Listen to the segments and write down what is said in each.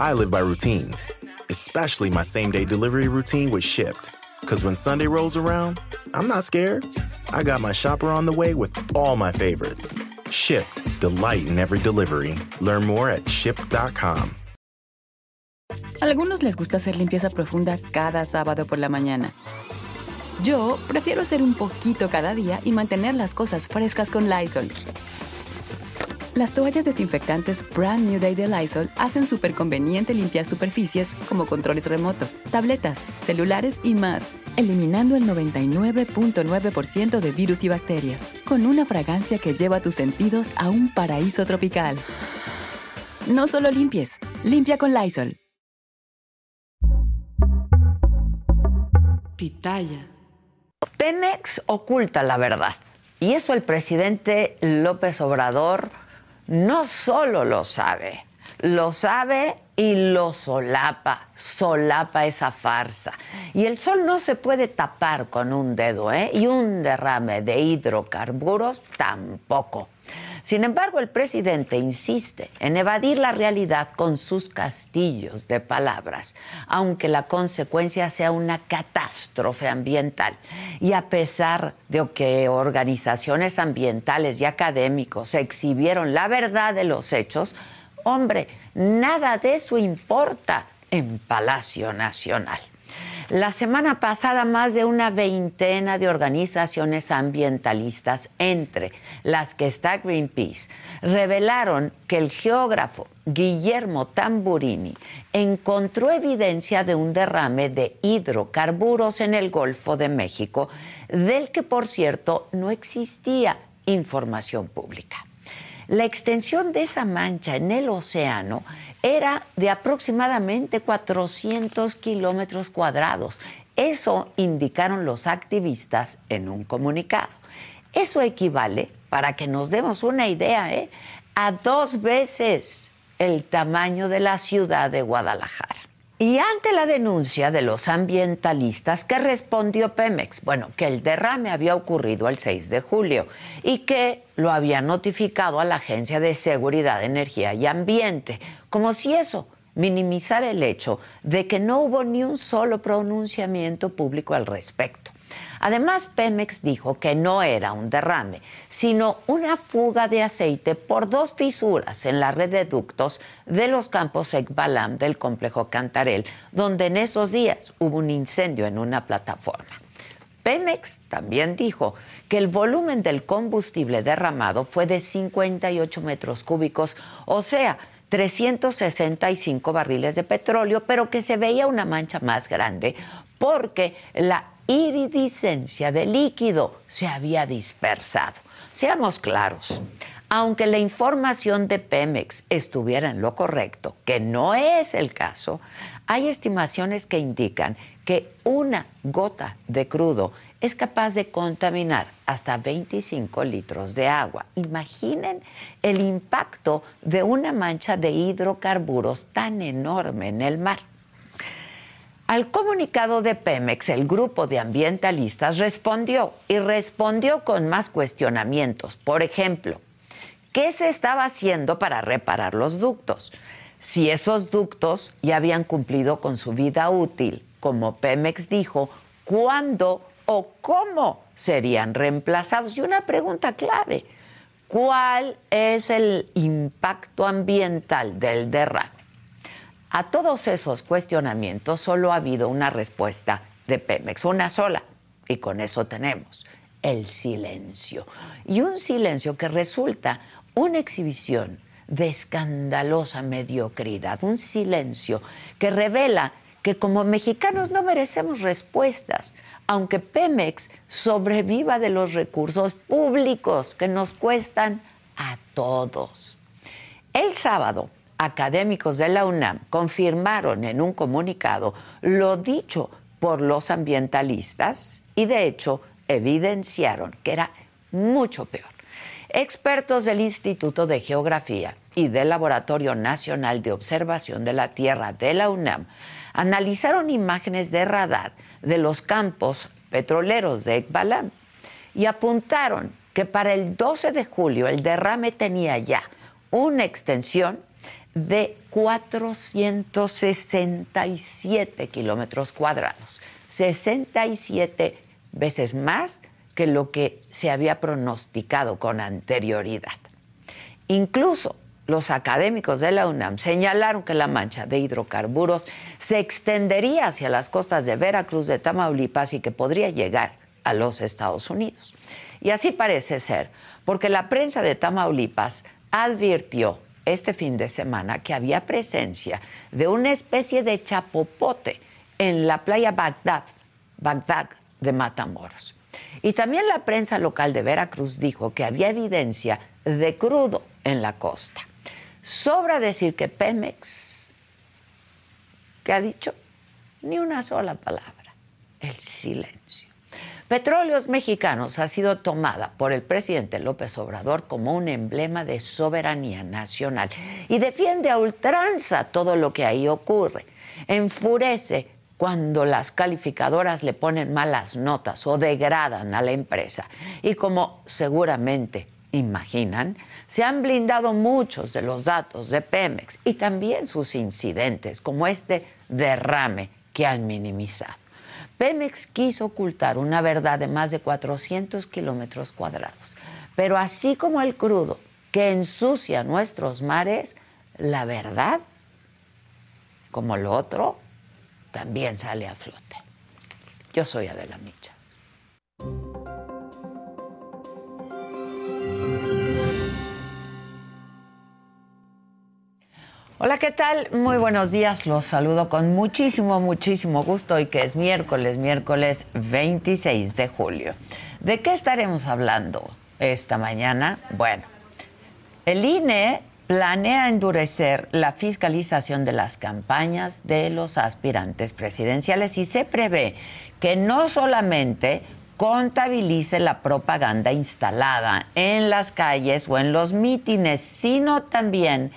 I live by routines, especially my same day delivery routine with Shipped. Because when Sunday rolls around, I'm not scared. I got my shopper on the way with all my favorites. Shipped, delight in every delivery. Learn more at shipped.com. Algunos les gusta hacer limpieza profunda cada sábado por la mañana. Yo prefiero hacer un poquito cada día y mantener las cosas frescas con Lysol. Las toallas desinfectantes Brand New Day de Lysol hacen súper conveniente limpiar superficies como controles remotos, tabletas, celulares y más, eliminando el 99.9% de virus y bacterias, con una fragancia que lleva tus sentidos a un paraíso tropical. No solo limpies, limpia con Lysol. Pitaya. Pemex oculta la verdad. Y eso el presidente López Obrador no solo lo sabe, lo sabe y lo solapa, solapa esa farsa. Y el sol no se puede tapar con un dedo, ¿eh? Y un derrame de hidrocarburos tampoco. Sin embargo, el presidente insiste en evadir la realidad con sus castillos de palabras, aunque la consecuencia sea una catástrofe ambiental. Y a pesar de que organizaciones ambientales y académicos exhibieron la verdad de los hechos, hombre, nada de eso importa en Palacio Nacional. La semana pasada, más de una veintena de organizaciones ambientalistas, entre las que está Greenpeace, revelaron que el geógrafo Guillermo Tamburini encontró evidencia de un derrame de hidrocarburos en el Golfo de México, del que, por cierto, no existía información pública. La extensión de esa mancha en el océano era de aproximadamente 400 kilómetros cuadrados. Eso indicaron los activistas en un comunicado. Eso equivale, para que nos demos una idea, ¿eh? a dos veces el tamaño de la ciudad de Guadalajara. Y ante la denuncia de los ambientalistas, ¿qué respondió Pemex? Bueno, que el derrame había ocurrido el 6 de julio y que lo había notificado a la Agencia de Seguridad Energía y Ambiente, como si eso minimizara el hecho de que no hubo ni un solo pronunciamiento público al respecto. Además, Pemex dijo que no era un derrame, sino una fuga de aceite por dos fisuras en la red de ductos de los campos Ekbalam del complejo Cantarel, donde en esos días hubo un incendio en una plataforma. Pemex también dijo que el volumen del combustible derramado fue de 58 metros cúbicos, o sea, 365 barriles de petróleo, pero que se veía una mancha más grande porque la iridiscencia de líquido se había dispersado. Seamos claros, aunque la información de Pemex estuviera en lo correcto, que no es el caso, hay estimaciones que indican que una gota de crudo es capaz de contaminar hasta 25 litros de agua. Imaginen el impacto de una mancha de hidrocarburos tan enorme en el mar. Al comunicado de Pemex, el grupo de ambientalistas respondió y respondió con más cuestionamientos. Por ejemplo, ¿qué se estaba haciendo para reparar los ductos? Si esos ductos ya habían cumplido con su vida útil, como Pemex dijo, ¿cuándo o cómo serían reemplazados? Y una pregunta clave, ¿cuál es el impacto ambiental del derrame? A todos esos cuestionamientos solo ha habido una respuesta de Pemex, una sola, y con eso tenemos el silencio. Y un silencio que resulta una exhibición de escandalosa mediocridad, un silencio que revela que como mexicanos no merecemos respuestas, aunque Pemex sobreviva de los recursos públicos que nos cuestan a todos. El sábado, académicos de la UNAM confirmaron en un comunicado lo dicho por los ambientalistas y de hecho evidenciaron que era mucho peor. Expertos del Instituto de Geografía y del Laboratorio Nacional de Observación de la Tierra de la UNAM analizaron imágenes de radar de los campos petroleros de Ekbalam y apuntaron que para el 12 de julio el derrame tenía ya una extensión de 467 kilómetros cuadrados, 67 veces más que lo que se había pronosticado con anterioridad. Incluso los académicos de la UNAM señalaron que la mancha de hidrocarburos se extendería hacia las costas de Veracruz, de Tamaulipas y que podría llegar a los Estados Unidos. Y así parece ser, porque la prensa de Tamaulipas advirtió este fin de semana que había presencia de una especie de chapopote en la playa Bagdad, Bagdad de Matamoros. Y también la prensa local de Veracruz dijo que había evidencia de crudo en la costa. Sobra decir que Pemex, ¿qué ha dicho? Ni una sola palabra, el silencio. Petróleos Mexicanos ha sido tomada por el presidente López Obrador como un emblema de soberanía nacional y defiende a ultranza todo lo que ahí ocurre. Enfurece cuando las calificadoras le ponen malas notas o degradan a la empresa. Y como seguramente imaginan, se han blindado muchos de los datos de Pemex y también sus incidentes, como este derrame que han minimizado. Pemex quiso ocultar una verdad de más de 400 kilómetros cuadrados. Pero así como el crudo que ensucia nuestros mares, la verdad, como lo otro, también sale a flote. Yo soy Adela Micha. Hola, ¿qué tal? Muy buenos días. Los saludo con muchísimo, muchísimo gusto y que es miércoles, miércoles 26 de julio. ¿De qué estaremos hablando esta mañana? Bueno, el INE planea endurecer la fiscalización de las campañas de los aspirantes presidenciales y se prevé que no solamente contabilice la propaganda instalada en las calles o en los mítines, sino también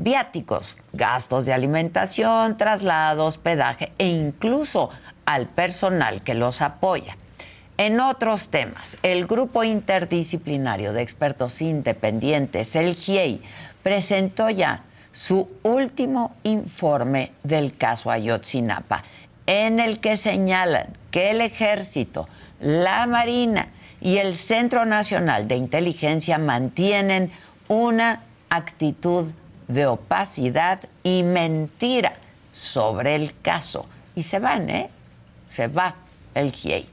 viáticos, gastos de alimentación, traslados, pedaje e incluso al personal que los apoya. En otros temas, el Grupo Interdisciplinario de Expertos Independientes, el GIEI, presentó ya su último informe del caso Ayotzinapa, en el que señalan que el Ejército, la Marina y el Centro Nacional de Inteligencia mantienen una actitud de opacidad y mentira sobre el caso. Y se van, ¿eh? Se va el GIEI.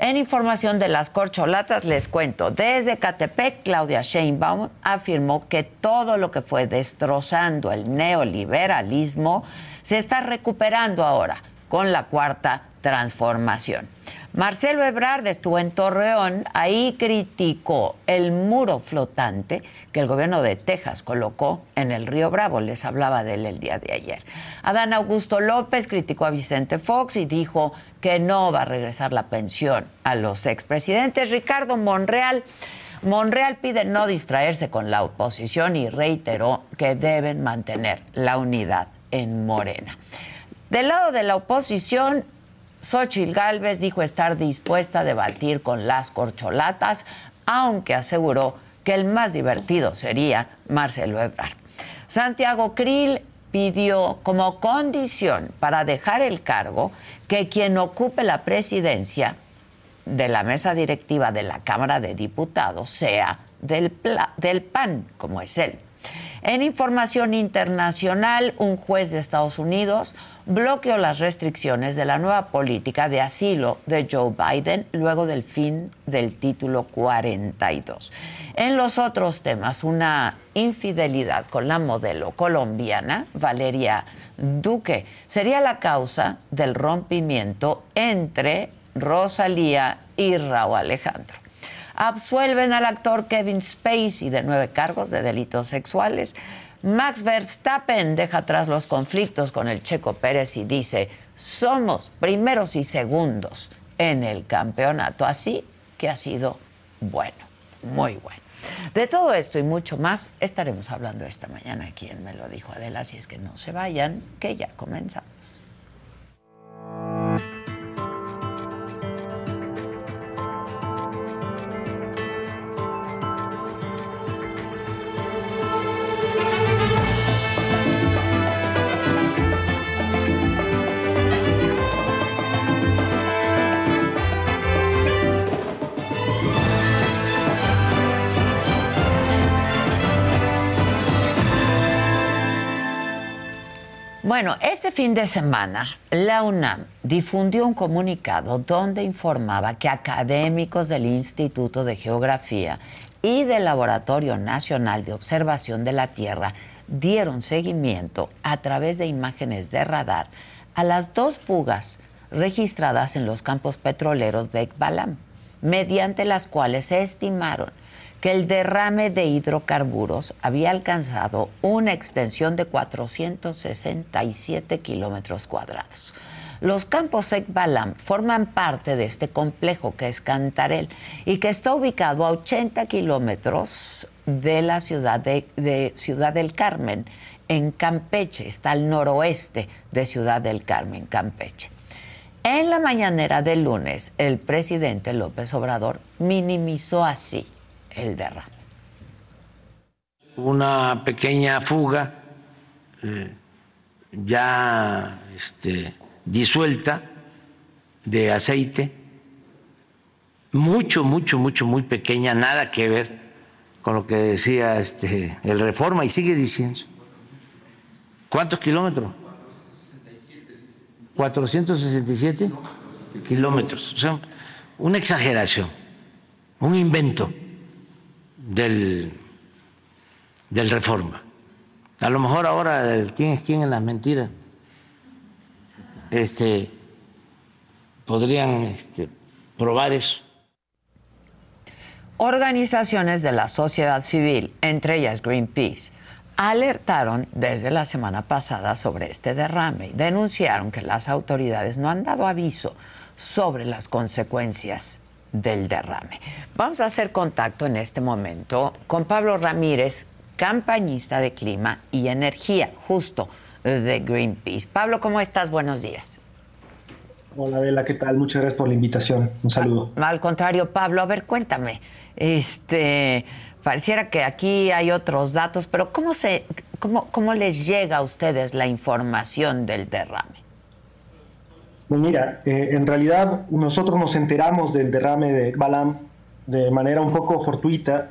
En información de las corcholatas les cuento, desde Catepec, Claudia Sheinbaum afirmó que todo lo que fue destrozando el neoliberalismo se está recuperando ahora con la cuarta transformación. Marcelo Ebrard estuvo en Torreón, ahí criticó el muro flotante que el gobierno de Texas colocó en el río Bravo, les hablaba de él el día de ayer. Adán Augusto López criticó a Vicente Fox y dijo que no va a regresar la pensión a los expresidentes. Ricardo Monreal Monreal pide no distraerse con la oposición y reiteró que deben mantener la unidad en Morena. Del lado de la oposición, Xochitl Gálvez dijo estar dispuesta a debatir con las corcholatas, aunque aseguró que el más divertido sería Marcelo Ebrard. Santiago Krill pidió como condición para dejar el cargo que quien ocupe la presidencia de la mesa directiva de la Cámara de Diputados sea del, del PAN, como es él. En información internacional, un juez de Estados Unidos bloqueó las restricciones de la nueva política de asilo de Joe Biden luego del fin del título 42. En los otros temas, una infidelidad con la modelo colombiana Valeria Duque sería la causa del rompimiento entre Rosalía y Raúl Alejandro absuelven al actor Kevin Spacey de nueve cargos de delitos sexuales. Max Verstappen deja atrás los conflictos con el Checo Pérez y dice, somos primeros y segundos en el campeonato. Así que ha sido bueno, muy bueno. De todo esto y mucho más estaremos hablando esta mañana aquí en Me lo dijo Adela, si es que no se vayan, que ya comenzamos. Bueno, este fin de semana, la UNAM difundió un comunicado donde informaba que académicos del Instituto de Geografía y del Laboratorio Nacional de Observación de la Tierra dieron seguimiento a través de imágenes de radar a las dos fugas registradas en los campos petroleros de Ekbalam, mediante las cuales se estimaron que el derrame de hidrocarburos había alcanzado una extensión de 467 kilómetros cuadrados. Los campos Ekbalam forman parte de este complejo que es Cantarel y que está ubicado a 80 kilómetros de la ciudad de, Ciudad del Carmen, en Campeche, está al noroeste de Ciudad del Carmen, Campeche. En la mañanera del lunes, el presidente López Obrador minimizó así el derrame. Una pequeña fuga eh, ya este, disuelta de aceite, mucho, mucho, mucho, muy pequeña, nada que ver con lo que decía este, el Reforma y sigue diciendo. ¿Cuántos kilómetros? 467 kilómetros. O sea, una exageración, un invento del, del Reforma. A lo mejor ahora quién es quién en las mentiras este, podrían este, probar eso. Organizaciones de la sociedad civil, entre ellas Greenpeace, alertaron desde la semana pasada sobre este derrame y denunciaron que las autoridades no han dado aviso sobre las consecuencias del derrame. Vamos a hacer contacto en este momento con Pablo Ramírez, campañista de clima y energía, justo de Greenpeace. Pablo, ¿cómo estás? Buenos días. Hola Adela, ¿qué tal? Muchas gracias por la invitación. Un saludo. Al, al contrario, Pablo, a ver, cuéntame. Este, pareciera que aquí hay otros datos, pero ¿cómo se, cómo, cómo les llega a ustedes la información del derrame? Pues mira, eh, en realidad nosotros nos enteramos del derrame de Balam de manera un poco fortuita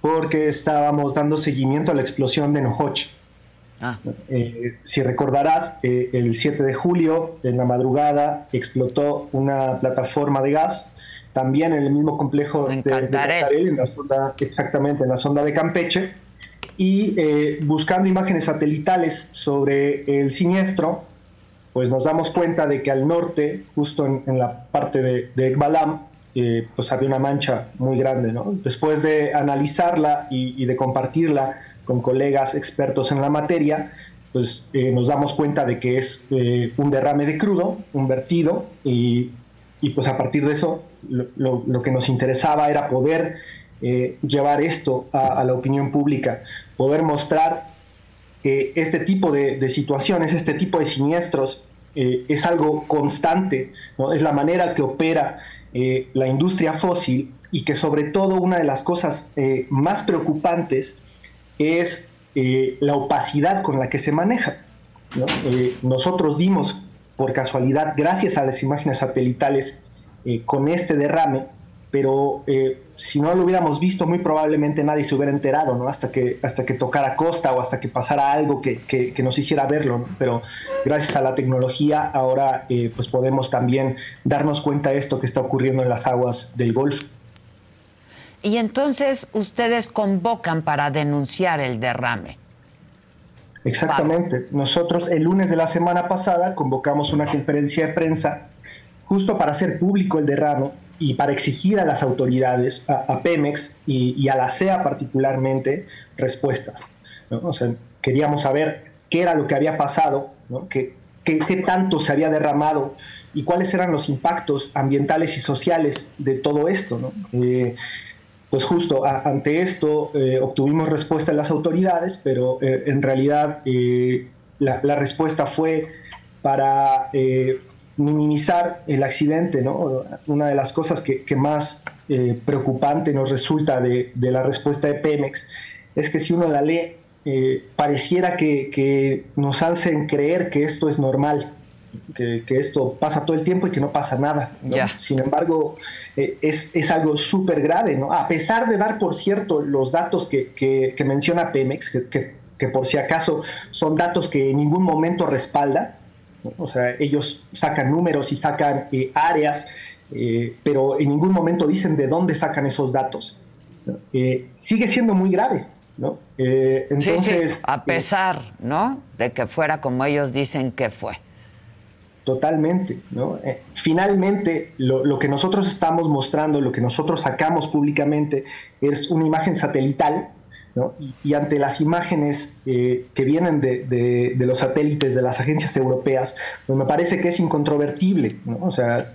porque estábamos dando seguimiento a la explosión de Nohoch. Ah. Eh, si recordarás, eh, el 7 de julio, en la madrugada, explotó una plataforma de gas, también en el mismo complejo de, en la sonda, exactamente, en la sonda de Campeche, y buscando imágenes satelitales sobre el siniestro, pues nos damos cuenta de que al norte, justo en, la parte de, Ekbalam, eh, pues había una mancha muy grande. Después de analizarla y, de compartirla con colegas expertos en la materia, pues eh, nos damos cuenta de que es eh, un derrame de crudo, un vertido, y, pues a partir de eso lo, que nos interesaba era poder llevar esto a, la opinión pública, poder mostrar este tipo de situaciones, este tipo de siniestros, eh, es algo constante, ¿no? es la manera que opera eh, la industria fósil y que sobre todo una de las cosas eh, más preocupantes es la opacidad con la que se maneja. nosotros dimos por casualidad, gracias a las imágenes satelitales, con este derrame, pero si no lo hubiéramos visto, muy probablemente nadie se hubiera enterado, ¿no? Hasta que, hasta que tocara costa o hasta que pasara algo que, que, nos hiciera verlo, Pero gracias a la tecnología ahora eh, pues podemos también darnos cuenta de esto que está ocurriendo en las aguas del Golfo. Y entonces ustedes convocan para denunciar el derrame. Exactamente. Nosotros el lunes de la semana pasada convocamos una conferencia de prensa justo para hacer público el derrame y para exigir a las autoridades, a, Pemex y, a la CEA particularmente, respuestas. O sea, queríamos saber qué era lo que había pasado, qué, qué, tanto se había derramado y cuáles eran los impactos ambientales y sociales de todo esto. Eh, pues justo ante esto eh, obtuvimos respuesta de las autoridades, pero eh, en realidad la, la, respuesta fue para minimizar el accidente, ¿no? Una de las cosas que, más eh, preocupante nos resulta de, la respuesta de Pemex es que si uno la lee, eh, pareciera que, nos hacen creer que esto es normal, que, esto pasa todo el tiempo y que no pasa nada. Sin embargo, eh, es, algo súper grave, ¿no? A pesar de dar, por cierto, los datos que, menciona Pemex, que, que por si acaso son datos que en ningún momento respalda. O sea, ellos sacan números y sacan eh, áreas, eh, pero en ningún momento dicen de dónde sacan esos datos. Eh, sigue siendo muy grave. ¿no? entonces, a pesar ¿no? de que fuera como ellos dicen que fue. Totalmente, ¿no? finalmente, lo, lo, que nosotros estamos mostrando, lo que nosotros sacamos públicamente, es una imagen satelital y, ante las imágenes eh, que vienen de, los satélites de las agencias europeas, pues me parece que es incontrovertible. O sea,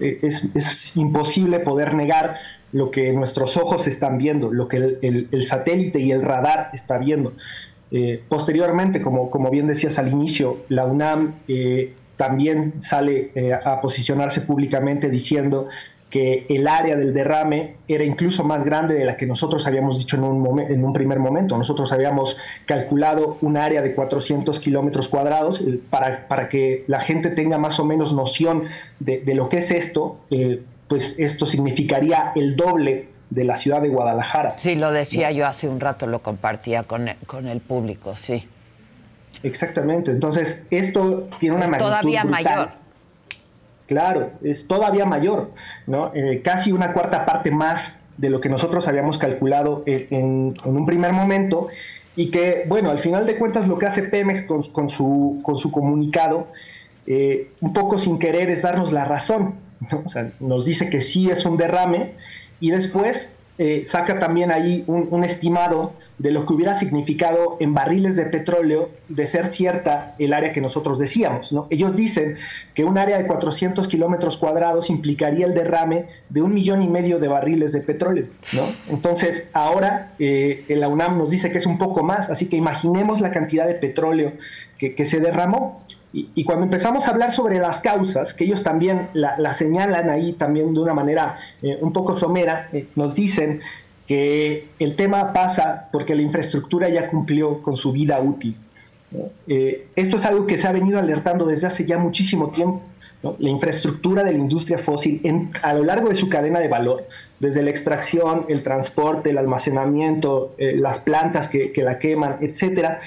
eh, es, imposible poder negar lo que nuestros ojos están viendo, lo que el, satélite y el radar está viendo. Eh, posteriormente, como bien decías al inicio, la UNAM también sale a posicionarse públicamente diciendo que el área del derrame era incluso más grande de la que nosotros habíamos dicho en un, en un primer momento. Nosotros habíamos calculado un área de 400 kilómetros cuadrados eh, para, para, que la gente tenga más o menos noción de, lo que es esto, eh, pues esto significaría el doble de la ciudad de Guadalajara. Sí, lo decía yo hace un rato, lo compartía con el, con el público, sí. Exactamente, entonces esto tiene una es Todavía mayor. Claro, es todavía mayor, ¿no? Eh, casi una cuarta parte más de lo que nosotros habíamos calculado en, un primer momento y que, bueno, al final de cuentas lo que hace Pemex con, su, con su comunicado, eh, un poco sin querer, es darnos la razón, ¿no? O sea, nos dice que sí es un derrame y después eh, saca también ahí un, estimado de lo que hubiera significado en barriles de petróleo de ser cierta el área que nosotros decíamos. ¿no? Ellos dicen que un área de 400 kilómetros cuadrados implicaría el derrame de un millón y medio de barriles de petróleo. ¿no? Entonces, ahora eh, la UNAM nos dice que es un poco más, así que imaginemos la cantidad de petróleo que, que se derramó. Y, cuando empezamos a hablar sobre las causas, que ellos también la, señalan ahí también de una manera eh, un poco somera, eh, nos dicen que el tema pasa porque la infraestructura ya cumplió con su vida útil. Eh, esto es algo que se ha venido alertando desde hace ya muchísimo tiempo. La infraestructura de la industria fósil en, a lo largo de su cadena de valor, desde la extracción, el transporte, el almacenamiento, las plantas que, que la queman, etcétera,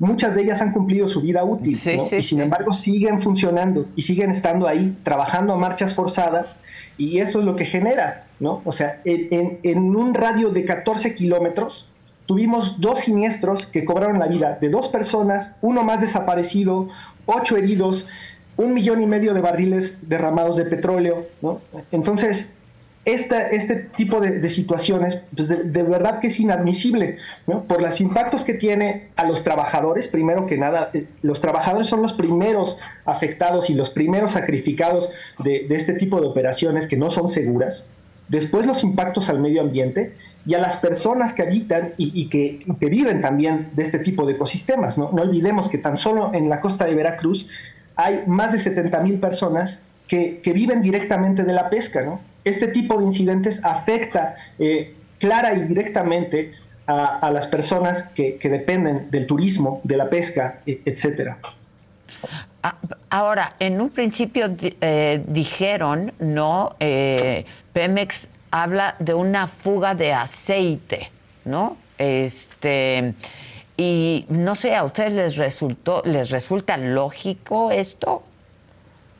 muchas de ellas han cumplido su vida útil y sin embargo siguen funcionando y siguen estando ahí trabajando a marchas forzadas y eso es lo que genera, ¿no? O sea, en, un radio de 14 kilómetros tuvimos dos siniestros que cobraron la vida de dos personas, uno más desaparecido, ocho heridos, un millón y medio de barriles derramados de petróleo, ¿no? Entonces, este tipo de, situaciones, pues de, verdad que es inadmisible, por los impactos que tiene a los trabajadores, primero que nada, eh, los trabajadores son los primeros afectados y los primeros sacrificados de, este tipo de operaciones que no son seguras, después los impactos al medio ambiente y a las personas que habitan y, que, viven también de este tipo de ecosistemas. ¿no? olvidemos que tan solo en la costa de Veracruz hay más de 70 mil personas que, que, viven directamente de la pesca, ¿no? Este tipo de incidentes afecta eh, clara y directamente a, las personas que, dependen del turismo, de la pesca, e, etcétera. Ah, ahora, en un principio eh, dijeron, ¿no? Eh, Pemex habla de una fuga de aceite, ¿no? Este, y no sé, ¿a ustedes les resultó, les resulta lógico esto?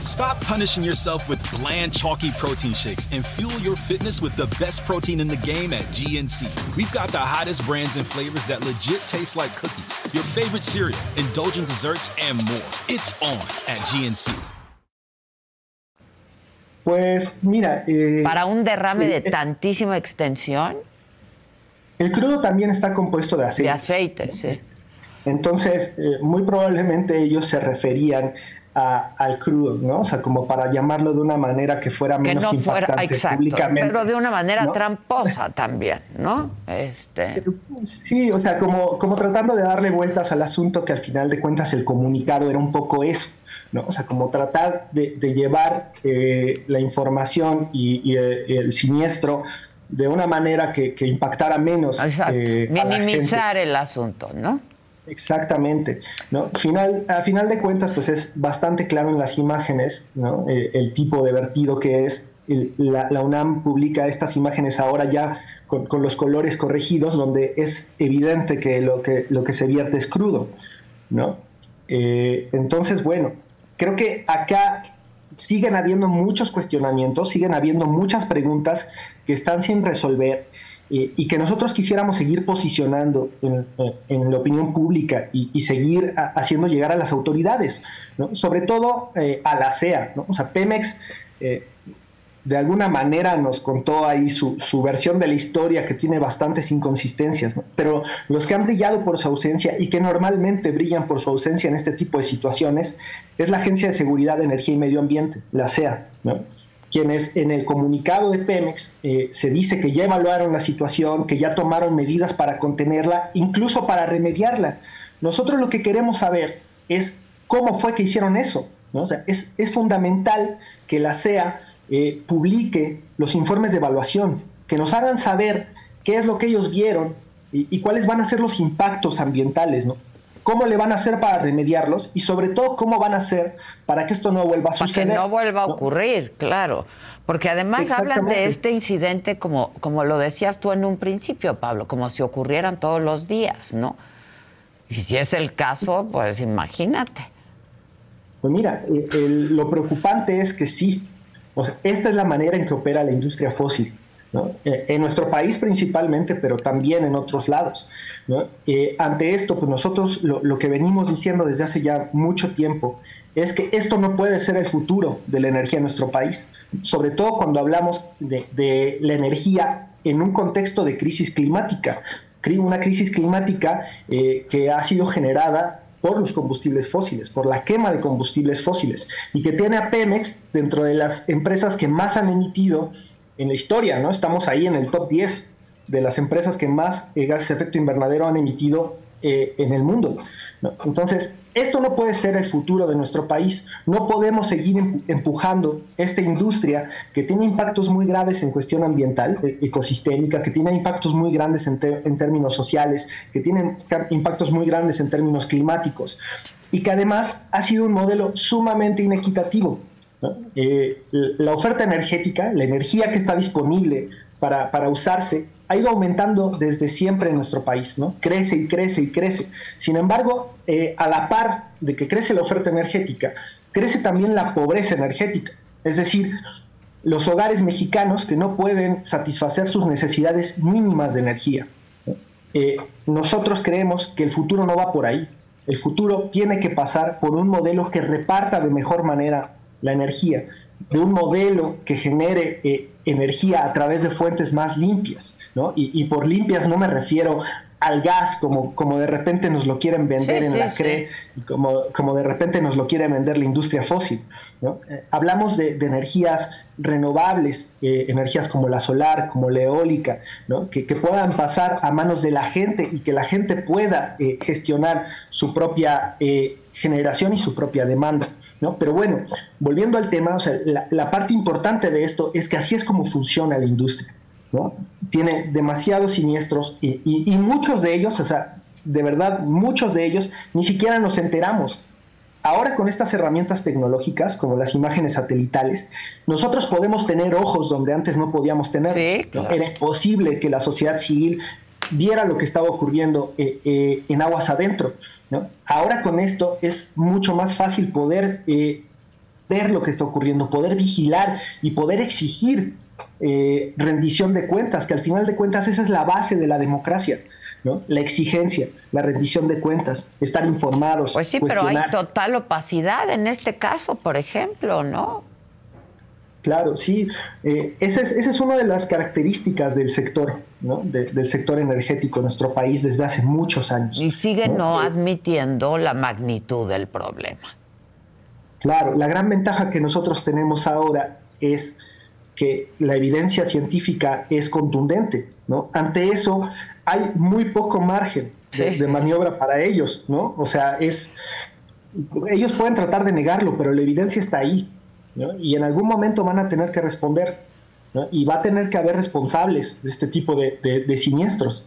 Stop punishing yourself with bland, chalky protein shakes and fuel your fitness with the best protein in the game at GNC. We've got the hottest brands and flavors that legit taste like cookies, your favorite cereal, indulgent desserts, and more. It's on at GNC. Pues mira. Eh, Para un derrame eh, de tantísima extensión. El crudo también está compuesto de aceite. De aceite, sí. Entonces, eh, muy probablemente ellos se referían al crudo, ¿no? O sea, como para llamarlo de una manera que fuera menos que no fuera, exacto, Pero de una manera tramposa también, ¿no? Este... Sí, o sea, como, como tratando de darle vueltas al asunto que al final de cuentas el comunicado era un poco eso. ¿no? O sea, como tratar de, llevar eh, la información y, el, siniestro de una manera que, impactara menos. Eh, Minimizar el asunto, ¿no? Exactamente. ¿no? Final, a final de cuentas, pues es bastante claro en las imágenes ¿no? Eh, el tipo de vertido que es. la, UNAM publica estas imágenes ahora ya con, con, los colores corregidos, donde es evidente que lo que, lo que se vierte es crudo. ¿no? entonces, bueno, creo que acá siguen habiendo muchos cuestionamientos, siguen habiendo muchas preguntas que están sin resolver eh, y que nosotros quisiéramos seguir posicionando en, eh, la opinión pública y, seguir haciendo llegar a las autoridades, sobre todo eh, a la CEA. O sea, Pemex de alguna manera nos contó ahí su, versión de la historia que tiene bastantes inconsistencias, pero los que han brillado por su ausencia y que normalmente brillan por su ausencia en este tipo de situaciones es la Agencia de Seguridad de Energía y Medio Ambiente, la CEA, quienes en el comunicado de Pemex eh, se dice que ya evaluaron la situación, que ya tomaron medidas para contenerla, incluso para remediarla. Nosotros lo que queremos saber es cómo fue que hicieron eso. O sea, es, es fundamental que la CEA eh, publique los informes de evaluación, que nos hagan saber qué es lo que ellos vieron y, cuáles van a ser los impactos ambientales, ¿no? Cómo le van a hacer para remediarlos y sobre todo cómo van a hacer para que esto no vuelva a suceder. Para que no vuelva a ocurrir, claro. Porque además hablan de este incidente como, como lo decías tú en un principio, Pablo, como si ocurrieran todos los días, ¿no? Y si es el caso, pues imagínate. Pues mira, eh, lo preocupante es que sí, esta es la manera en que opera la industria fósil. Eh, en nuestro país principalmente, pero también en otros lados. Eh, ante esto, pues nosotros lo, que venimos diciendo desde hace ya mucho tiempo es que esto no puede ser el futuro de la energía en nuestro país, sobre todo cuando hablamos de, la energía en un contexto de crisis climática, una crisis climática eh, que ha sido generada por los combustibles fósiles, por la quema de combustibles fósiles, y que tiene a Pemex dentro de las empresas que más han emitido en la historia, ¿no? Estamos ahí en el top 10 de las empresas que más eh, gases de efecto invernadero han emitido eh, en el mundo. Entonces, esto no puede ser el futuro de nuestro país. No podemos seguir empujando esta industria que tiene impactos muy graves en cuestión ambiental, e-, ecosistémica, que tiene impactos muy grandes en, términos sociales, que tiene impactos muy grandes en términos climáticos y que además ha sido un modelo sumamente inequitativo. Eh, la oferta energética, la energía que está disponible para, para usarse, ha ido aumentando desde siempre en nuestro país, ¿no? Crece y crece y crece. Sin embargo, eh, a la par de que crece la oferta energética, crece también la pobreza energética. Es decir, los hogares mexicanos que no pueden satisfacer sus necesidades mínimas de energía. Eh, nosotros creemos que el futuro no va por ahí. El futuro tiene que pasar por un modelo que reparta de mejor manera la energía, de un modelo que genere eh, energía a través de fuentes más limpias. ¿no? Y, por limpias no me refiero al gas como, como de repente nos lo quieren vender en la CRE como, como de repente nos lo quiere vender la industria fósil. ¿no? Eh, hablamos de, energías renovables, eh, energías como la solar, como la eólica, ¿no? que, que, puedan pasar a manos de la gente y que la gente pueda gestionar su propia generación y su propia demanda. ¿no? Pero bueno, volviendo al tema, o sea, la, parte importante de esto es que así es como funciona la industria. ¿no? Tiene demasiados siniestros y, muchos de ellos, o sea, de verdad, muchos de ellos ni siquiera nos enteramos. Ahora con estas herramientas tecnológicas, como las imágenes satelitales, nosotros podemos tener ojos donde antes no podíamos tener. Era imposible que la sociedad civil viera lo que estaba ocurriendo eh, eh, en aguas adentro. Ahora con esto es mucho más fácil poder eh, ver lo que está ocurriendo, poder vigilar y poder exigir rendición de cuentas, que al final de cuentas esa es la base de la democracia. La exigencia, la rendición de cuentas, estar informados. Pues sí, pero hay total opacidad en este caso, por ejemplo, ¿no? Claro, sí. Eh, esa, es, es, una de las características del sector, ¿no? del sector energético en nuestro país desde hace muchos años. Y sigue no, admitiendo la magnitud del problema. Claro, la gran ventaja que nosotros tenemos ahora es que la evidencia científica es contundente, ¿no? Ante eso hay muy poco margen de, maniobra para ellos, ¿no? O sea, es ellos pueden tratar de negarlo, pero la evidencia está ahí, y en algún momento van a tener que responder, y va a tener que haber responsables de este tipo de, siniestros.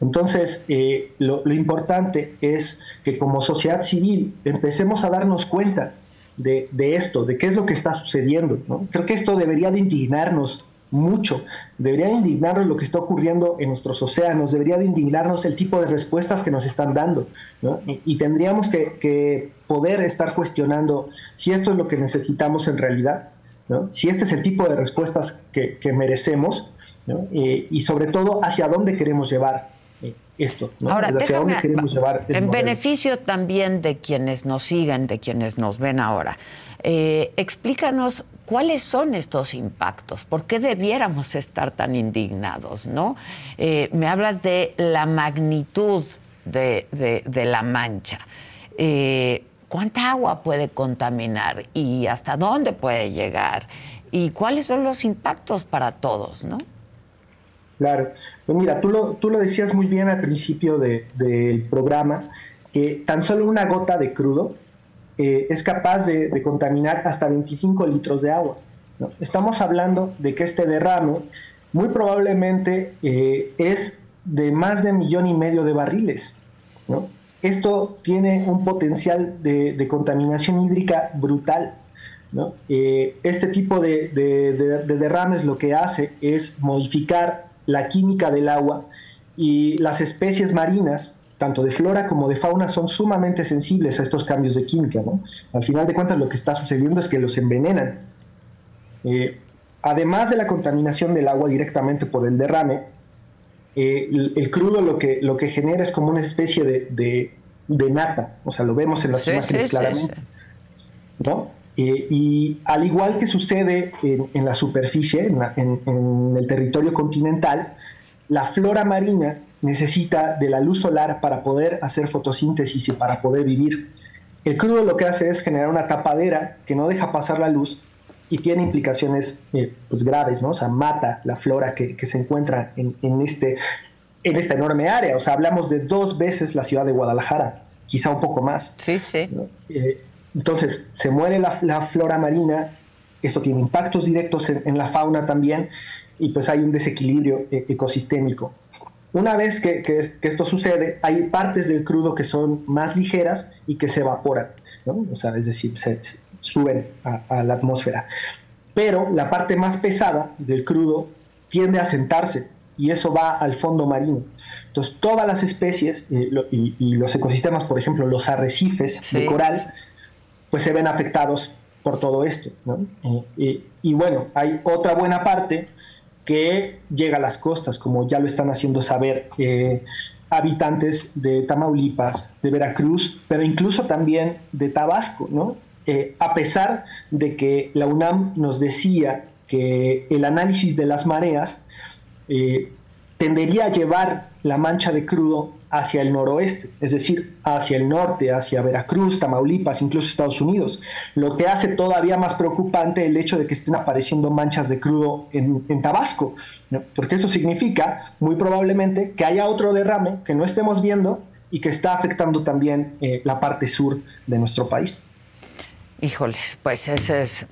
Entonces, eh, lo, importante es que como sociedad civil empecemos a darnos cuenta de, esto, de qué es lo que está sucediendo. Creo que esto debería de indignarnos mucho. Debería de indignarnos lo que está ocurriendo en nuestros océanos, debería de indignarnos el tipo de respuestas que nos están dando. Y, tendríamos que, poder estar cuestionando si esto es lo que necesitamos en realidad, si este es el tipo de respuestas que, merecemos eh, y sobre todo hacia dónde queremos llevar eh, esto, Ahora, hacia dónde queremos llevar. En beneficio también de quienes nos siguen, de quienes nos ven ahora, eh, explícanos ¿Cuáles son estos impactos? ¿Por qué debiéramos estar tan indignados? ¿no? Eh, me hablas de la magnitud de, la mancha. Eh, ¿Cuánta agua puede contaminar y hasta dónde puede llegar? ¿Y cuáles son los impactos para todos? ¿no? Claro. Pues mira, tú lo, tú lo decías muy bien al principio del programa, que tan solo una gota de crudo eh, es capaz de, contaminar hasta 25 litros de agua. Estamos hablando de que este derrame muy probablemente eh, es de más de un millón y medio de barriles. Esto tiene un potencial de, contaminación hídrica brutal. Eh, este tipo de, de derrames lo que hace es modificar la química del agua y las especies marinas tanto de flora como de fauna, son sumamente sensibles a estos cambios de química. Al final de cuentas, lo que está sucediendo es que los envenenan. Eh, además de la contaminación del agua directamente por el derrame, eh, el, crudo lo que, lo que genera es como una especie de, nata, o sea, lo vemos en las imágenes claramente. Eh, y al igual que sucede en, la superficie, en el territorio continental, la flora marina necesita de la luz solar para poder hacer fotosíntesis y para poder vivir. El crudo lo que hace es generar una tapadera que no deja pasar la luz y tiene implicaciones eh, pues graves, ¿no? O sea, mata la flora que, se encuentra en, este, en esta enorme área. O sea, hablamos de dos veces la ciudad de Guadalajara, quizá un poco más. Sí, sí. Eh, entonces, se muere la, flora marina, eso tiene impactos directos en, la fauna también, y pues hay un desequilibrio eh, ecosistémico. Una vez que, esto sucede, hay partes del crudo que son más ligeras y que se evaporan, o sea, es decir, se, suben a, la atmósfera. Pero la parte más pesada del crudo tiende a sentarse y eso va al fondo marino. Entonces, todas las especies eh, y, los ecosistemas, por ejemplo, los arrecifes de coral, pues se ven afectados por todo esto. Eh, y bueno, hay otra buena parte que llega a las costas, como ya lo están haciendo saber eh, habitantes de Tamaulipas, de Veracruz, pero incluso también de Tabasco, ¿no? Eh, a pesar de que la UNAM nos decía que el análisis de las mareas eh, tendería a llevar la mancha de crudo hacia el noroeste, es decir, hacia el norte, hacia Veracruz, Tamaulipas, incluso Estados Unidos, lo que hace todavía más preocupante el hecho de que estén apareciendo manchas de crudo en, Tabasco, porque eso significa muy probablemente que haya otro derrame que no estemos viendo y que está afectando también eh, la parte sur de nuestro país. Híjoles, pues eso es,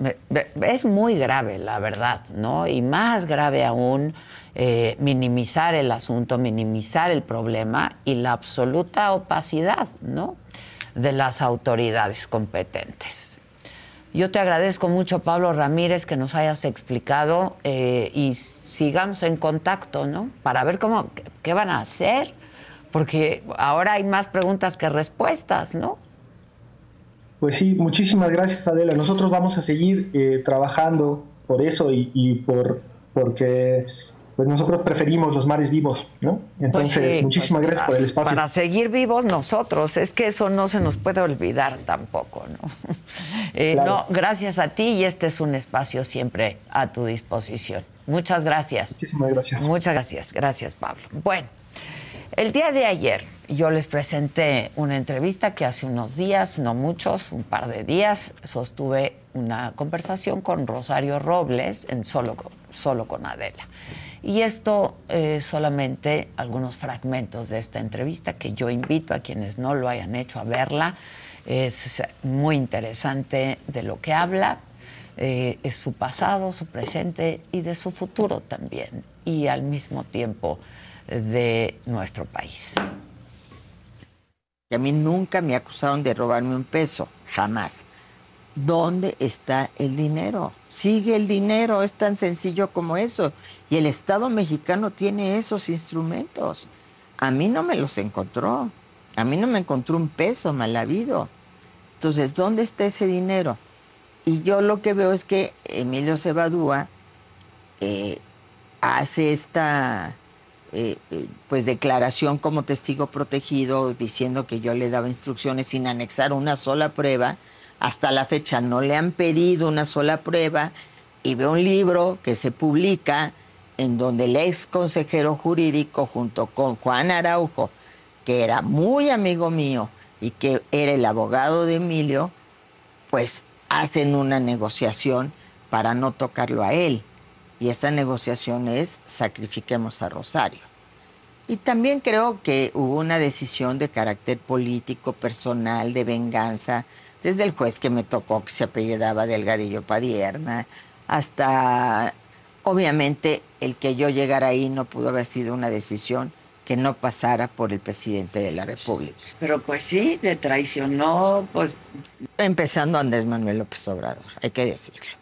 es muy grave, la verdad, ¿no? Y más grave aún eh, minimizar el asunto, minimizar el problema y la absoluta opacidad ¿no? de las autoridades competentes. Yo te agradezco mucho, Pablo Ramírez, que nos hayas explicado eh, y sigamos en contacto, ¿no? Para ver cómo, qué van a hacer, porque ahora hay más preguntas que respuestas, ¿no? Pues sí, muchísimas gracias, Adela. Nosotros vamos a seguir eh, trabajando por eso y, y por porque pues nosotros preferimos los mares vivos, ¿no? Entonces, pues muchísimas gracias por el espacio. Para seguir vivos nosotros, es que eso no se nos puede olvidar tampoco, ¿no? Eh, no, gracias a ti y este es un espacio siempre a tu disposición. Muchas gracias. Muchísimas gracias. Muchas gracias, gracias Pablo. Bueno, el día de ayer yo les presenté una entrevista que hace unos días, no muchos, un par de días, sostuve una conversación con Rosario Robles en Solo, solo con Adela. Y esto es solamente algunos fragmentos de esta entrevista que yo invito a quienes no lo hayan hecho a verla. Es muy interesante de lo que habla, eh, es su pasado, su presente y de su futuro también, y al mismo tiempo de nuestro país. A mí nunca me acusaron de robarme un peso, jamás. ¿Dónde está el dinero? Sigue el dinero, es tan sencillo como eso. Y el Estado mexicano tiene esos instrumentos. A mí no me los encontró. A mí no me encontró un peso mal habido. Entonces, ¿dónde está ese dinero? Y yo lo que veo es que Emilio Cebadúa eh, hace esta eh, eh, pues declaración como testigo protegido diciendo que yo le daba instrucciones sin anexar una sola prueba hasta la fecha no le han pedido una sola prueba y veo un libro que se publica en donde el ex consejero jurídico junto con Juan Araujo, que era muy amigo mío y que era el abogado de Emilio, pues hacen una negociación para no tocarlo a él. Y esa negociación es sacrifiquemos a Rosario. Y también creo que hubo una decisión de carácter político, personal, de venganza, desde el juez que me tocó, que se apellidaba Delgadillo Padierna, hasta, obviamente, el que yo llegara ahí no pudo haber sido una decisión que no pasara por el presidente de la República. Pero pues sí, le traicionó, pues... Empezando Andrés Manuel López Obrador, hay que decirlo.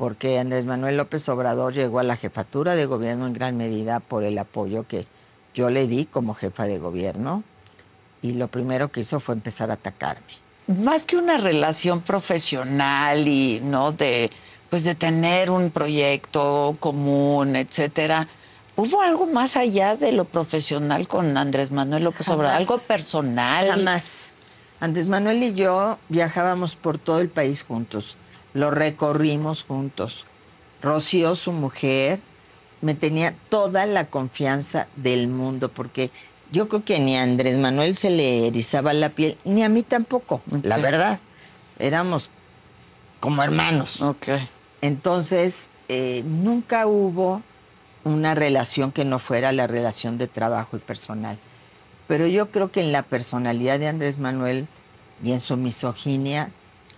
Porque Andrés Manuel López Obrador llegó a la jefatura de gobierno en gran medida por el apoyo que yo le di como jefa de gobierno. Y lo primero que hizo fue empezar a atacarme más que una relación profesional y no de pues de tener un proyecto común, etcétera, ¿hubo algo más allá de lo profesional con Andrés Manuel López Obrador? ¿Algo personal? Jamás. Andrés Manuel y yo viajábamos por todo el país juntos, lo recorrimos juntos. Rocío, su mujer, me tenía toda la confianza del mundo porque yo creo que ni a Andrés Manuel se le erizaba la piel, ni a mí tampoco, la verdad. Éramos como hermanos. Okay. Entonces, eh, nunca hubo una relación que no fuera la relación de trabajo y personal. Pero yo creo que en la personalidad de Andrés Manuel y en su misoginia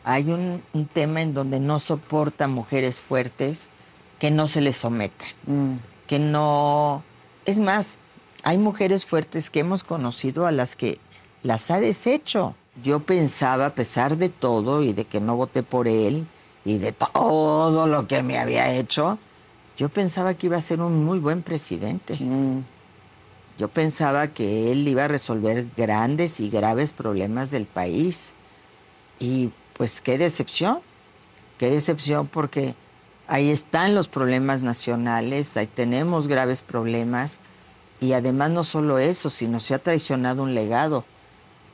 hay un, tema en donde no soporta mujeres fuertes que no se les sometan, mm. que no... Es más, hay mujeres fuertes que hemos conocido a las que las ha deshecho. Yo pensaba, a pesar de todo y de que no voté por él y de todo lo que me había hecho, yo pensaba que iba a ser un muy buen presidente. Mm. Yo pensaba que él iba a resolver grandes y graves problemas del país. Y pues qué decepción, qué decepción porque ahí están los problemas nacionales, ahí tenemos graves problemas y además no solo eso, sino se ha traicionado un legado,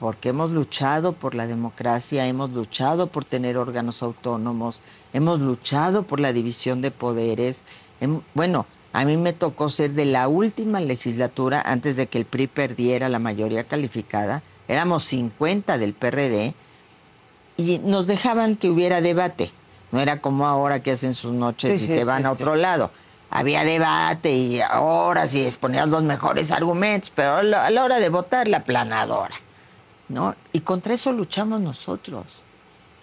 porque hemos luchado por la democracia, hemos luchado por tener órganos autónomos, hemos luchado por la división de poderes. Bueno, a mí me tocó ser de la última legislatura antes de que el PRI perdiera la mayoría calificada. Éramos 50 del PRD y nos dejaban que hubiera debate. No era como ahora que hacen sus noches y se van a otro lado había debate y horas y exponías los mejores argumentos, pero a la, hora de votar la planadora, ¿no? Y contra eso luchamos nosotros.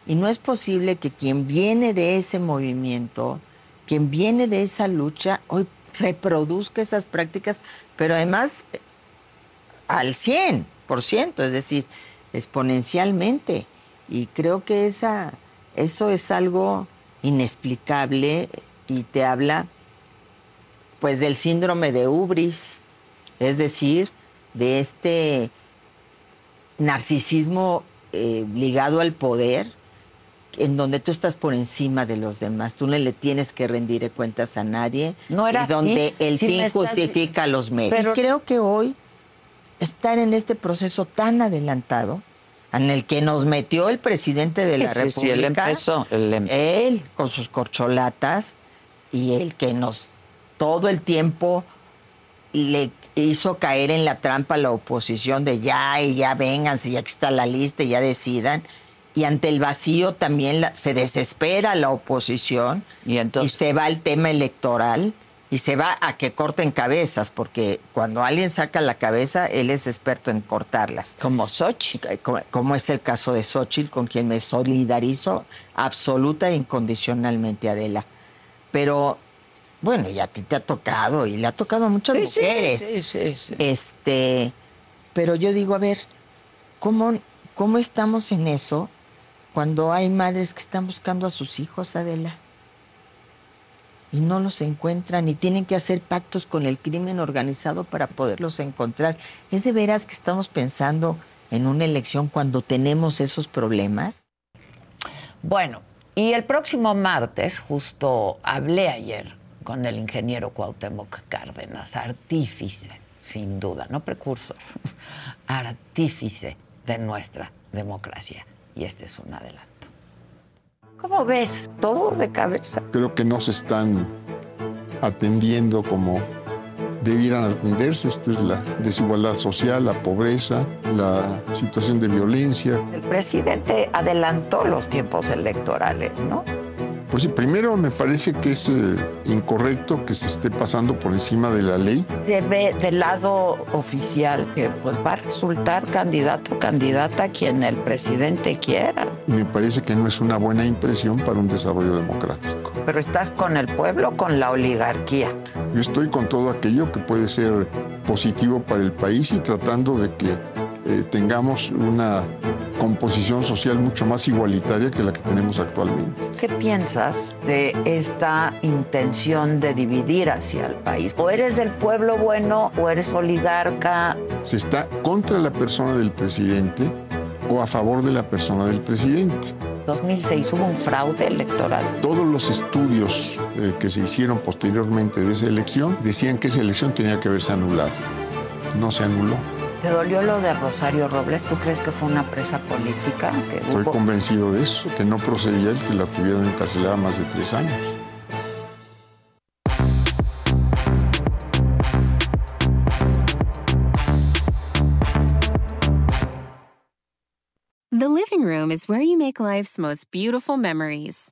Y no es posible que quien viene de ese movimiento, quien viene de esa lucha, hoy reproduzca esas prácticas, pero además al 100%, es decir, exponencialmente. Y creo que esa, eso es algo inexplicable y te habla pues del síndrome de Ubris, es decir, de este narcisismo eh, ligado al poder en donde tú estás por encima de los demás, tú no le tienes que rendir cuentas a nadie, no era y donde el sí fin justifica los medios. Pero... creo que hoy estar en este proceso tan adelantado, en el que nos metió el presidente de la sí, República, sí, él empezó, él, empezó. él con sus corcholatas y el que nos todo el tiempo le hizo caer en la trampa a la oposición de ya y ya vénganse, ya que está la lista y ya decidan. Y ante el vacío también la, se desespera la oposición y, entonces, y se va al tema electoral y se va a que corten cabezas, porque cuando alguien saca la cabeza, él es experto en cortarlas. Como Xochitl. Como, como es el caso de Xochitl, con quien me solidarizo absoluta e incondicionalmente, Adela. Pero bueno, y a ti te ha tocado, y le ha tocado a muchas sí, mujeres. Sí, sí, sí, Este, pero yo digo, a ver, ¿cómo, ¿cómo estamos en eso cuando hay madres que están buscando a sus hijos, Adela? Y no los encuentran y tienen que hacer pactos con el crimen organizado para poderlos encontrar. ¿Es de veras que estamos pensando en una elección cuando tenemos esos problemas? Bueno, y el próximo martes, justo hablé ayer con el ingeniero Cuauhtémoc Cárdenas, artífice, sin duda, no precursor, artífice de nuestra democracia. Y este es un adelanto. ¿Cómo ves? Todo de cabeza. Creo que no se están atendiendo como debieran atenderse. Esto es la desigualdad social, la pobreza, la situación de violencia. El presidente adelantó los tiempos electorales, ¿no? Pues sí, primero me parece que es eh, incorrecto que se esté pasando por encima de la ley. Se ve del lado oficial que pues va a resultar candidato o candidata quien el presidente quiera. Me parece que no es una buena impresión para un desarrollo democrático. Pero estás con el pueblo con la oligarquía. Yo estoy con todo aquello que puede ser positivo para el país y tratando de que eh, tengamos una composición social mucho más igualitaria que la que tenemos actualmente. ¿Qué piensas de esta intención de dividir hacia el país? ¿O eres del pueblo bueno o eres oligarca? Se está contra la persona del presidente o a favor de la persona del presidente. 2006 hubo un fraude electoral. Todos los estudios eh, que se hicieron posteriormente de esa elección decían que esa elección tenía que haberse anulado. No se anuló. ¿Te dolió lo de Rosario Robles? ¿Tú crees que fue una presa política? Que Estoy hubo... convencido de eso, que no procedía el que la tuvieran encarcelada más de tres años. The living room is where you make life's most beautiful memories.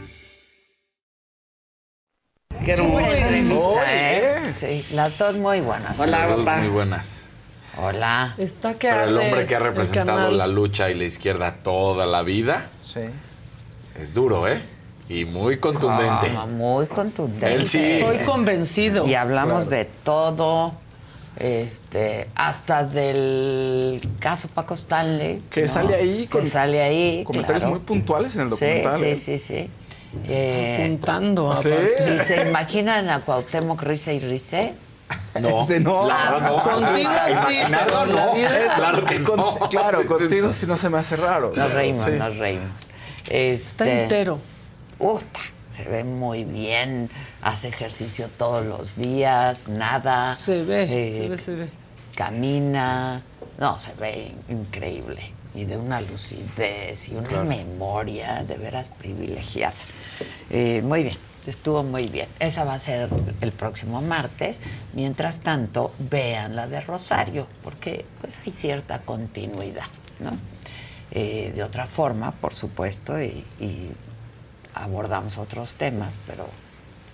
Qué hermosa entrevista, Oye, ¿eh? Sí, las dos muy buenas. Las dos muy buenas. Hola. Está que Pero el arde hombre que ha el representado canal. la lucha y la izquierda toda la vida Sí. es duro, ¿eh? Y muy contundente. Ah, muy contundente. Él sí. Estoy convencido. Y hablamos Claro. de todo, este, hasta del caso Paco Stanley. Que ¿no? sale ahí Que con sale ahí. Comentarios claro. muy puntuales en el documental. sí, ¿eh? sí, sí. Eh, Apuntando. Sí. ¿Y se imaginan a Cuauhtémoc Risa y Rice? No, no. Claro, no. Contigo sí, Imaginarlo pero la no. vida- Claro que Con- no. Claro, Ese contigo sí no se me hace raro. Nos reímos, Sí. nos reímos. Está Este, entero. Uta, se ve muy bien, hace ejercicio todos los días, nada. Se ve, eh, se ve, se ve. Camina, no, se ve increíble. Y de una lucidez y una memoria de veras privilegiada. Eh, muy bien, Estuvo muy bien. Esa va a ser el próximo martes. Mientras tanto, vean la de Rosario, porque pues hay cierta continuidad, ¿no? Eh, de otra forma, por supuesto, y, y abordamos otros temas, pero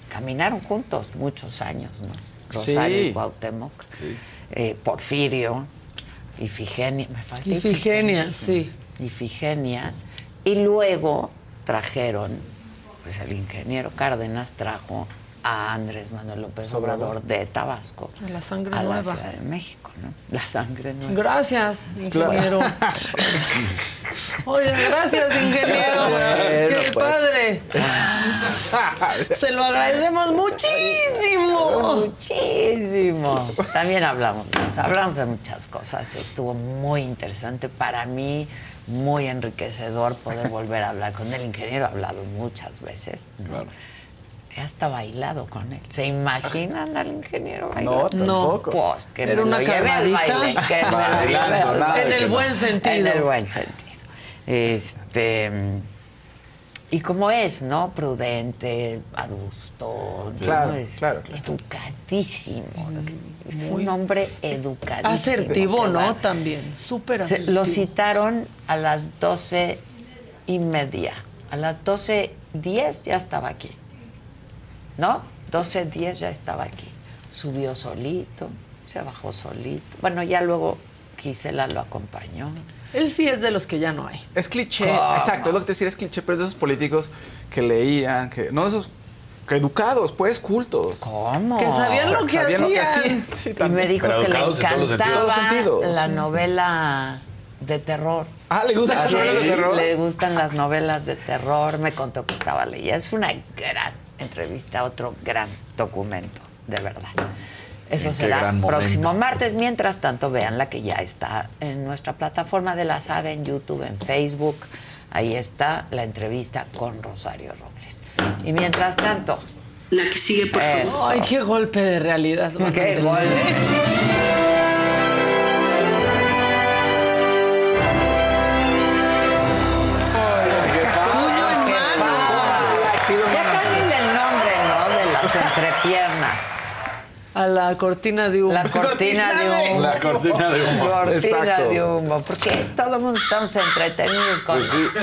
caminaron juntos muchos años, ¿no? Rosario Sí. y Cuauhtémoc, eh, Porfirio, Ifigenia, me falta Ifigenia, sí. Ifigenia, y luego trajeron, pues el ingeniero Cárdenas trajo a Andrés Manuel López Obrador de Tabasco A la sangre a nueva. la Ciudad de México, ¿no? La sangre nueva. Gracias, ingeniero. Oye, gracias, ingeniero. Bueno, ¡Qué pues. padre! Se lo agradecemos muchísimo. Muchísimo. También hablamos de eso, hablamos de muchas cosas. Estuvo muy interesante para mí, muy enriquecedor poder volver a hablar con el ingeniero. He hablado muchas veces. ¿no? He hasta bailado con él. ¿Se imaginan al ingeniero bailando? No, tampoco. Pues que Era me una lo lleve al calmadita. baile. Que me lo Bailando, lleve al nada baile. En el buen sentido. En el buen sentido. Este. Y como es, ¿no? Prudente, adusto, ¿no? Claro, Es claro, educadísimo. Es Muy- un hombre educadísimo. Asertivo, ¿no? También. Súper Se- asertivo. lo citaron a las doce y media. A las doce diez ya estaba aquí. ¿No? Doce diez ya estaba aquí. Subió solito, se bajó solito. Bueno, ya luego Gisela lo acompañó. Él sí es de los que ya no hay. Es cliché, ¿Cómo? exacto, es lo que te decía, es cliché, pero es de esos políticos que leían, que no de esos que educados, pues cultos. ¿Cómo? Que sabían lo que Sabían hacían. Sí, Y me dijo Pero que le encantaba la Sí. novela de terror. Ah, ¿le gustan las novelas de terror? Le gustan las novelas de terror. Me contó que estaba leyendo. Es una gran entrevista, otro gran documento, de verdad. Eso ¿En qué será próximo martes. Mientras tanto, vean la que ya está en nuestra plataforma de la saga, en YouTube, en Facebook. Ahí está la entrevista con Rosario Robles. Y mientras tanto. La que sigue, por favor. Eso. Ay, qué golpe de realidad. Qué golpe. A la cortina de humo. La cortina de humo. La cortina de humo. Cortina Exacto. de humo. Porque todo el mundo estamos entretenidos con Pues sí.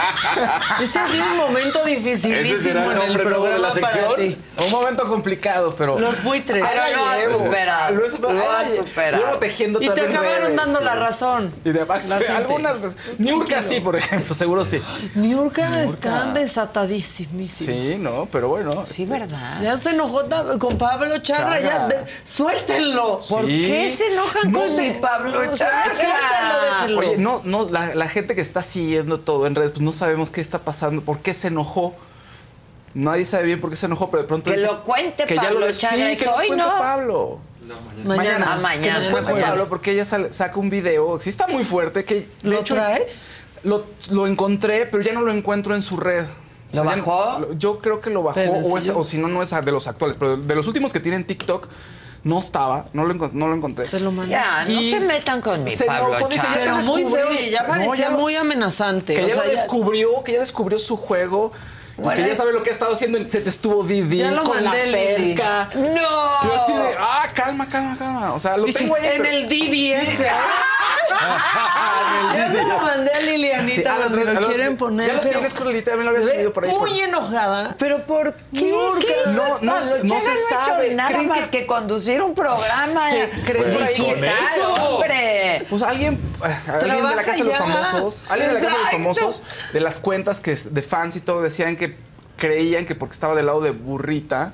Ese ha sido un momento dificilísimo Ese será el en el nombre nuevo de programa la para ti. Un momento complicado, pero. Los buitres. Pero lo has superado. Lo he superado. Lo has Ay, superado. Tejiendo Y te también acabaron redes, dando sí. la razón. Y demás, La gente. algunas. pues, Niurka sí, por ejemplo, seguro sí. Niurka están desatadísimísimos. Sí, no, pero bueno. Sí, ¿verdad? Ya se enojó ta- con Pablo Charra, ya de- suéltenlo. ¿Por Sí. qué se enojan No con sé. mi Pablo Suéltenlo, Charra? déjenlo. Oye, no, no, la, la gente que está siguiendo todo en redes, pues no sabemos qué está pasando, por qué se enojó. Nadie sabe bien por qué se enojó, pero de pronto. Que dice lo cuente que ya Pablo lo des- Charra, sí, que nos hoy, cuente ¿no? Pablo. Mañana. Ah, mañana. Que nos cuente mañana. Pablo, porque ella sale- saca un video. Sí, está muy fuerte. Que, ¿Lo hecho, traes? Lo, lo encontré, pero ya no lo encuentro en su red. ¿Lo ya- bajó? lo- yo creo que lo bajó, Pero o, si es- yo- o si no, no es de los actuales, pero de los últimos que tienen TikTok, no estaba, no lo, no lo encontré. Se lo mandé. Ya, no Y se metan con mi se Pablo enojó, dice, Pero muy feo y ya No, parecía ya muy amenazante. Que o ya sea, lo ya- descubrió, que ya descubrió su juego. Bueno, que ya es- sabe lo que ha estado haciendo. en- Se te estuvo Didi Ya lo con la perca. ¡No! Yo así de, ah, calma, calma, calma. O sea, lo Dice, tengo ahí. en pero- el DBS. Ya se lo mandé a Lilianita, Sí, a por los- si lo los- quieren poner. Ya lo pero tienes con Lilita, también lo había subido por ahí. por- Muy enojada. ¿Pero por qué? ¿Qué hizo No, no, Pablo no se ha hecho sabe. nada ¿Creen más que- que conducir un programa Se cree por ahí. digital, Con eso. hombre. Pues alguien, eh, alguien de la casa de los ya. famosos, alguien de la casa de los Exacto. famosos, de las cuentas que de fans y todo, decían que creían que porque estaba del lado de Burrita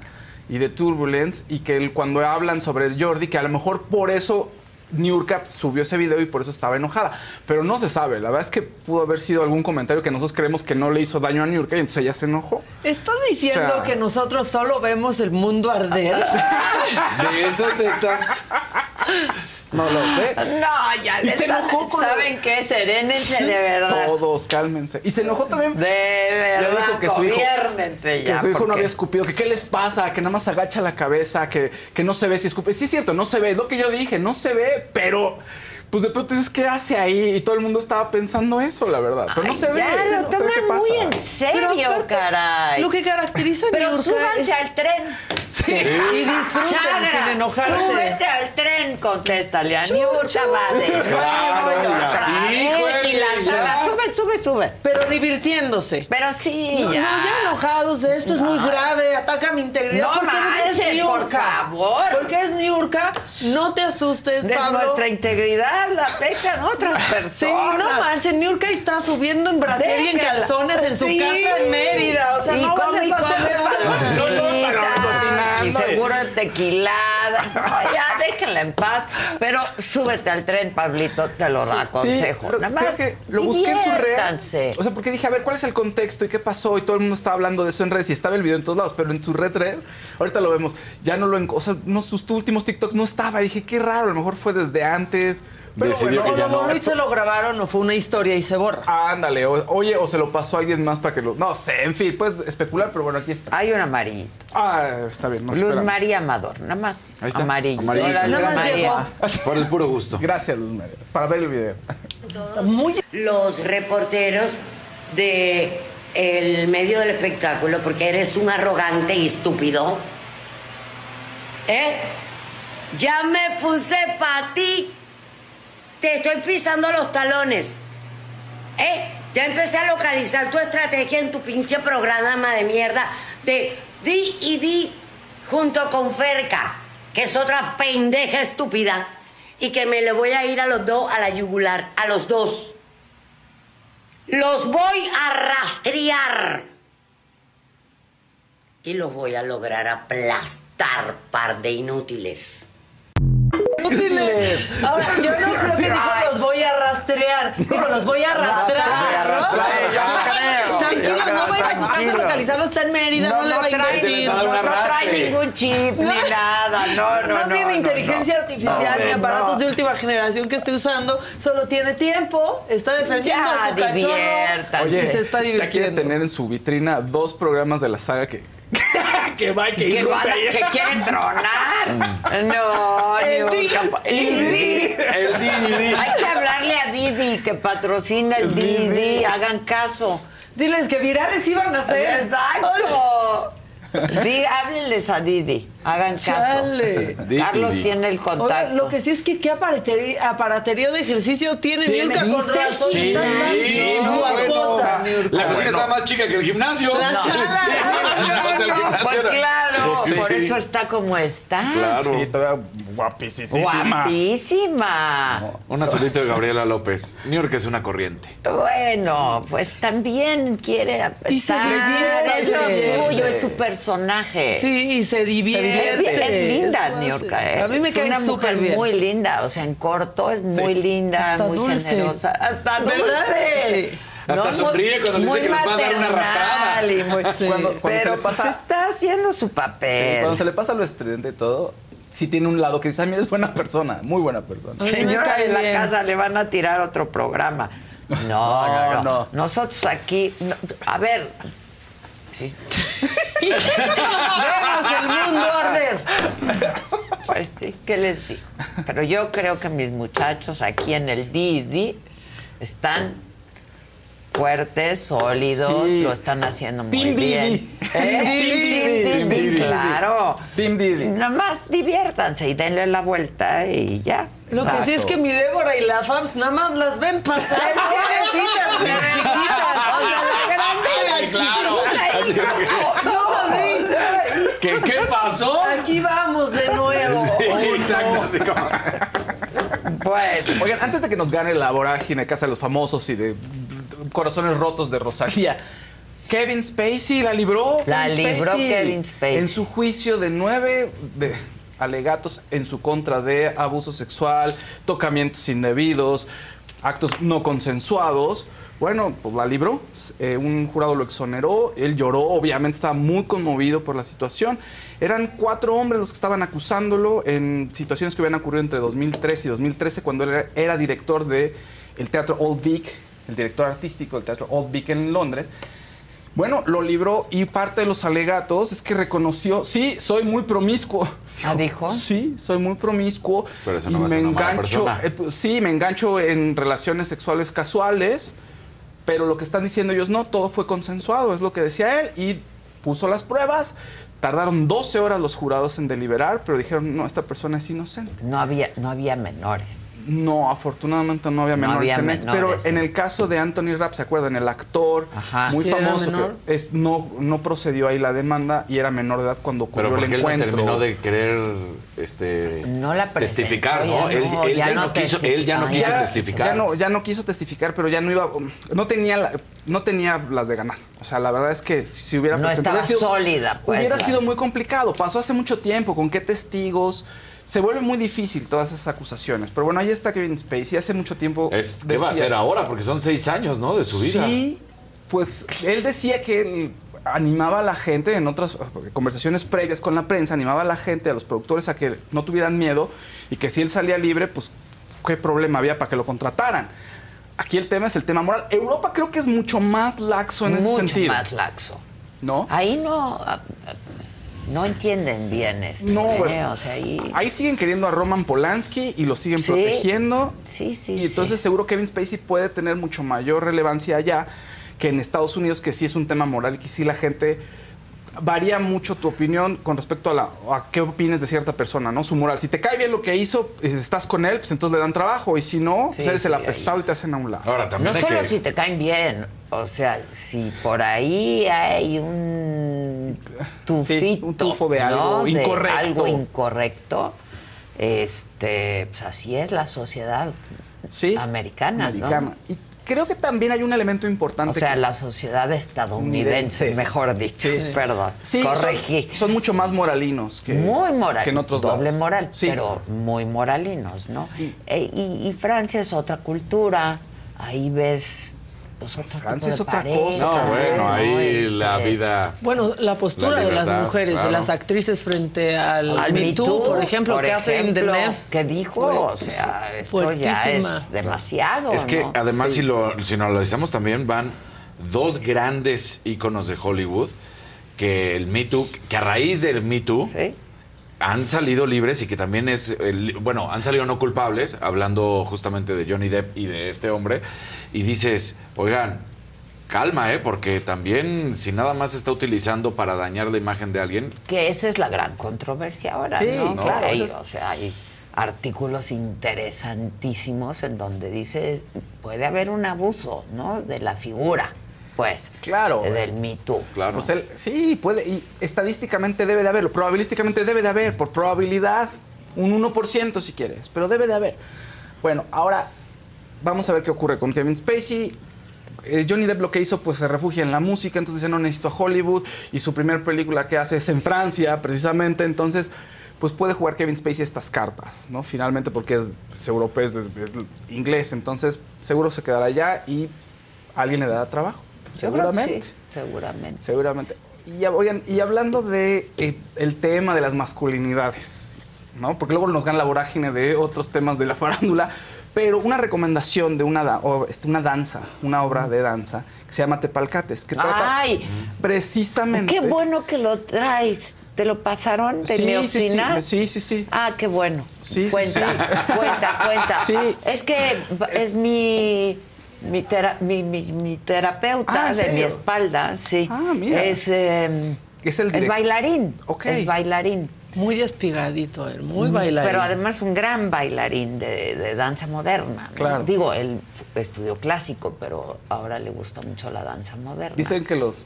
y de Turbulence y que el- cuando hablan sobre el Jordi, que a lo mejor por eso Niurka subió ese video y por eso estaba enojada. Pero no se sabe. La verdad es que pudo haber sido algún comentario que nosotros creemos que no le hizo daño a Niurka y entonces ella se enojó. ¿Estás diciendo O sea- que nosotros solo vemos el mundo arder? De eso te estás. No lo sé. No, ya Y se enojó con ¿Saben qué? Serénense de verdad. Todos, cálmense. Y se enojó también. De Ya verdad, dijo que su hijo, ya. que su hijo no había escupido, que qué les pasa, que nada más agacha la cabeza, que, que no se ve si escupe. Sí, es cierto, no se ve, es lo que yo dije, no se ve, pero pues de pronto dices, ¿qué hace ahí? Y todo el mundo estaba pensando eso, la verdad. Pero no se ve. Ya lo no ve toman pasa. muy en serio, Pero caray. Lo que caracteriza a Pero Niurka súbanse es- al tren. Sí. Y disfruten Chagra, sin enojarse. Súbete al tren, contéstale a Niurka, madre. Claro, sí, güey. y la sala, sube, sube, sube. Pero divirtiéndose. Pero sí, No, ya. no, ya enojados de esto es muy grave, ataca mi integridad. No porque es manchen, por Niurka. favor. Porque es Niurka, no te asustes, De Pablo. nuestra integridad la afectan otras personas. Sí, no manchen, Niurka está subiendo en brasier y en calzones en su Sí. casa en Mérida. O sea, y no come, les va a hacer nada. palomitas, y seguro de tequilada. No, ya, déjenla en paz. Pero súbete al tren, Pablito, te lo aconsejo. pero Nada más creo que lo busqué en su red. O sea, porque dije, a ver, ¿cuál es el contexto y qué pasó? Y todo el mundo estaba hablando de eso en redes y estaba el video en todos lados, pero en su red, red, ahorita lo vemos. Ya no lo, en- o sea, no, sus últimos TikToks no estaba. Y dije, qué raro, a lo mejor fue desde antes. Pero Decidió bueno, que ya O lo no. y se lo grabaron o fue una historia y se borra. Ándale, o- oye, o se lo pasó a alguien más para que lo. No sé, en fin, puedes especular, pero bueno, aquí está. Hay un amarillito. Ah, está bien, nos Luz esperamos. María Amador, nada más. Ahí está. Amarillo. Amarillito. Hola, Nada Luz más María. Por el puro gusto. Gracias, Luz María, para ver el video. los reporteros de el medio del espectáculo porque eres un arrogante y estúpido. ¿Eh? Ya me puse para ti. Te estoy pisando los talones. ¿Eh? Ya empecé a localizar tu estrategia en tu pinche programa de mierda de di y di junto con Ferca, que es otra pendeja estúpida, y que me le voy a ir a los dos a la yugular, a los dos. Los voy a rastrear. Y los voy a lograr aplastar, par de inútiles. Útiles. Ahora, yo no creo que dijo los voy a rastrear. Dijo los voy a arrastrar. Voy a arrastrar, ¿no? yo creo. Tranquilo, Yo creo, no va a ir a su casa a localizarlo. Está en Mérida, no, le va a invertir. no, no trae ningún chip ni nada. No, no, no. No tiene no, inteligencia no. artificial No, ni aparatos no. de última generación que esté usando, solo tiene tiempo, está defendiendo Ya, a su cachorro y se está ya quiere divirtiendo. tener en su vitrina dos programas de la saga que. que va y que Que, van que quieren tronar. No, El ni Di- un capa- el Di. El Didi. Hay que hablarle a Didi que patrocina el Didi. Hagan caso. Diles que virales iban a ser. Exacto. Di, háblenles a Didi. Hagan caso. Chale. Carlos Didi. tiene el contacto. lo que sí es que qué aparatería, aparaterío de ejercicio tiene Niurka con razón. Sí, Está más sí, no, bueno. La cocina está más chica que el gimnasio. La Sí, sala. Pues claro, sí. por eso está como está. Claro. Sí, todavía guapísima. Guapísima. Un azulito de Gabriela López. New York es una corriente. Bueno, pues también quiere Y se estar, es lo suyo, es su personaje. Sí, y se divierte. es linda, Niurka, hace. ¿eh? A mí me es cae una súper mujer bien. muy linda, o sea, en corto es muy linda, Hasta muy dulce. generosa. Hasta dulce. Sí. Hasta muy- sonríe cuando le dice muy que les va a dar una arrastrada. y muy- Sí. Cuando- cuando se Pero le pues pasa- está haciendo su Sí, papel. cuando se le pasa lo estridente y todo, sí tiene un lado que dice, a mí es buena persona, muy buena persona. Señora de la casa le van a tirar otro programa. No, no, No, no. no. Nosotros aquí, no, a ver. Sí. Vemos el mundo arder. Pues sí, ¿qué les digo? Pero yo creo que mis muchachos aquí en el Didi están fuertes, sólidos, Sí. lo están haciendo muy Team bien. Didi. ¿Eh? Team Didi. Team Team Didi. claro. Team Didi. Nada más diviértanse y denle la vuelta y ya. Lo que sí es que mi Débora y la Fabs nada más las ven pasar. Pobrecitas, mis chiquitas. O sea, la grande y la Ay, claro. chiquita. Así que- No, así. ¿Qué, ¿Qué pasó? Aquí vamos de nuevo. Exacto, así como- Bueno, Oigan, antes de que nos gane la vorágine Casa de los Famosos y de Corazones Rotos de Rosalía, Kevin Spacey la libró. La Kevin libró Kevin Spacey. En su juicio de nueve de alegatos en su contra de abuso sexual, tocamientos indebidos, actos no consensuados. Bueno, pues la libró. Eh, un jurado lo exoneró. Él lloró, obviamente estaba muy conmovido por la situación. Eran cuatro hombres los que estaban acusándolo en situaciones que habían ocurrido entre 2003 y 2013, cuando él era, era director del el Teatro Old Vic, el director artístico del Teatro Old Vic en Londres. Bueno, lo libró y parte de los alegatos es que reconoció, sí, soy muy promiscuo. ¿Ah, dijo? Sí, soy muy promiscuo. Pero eso y no me hace me engancho, eh, pues, sí, me engancho en relaciones sexuales casuales, pero lo que están diciendo ellos no, todo fue consensuado, es lo que decía él, y puso las pruebas. Tardaron 12 horas los jurados en deliberar, pero dijeron, no, esta persona es inocente. No había, no había menores. No, afortunadamente no había No menores había en este, pero en el caso de Anthony Rapp, ¿se acuerdan? El actor muy Sí, famoso menor. que es- no, no procedió ahí la demanda y era menor de edad cuando ocurrió Pero el porque él no encuentro. terminó de querer este, No la testificar, ¿no? Él, ya ya, no quiso, él ya no testificó. quiso Ya- testificar. Ya no, ya no quiso testificar, pero ya no iba, no tenía, la- no tenía las de ganar. O sea, la verdad es que si hubiera No presentado- estaba sólida, pues, hubiera la- sido muy complicado. Pasó hace mucho tiempo. ¿Con qué testigos? Se vuelve muy difícil todas esas acusaciones. Pero bueno, ahí está Kevin Spacey. Hace mucho tiempo. Es, ¿Qué va a hacer ahora? Porque son seis años, ¿no? De su vida. Sí, pues él decía que animaba a la gente en otras conversaciones previas con la prensa, animaba a la gente, a los productores a que no tuvieran miedo y que si él salía libre, pues qué problema había para que lo contrataran. Aquí el tema es el tema moral. Europa creo que es mucho más laxo en ese Mucho sentido. más laxo. ¿No? Ahí no, no entienden bien esto. No, ¿eh? O sea, ahí... Ahí siguen queriendo a Roman Polanski y lo siguen Sí. protegiendo. Sí, sí, Y entonces seguro Kevin Spacey puede tener mucho mayor relevancia allá que en Estados Unidos, que sí es un tema moral y que sí la gente varía mucho tu opinión con respecto a, la, a qué opines de cierta persona, ¿no? Su moral. Si te cae bien lo que hizo, y si estás con él, pues entonces le dan trabajo. Y si no, pues Sí, eres el apestado y te hacen a un lado. Ahora No solo si te caen bien, o sea, si por ahí hay un tufito, un tufo de ¿no? algo incorrecto. algo incorrecto, este, pues así es la sociedad americana, ¿no? Americana. Y creo que también hay un elemento importante. O sea, que- la sociedad estadounidense, mejor dicho, Sí. perdón, Sí, corregí. Son, son mucho más moralinos que, muy moral, que en otros doble lados. moral, Sí. pero muy moralinos, ¿no? E- y, y Francia es otra cultura, ahí ves pues, otro Francia tipo es otra pareja, cosa. No, bueno, ¿no? ahí Este, la vida. Bueno, la postura La de las mujeres, claro. de las actrices frente al, Al Me Too, Too, por ejemplo, por Catherine ejemplo, Deneuve. que dijo, fue o sea, esto ya es demasiado, Es que ¿no? además, Sí. si, lo, si nos lo decimos también, van dos grandes íconos de Hollywood que el Me Too, que a raíz del Me Too han salido libres y que también es, el- bueno, han salido no culpables, hablando justamente de Johnny Depp y de este hombre, y dices, oigan, calma, ¿eh? Porque también si nada más se está utilizando para dañar la imagen de alguien, Que esa es la gran controversia ahora, Sí, ¿no? no, Que hay, entonces- o sea, hay artículos interesantísimos en donde dice puede haber un abuso, ¿no? De la figura, pues. Claro. Del Me Too. Claro. Pues él, sí, puede, y estadísticamente debe de haberlo, probabilísticamente debe de haber, por probabilidad, un 1% si quieres, pero debe de haber. Bueno, ahora vamos a ver qué ocurre con Kevin Spacey. Eh, Johnny Depp lo que hizo, pues se refugia en la música, entonces dice, no necesito a Hollywood, y su primera película que hace es en Francia, precisamente, entonces, pues puede jugar Kevin Spacey estas cartas, ¿no? Finalmente, porque es, es europeo, es, es inglés, entonces seguro se quedará allá y alguien le dará trabajo. Yo creo que seguramente. sí, seguramente. Seguramente. Y, oigan, y hablando de eh, el tema de las masculinidades, ¿no? Porque luego nos gana la vorágine de otros temas de la farándula, pero una recomendación de una, da- este, una danza, una obra de danza que se llama Tepalcates, que trata Ay, precisamente... qué bueno que lo traes. ¿Te lo pasaron de Sí, mi sí, sí, sí, sí, sí. Ah, qué bueno. Sí, sí, cuenta, sí. cuenta, cuenta. Sí. Es que es, mi, mi, tera- mi, mi- mi terapeuta Ah, ¿en de mi espalda, sí. Ah, mira. Es, eh, Es el es bailarín. Ok. Es bailarín. Muy despigadito él, muy bailarín. Pero además un gran bailarín de, de danza moderna. ¿no? Claro. Digo, él estudió clásico, pero ahora le gusta mucho la danza moderna. Dicen que los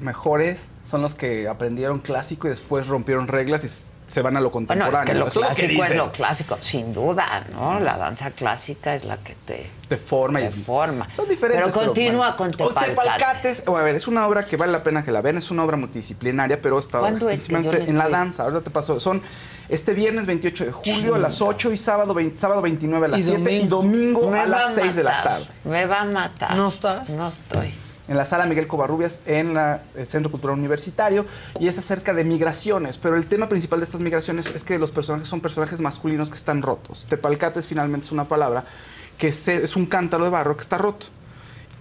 mejores son los que aprendieron clásico y después rompieron reglas y se van a lo Bueno, contemporáneo. es que lo Eso clásico es, lo clásico, sin duda, ¿no? La danza clásica es la que te, Te forma y te es- forma. Son diferentes. Pero continúa bueno. con Tepalcates. O a ver, es una obra que vale la pena que la vean, es una obra multidisciplinaria, pero está ¿Cuándo es que en la danza. Ahora te pasó. Son este viernes 28 de julio a las 8 y sábado, 20 sábado 29 a las Y 7 y domingo Me a las 6 de la tarde. Me va a matar. ¿No estás? No estoy. En la sala Miguel Covarrubias en el Centro Cultural Universitario y es acerca de migraciones, pero el tema principal de estas migraciones es que los personajes son personajes masculinos que están rotos. Tepalcates finalmente es una palabra que es un cántaro de barro que está roto.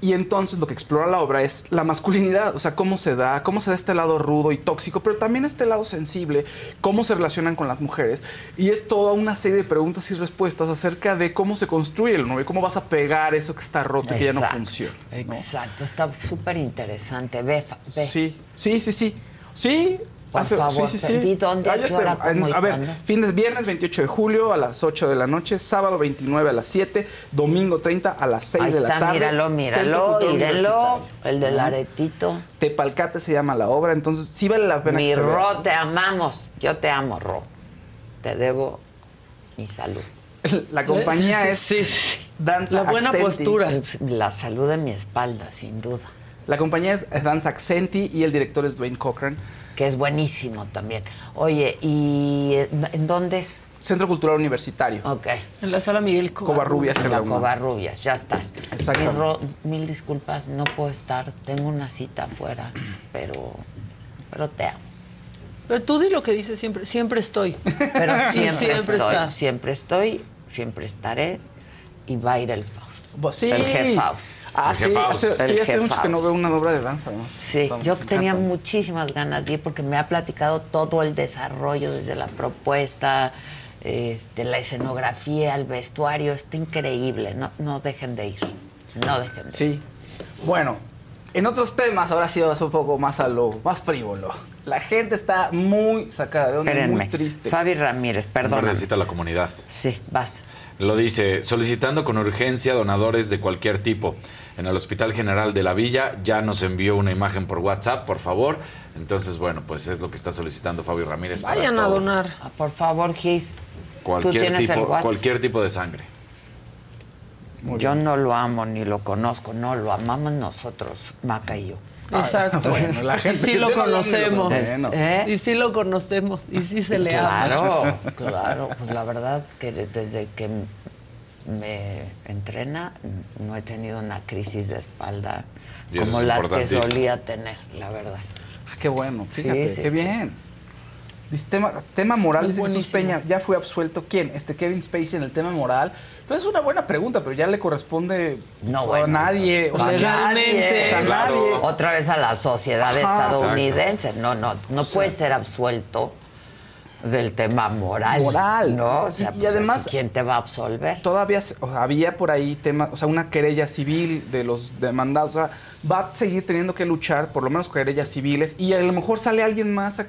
Y entonces lo que explora la obra es la masculinidad, o sea, cómo se da, cómo se da este lado rudo y tóxico, pero también este lado sensible, cómo se relacionan con las mujeres. Y es toda una serie de preguntas y respuestas acerca de cómo se construye el novio, cómo vas a pegar eso que está roto y que ya no funciona. ¿no? Exacto, está súper interesante. Ve, ve. Sí, sí, sí, sí. Sí. Por favor, ¿y dónde, a Ahí qué está. hora, cómo y a ver, cuándo? fin de viernes 28 de julio a las 8 de la noche, sábado 29 a las 7, domingo 30 a las 6 Ahí de la tarde. míralo, míralo. Universitario. El del aretito. Tepalcate se llama la obra, entonces sí vale la pena Mi que se vea. Ro, te amamos. Yo te amo, Ro. Te debo mi salud. La compañía es Sí. Danza La buena Accenti. postura. La salud de mi espalda, sin duda. La compañía es Danza Accenti y el director es Dwayne Cochran. Que es buenísimo también. Oye, ¿y en en dónde es? Centro Cultural Universitario. Ok. En la sala Miguel Covarrubias. En la Covarrubias. Covarrubias, ya estás. Ro, mil disculpas, no puedo estar. Tengo una cita afuera, pero, pero te amo. Pero tú di lo que dices siempre. Siempre estoy. Pero siempre, siempre estoy, siempre estoy, siempre estaré y va a ir el Faust. Pues sí. El Jefaus. Ah, El sí, hace, sí, hace mucho que no veo una obra de danza. ¿no? Sí, yo tenía encanta. muchísimas ganas de ir porque me ha platicado todo el desarrollo, desde la propuesta, este, la escenografía, el vestuario, está increíble. No, no dejen de ir. No dejen de ir. Sí. Bueno, en otros temas, ahora sí vamos un poco más a lo más frívolo. La gente está muy sacada de onda, Espérenme. muy triste. Fabi Ramírez, No perdón. necesita la comunidad. Sí, vas. Lo dice, solicitando con urgencia donadores de cualquier tipo. En el Hospital General de la Villa ya nos envió una imagen por WhatsApp, por favor. Entonces, bueno, pues es lo que está solicitando Fabio Ramírez. para Vayan a donar. Ah, por favor, Gis. ¿Tú Cualquier tipo, cualquier tipo de sangre. Yo no lo amo ni lo conozco, no, lo amamos nosotros, Maca y yo. Exacto. bueno, la y gente sí que lo conocemos. conoce, ¿no? ¿Eh? Y sí lo conocemos. Y sí se le ama. Claro, claro. Pues la verdad que desde que me entrena no he tenido una crisis de espalda Y como es las que solía tener, la verdad. Ah, qué bueno, fíjate, Sí, sí, qué sí. bien. Dice, tema, tema moral, Es dice Jesús. Peña, ya fue absuelto. ¿Quién? Este Kevin Spacey en el tema moral. Pues es una buena pregunta, pero ya le corresponde No, a bueno, nadie. eso- O sea, Legalmente. nadie, o sea, Claro. nadie. Otra vez a la sociedad Ajá, estadounidense. No, no, no puede ser absuelto del tema moral. Moral. ¿no? O sea, Y- y pues, además- así, ¿quién te va a absolver? Todavía se- o sea, había por ahí tema, o sea, una querella civil de los demandados. O sea, va a seguir teniendo que luchar, por lo menos querellas civiles, y a lo mejor sale alguien más a-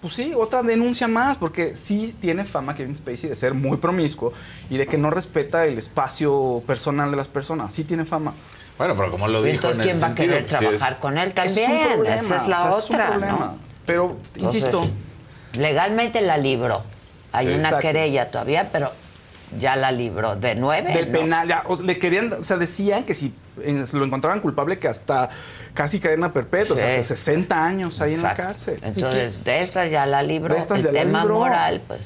pues sí, otra denuncia más, porque sí tiene fama Kevin Spacey de ser muy promiscuo y de que no respeta el espacio personal de las personas. Sí tiene fama. Bueno, pero como lo dijo Entonces, en ¿quién ese va a querer pues, trabajar es- con él Es también? problema, Esa es o la sea, es otra, problema. ¿no? Pero, Entonces, insisto, Legalmente la libró. Hay Sí, una exacto. querella todavía, pero ya la libró. De nueve. del ¿no? penal, ya, o sea, le querían, o sea, decían que si lo encontraban culpable que hasta casi cadena perpetua, o sea, Sí. que 60 años ahí en la Exacto. cárcel. Entonces, de esta ya la libró. De estas El ya la tema libró. moral, pues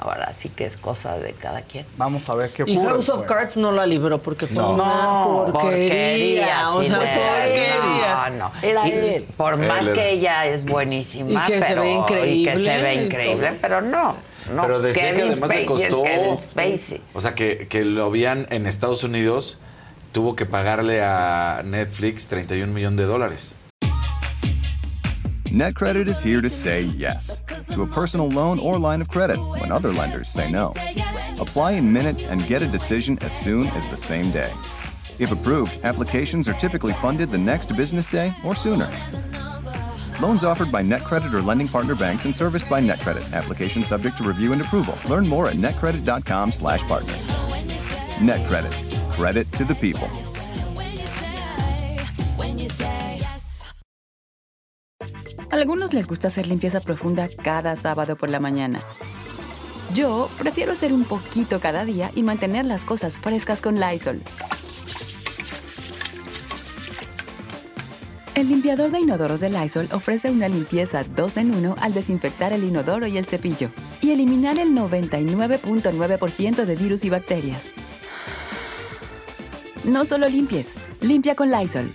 ahora sí que es cosa de cada quien. Vamos a ver qué Y ocurre. House of pues. Cards no la libró porque fue No. una No, porquería. o sí, sea, de- porquería. No, no. Era Y él. Por más Él era. que ella es buenísima, Y que se pero, ve y que se increíble ve increíble, pero no. No. Pero decía que Kevin además le Spacey es costó. Kevin Spacey. O sea, que, que lo habían en Estados Unidos, tuvo que pagarle a Netflix 31 millones de dólares. NetCredit is here to say yes to a personal loan or line of credit when other lenders say no. Apply in minutes and get a decision as soon as the same day. If approved, applications are typically funded the next business day or sooner. Loans offered by NetCredit or lending partner banks and serviced by NetCredit. Application subject to review and approval. Learn more at netcredit.com/partner. NetCredit. Credit to the people. A algunos les gusta hacer limpieza profunda cada sábado por la mañana. Yo prefiero hacer un poquito cada día y mantener las cosas frescas con Lysol. El limpiador de inodoros de Lysol ofrece una limpieza 2 en 1 al desinfectar el inodoro y el cepillo y eliminar el 99.9% de virus y bacterias. No solo limpies, limpia con Lysol.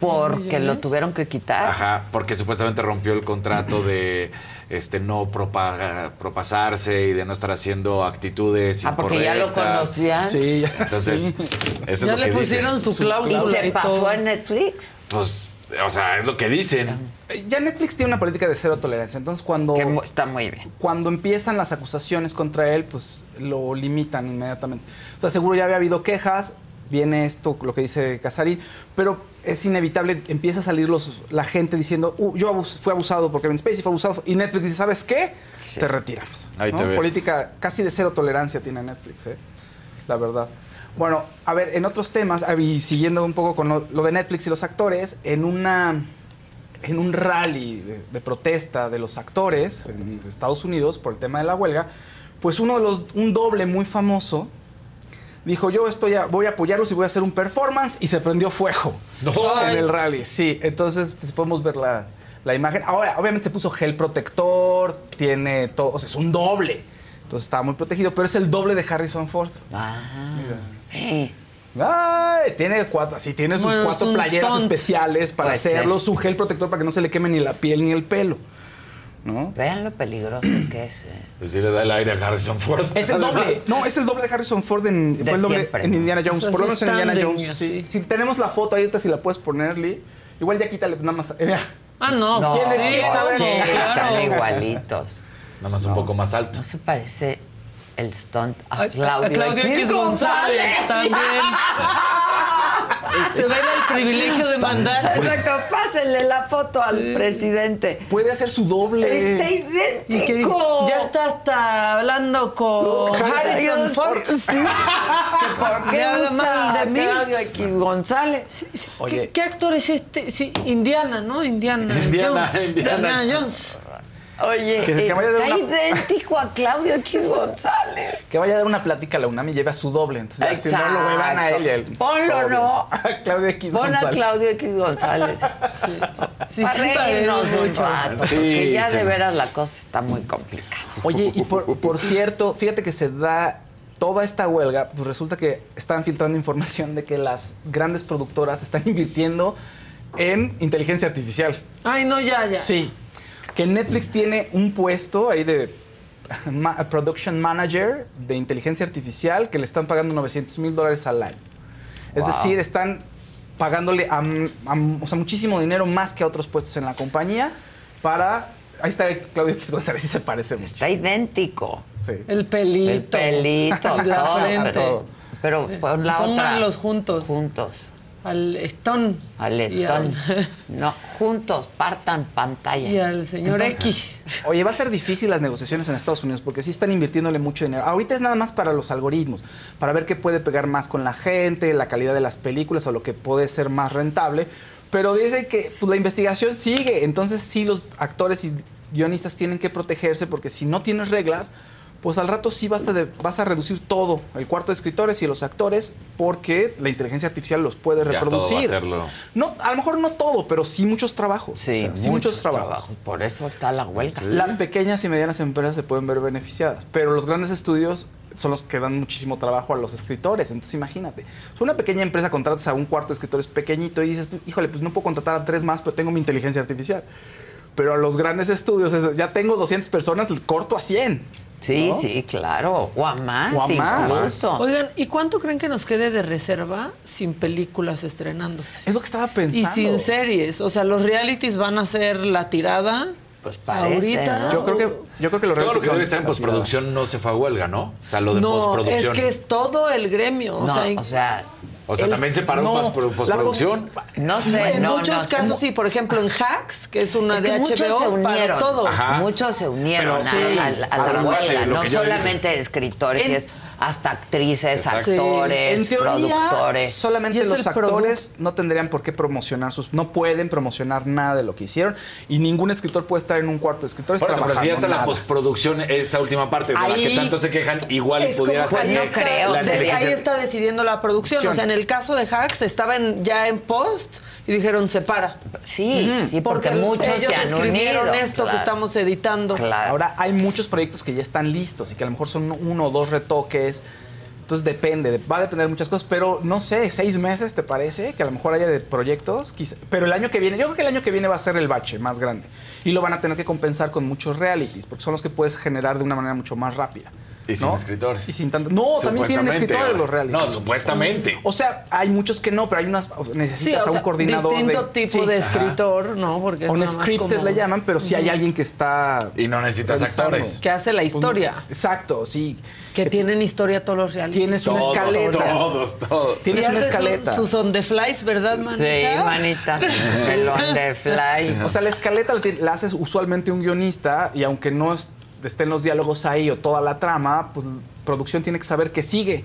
Porque lo tuvieron que quitar. Ajá, porque supuestamente rompió el contrato de este no propaga, propasarse y de no estar haciendo actitudes Ah, porque ya lo conocían. Sí, ya. Entonces, Sí. eso es Ya lo le que pusieron dicen. su cláusula. ¿Y se pasó en Netflix? Pues, o sea, es lo que dicen. Eh, Ya Netflix tiene una política de cero tolerancia. Entonces, cuando, Que está muy bien. cuando empiezan las acusaciones contra él, pues lo limitan inmediatamente. Entonces, seguro ya había habido quejas. Viene esto, lo que dice Casarín, pero es inevitable, empieza a salir los, la gente diciendo, "Uh, yo abus- fui abusado porque Kevin Spacey fue abusado, y Netflix dice, ¿sabes qué? Te retiramos. Ahí ¿no? te ves. Política casi de cero tolerancia tiene Netflix, ¿eh? la verdad. Bueno, a ver, en otros temas, ah, y siguiendo un poco con lo, lo de Netflix y los actores, en una en un rally de, de protesta de los actores en Estados Unidos por el tema de la huelga, pues uno de los, un doble muy famoso, dijo yo estoy a- voy a apoyarlos y voy a hacer un performance y se prendió fuego en el rally. Sí, entonces pues, podemos ver la, la imagen. Ahora, obviamente se puso gel protector, tiene todo, o sea, es un doble. Entonces estaba muy protegido, pero es el doble de Harrison Ford. Ah. Ay, tiene cuatro, sí, tiene sus Bueno, cuatro playeras stunt. especiales para Puede ser. hacerlo, su gel protector para que no se le queme ni la piel ni el pelo. ¿No? Vean lo peligroso que es. eh. Pues sí le da el aire a Harrison Ford. Es el doble. No, es el doble de Harrison Ford en, De fue el doble siempre, en ¿no? Indiana Jones. O sea, Por lo menos en Indiana Jones. sí. Si tenemos la foto ahí, ahorita si la puedes poner, Lee. Igual ya quítale nada más. eh. Ah, no. No, ¿Quién es sí, sí, claro. están igualitos. Nada más un poco más alto. ¿No se parece el stunt a A- a Claudio, Claudio X González también. Se ve el privilegio de mandar. Exacto, pásenle la foto al presidente. Puede hacer su doble. Está Y que idéntico. ya está hasta hablando con Harrison Ford. Sí. ¿Que ¿Por qué habla mal de mí? X González? Oye. ¿Qué, qué actor es este? Sí, Indiana, ¿no? Indiana, Indiana, Jones. Indiana. Jones. Oye, Que- que vaya a dar está una- idéntico a Claudio X González. Que vaya a dar una plática a la UNAM y lleve a su doble. Entonces, ya, si no lo huevan a él y a él. Ponlo. ¿no? A Claudio X Pon a González. Claudio X González. Sí, sí, un mucho. rato, Sí, porque ya sí. de veras la cosa está muy complicada. Oye, y por, por cierto, fíjate que se da toda esta huelga, pues resulta que están filtrando información de que las grandes productoras están invirtiendo en inteligencia artificial. Ay, no, ya, ya. Sí. Que Netflix tiene un puesto ahí de ma- Production Manager de inteligencia artificial que le están pagando 900 mil dólares al año. Es Wow. decir, están pagándole a, a- o sea, muchísimo dinero más que a otros puestos en la compañía para... Ahí está Claudio X González, sí se parece mucho. Está idéntico. Sí. El pelito. El pelito, La todo, frente. Pero, pero pon la otra. Pónganlos juntos. Juntos. Al Stone. Al Stone. al- No, juntos, partan pantalla. Y al señor Entonces- X. Oye, va a ser difícil las negociaciones en Estados Unidos porque sí están invirtiéndole mucho dinero. Ahorita es nada más para los algoritmos, para ver qué puede pegar más con la gente, la calidad de las películas o lo que puede ser más rentable. Pero dice que pues, la investigación sigue, entonces sí los actores y guionistas tienen que protegerse porque si no tienes reglas, pues al rato sí vas a, de- vas a reducir todo, el cuarto de escritores y los actores, porque la inteligencia artificial los puede Ya todo va a reproducir. hacerlo. No, a lo mejor no todo, pero sí muchos trabajos. Sí, O sea, sí muchos trabajos. Por eso está la huelga. Las pequeñas y medianas empresas se pueden ver beneficiadas, pero los grandes estudios son los que dan muchísimo trabajo a los escritores. Entonces, imagínate, si una pequeña empresa contratas a un cuarto de escritores pequeñito y dices, híjole, pues no puedo contratar a tres más, pero tengo mi inteligencia artificial. Pero a los grandes estudios, es, ya tengo 200 personas, corto a 100. Sí, ¿no? sí, claro. O a más, O a más. incluso. Oigan, ¿y cuánto creen que nos quede de reserva sin películas estrenándose? Es lo que estaba pensando. Y sin series. O sea, los realities van a ser la tirada. Pues parece, ahorita. ¿no? Yo creo que, yo creo que los Todo lo realities que debe estar en postproducción no se fue a huelga, ¿no? O sea, lo de No, es postproducción. que es todo el gremio. O No, sea, o sea, O sea, el- también se paró no, postproducción. no sé, en no, muchos no, casos sí. Por ejemplo, en Hacks, que es una Es de que muchos se HBO, para unieron. todo. Ajá. Muchos se unieron Pero a, sí, a- a la lo no solamente escritores, En- es hasta actrices, Exacto. actores, En teoría, productores. solamente los actores no tendrían por qué promocionar sus, no pueden promocionar nada de lo que hicieron y ningún escritor puede estar en un cuarto de escritores Por eso, pero si ya está trabajando la postproducción, esa última parte de la que tanto se quejan, igual Es pudiera ser ahí está, creo, inteligencia- ahí está decidiendo la producción. O sea, en el caso de Hacks estaban ya en post y dijeron separa. Sí, sí, porque, muchos ellos se han escribieron unido. esto que estamos editando. Claro. Ahora hay muchos proyectos que ya están listos y que a lo mejor son uno o dos retoques, Entonces depende, de- va a depender de muchas cosas, pero no sé, seis meses, ¿te parece? Que a lo mejor haya de proyectos, quizá- pero el año que viene, yo creo que el año que viene va a ser el bache más grande. Y lo van a tener que compensar con muchos realities, porque son los que puedes generar de una manera mucho más rápida. Y sin ¿no? escritores. Y sin tanto. No, también tienen escritores los realities. No, supuestamente. O sea, hay muchos que no, pero hay unas. o sea, necesitas Sí, o a sea, un coordinador. distinto de, tipo de escritor, ¿no? Porque es un scripted como- le llaman, pero sí hay alguien que está. Y no necesitas revisando. actores. Que hace la historia. Exacto, sí. Que tienen historia todos los realities. Tienes una Todos, escaleta. todos, todos. Tienes una escaleta. Sus on the flies, ¿verdad, manita? Sí, manita. El on the fly. O sea, la escaleta la haces usualmente un guionista y aunque no es- estén los diálogos ahí o toda la trama, pues producción tiene que saber que sigue.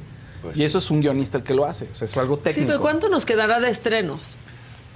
y eso es un guionista el que lo hace. O sea, es algo Sí, técnico. pero ¿cuánto nos quedará de estrenos?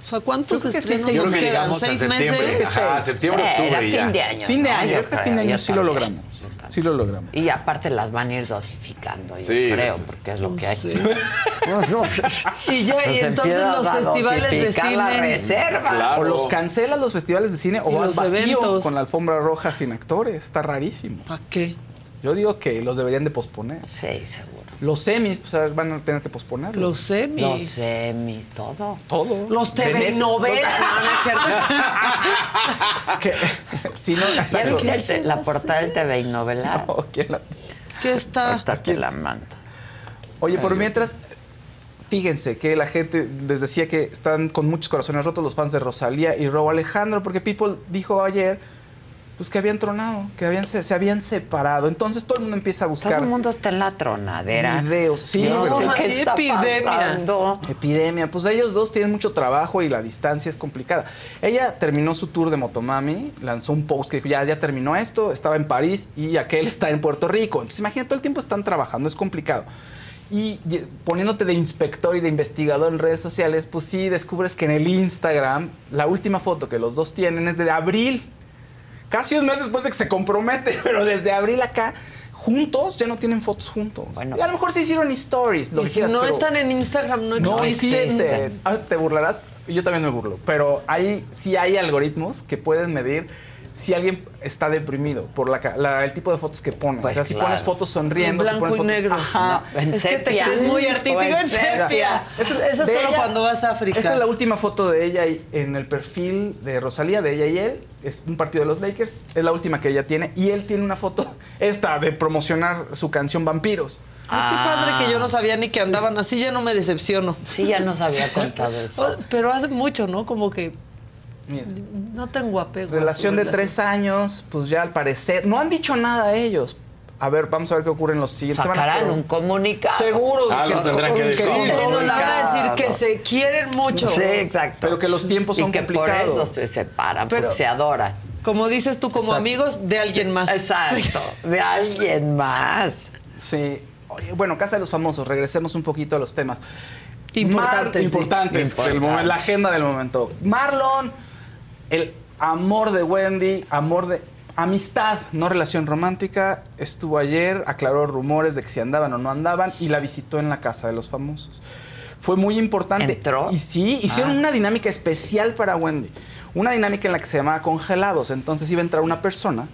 O sea, ¿cuántos que estrenos sí, nos que quedan? a ¿Seis meses? Ajá, septiembre, Sí, octubre ya. fin de año. Fin de año, yo creo que fin de año sí lo logramos. Sí lo logramos. Y aparte las van a ir dosificando, yo Sí, creo, porque es lo que hay. Y ya, y entonces los festivales de dosificar la cine. reserva. Claro. O los cancelas los festivales de cine o vas los vacío eventos. con la alfombra roja sin actores. Está rarísimo. ¿Para qué? Yo digo que los deberían de posponer. Sí, seguro. Los semis pues, van a tener que posponerlos. Los semis. Los semis, todo. Todo. Los TV novelas. No, no es cierto. Sí, no, ¿Ya viste la portada del TV y novela? No, ¿quién la- ¿Qué está? Te la mando. Oye, por mientras, fíjense que la gente les decía que están con muchos corazones rotos los fans de Rosalía y Robo Alejandro, porque People dijo ayer pues que habían tronado, que habían, se, se habían separado. Entonces todo el mundo empieza a buscar Todo el mundo está en la tronadera. videos. Sí, No, pero- ¿qué está epidemia. pasando? Epidemia, pues ellos dos tienen mucho trabajo y la distancia es complicada. Ella terminó su tour de Motomami, lanzó un post que dijo, ya, ya terminó esto, estaba en París y aquel está en Puerto Rico. Entonces imagínate, todo el tiempo están trabajando, es complicado. Y poniéndote de inspector y de investigador en redes sociales, pues sí, descubres que en el Instagram, la última foto que los dos tienen es de abril. Casi un mes después de que se compromete, pero desde abril acá, juntos, ya no tienen fotos juntos. Bueno. y a lo mejor se hicieron stories, lo Y que si quieras, no pero- están en Instagram, no no existen. existe. Ah, te burlarás. Yo también me burlo. Pero hay, sí hay algoritmos que pueden medir si alguien está deprimido por la, ca- la- el tipo de fotos que pones. Pues o sea, si claro. pones fotos sonriendo, En si blanco pones y fotos- negro. Ajá. No, en Es que te sepia. crees muy artístico en sepia. Esto Eso es solo ella- cuando vas a África. Esta es la última foto de ella y- en el perfil de Rosalía, de ella y él. Es un partido de los Lakers. Es la última que ella tiene. Y él tiene una foto, esta, de promocionar su canción Vampiros. Ay, qué padre que yo no sabía ni que andaban así, ya no me decepciono. Sí, ya nos había contado eso. Oh, Pero hace mucho, ¿no? Como que Mira. no tengo apego. Relación de relación. tres años, pues ya al parecer. No han dicho nada a ellos. A ver, vamos a ver qué ocurre en los siguientes semanas. Sacarán pero un comunicado. Seguro. Algo tendrán que decir. un Eh, nos la van a decir que se quieren mucho. Sí, exacto. Pero que los tiempos son y que complicados. por eso se separan, Pero- porque se adoran. Como dices tú, como Exacto. amigos de alguien más. Exacto. De alguien más. Sí. Oye, bueno, Casa de los Famosos, regresemos un poquito a los temas. Importantes, Mar- sí. importantes. Importantes. el la agenda del momento. Marlon, el amor de Wendy, amor de amistad, no relación romántica, estuvo ayer, aclaró rumores de que si andaban o no andaban y la visitó en la Casa de los Famosos. Fue muy importante. ¿Entró? Y sí, hicieron Ah. una dinámica especial para Wendy. Una dinámica en la que se llamaba congelados. Entonces iba a entrar una persona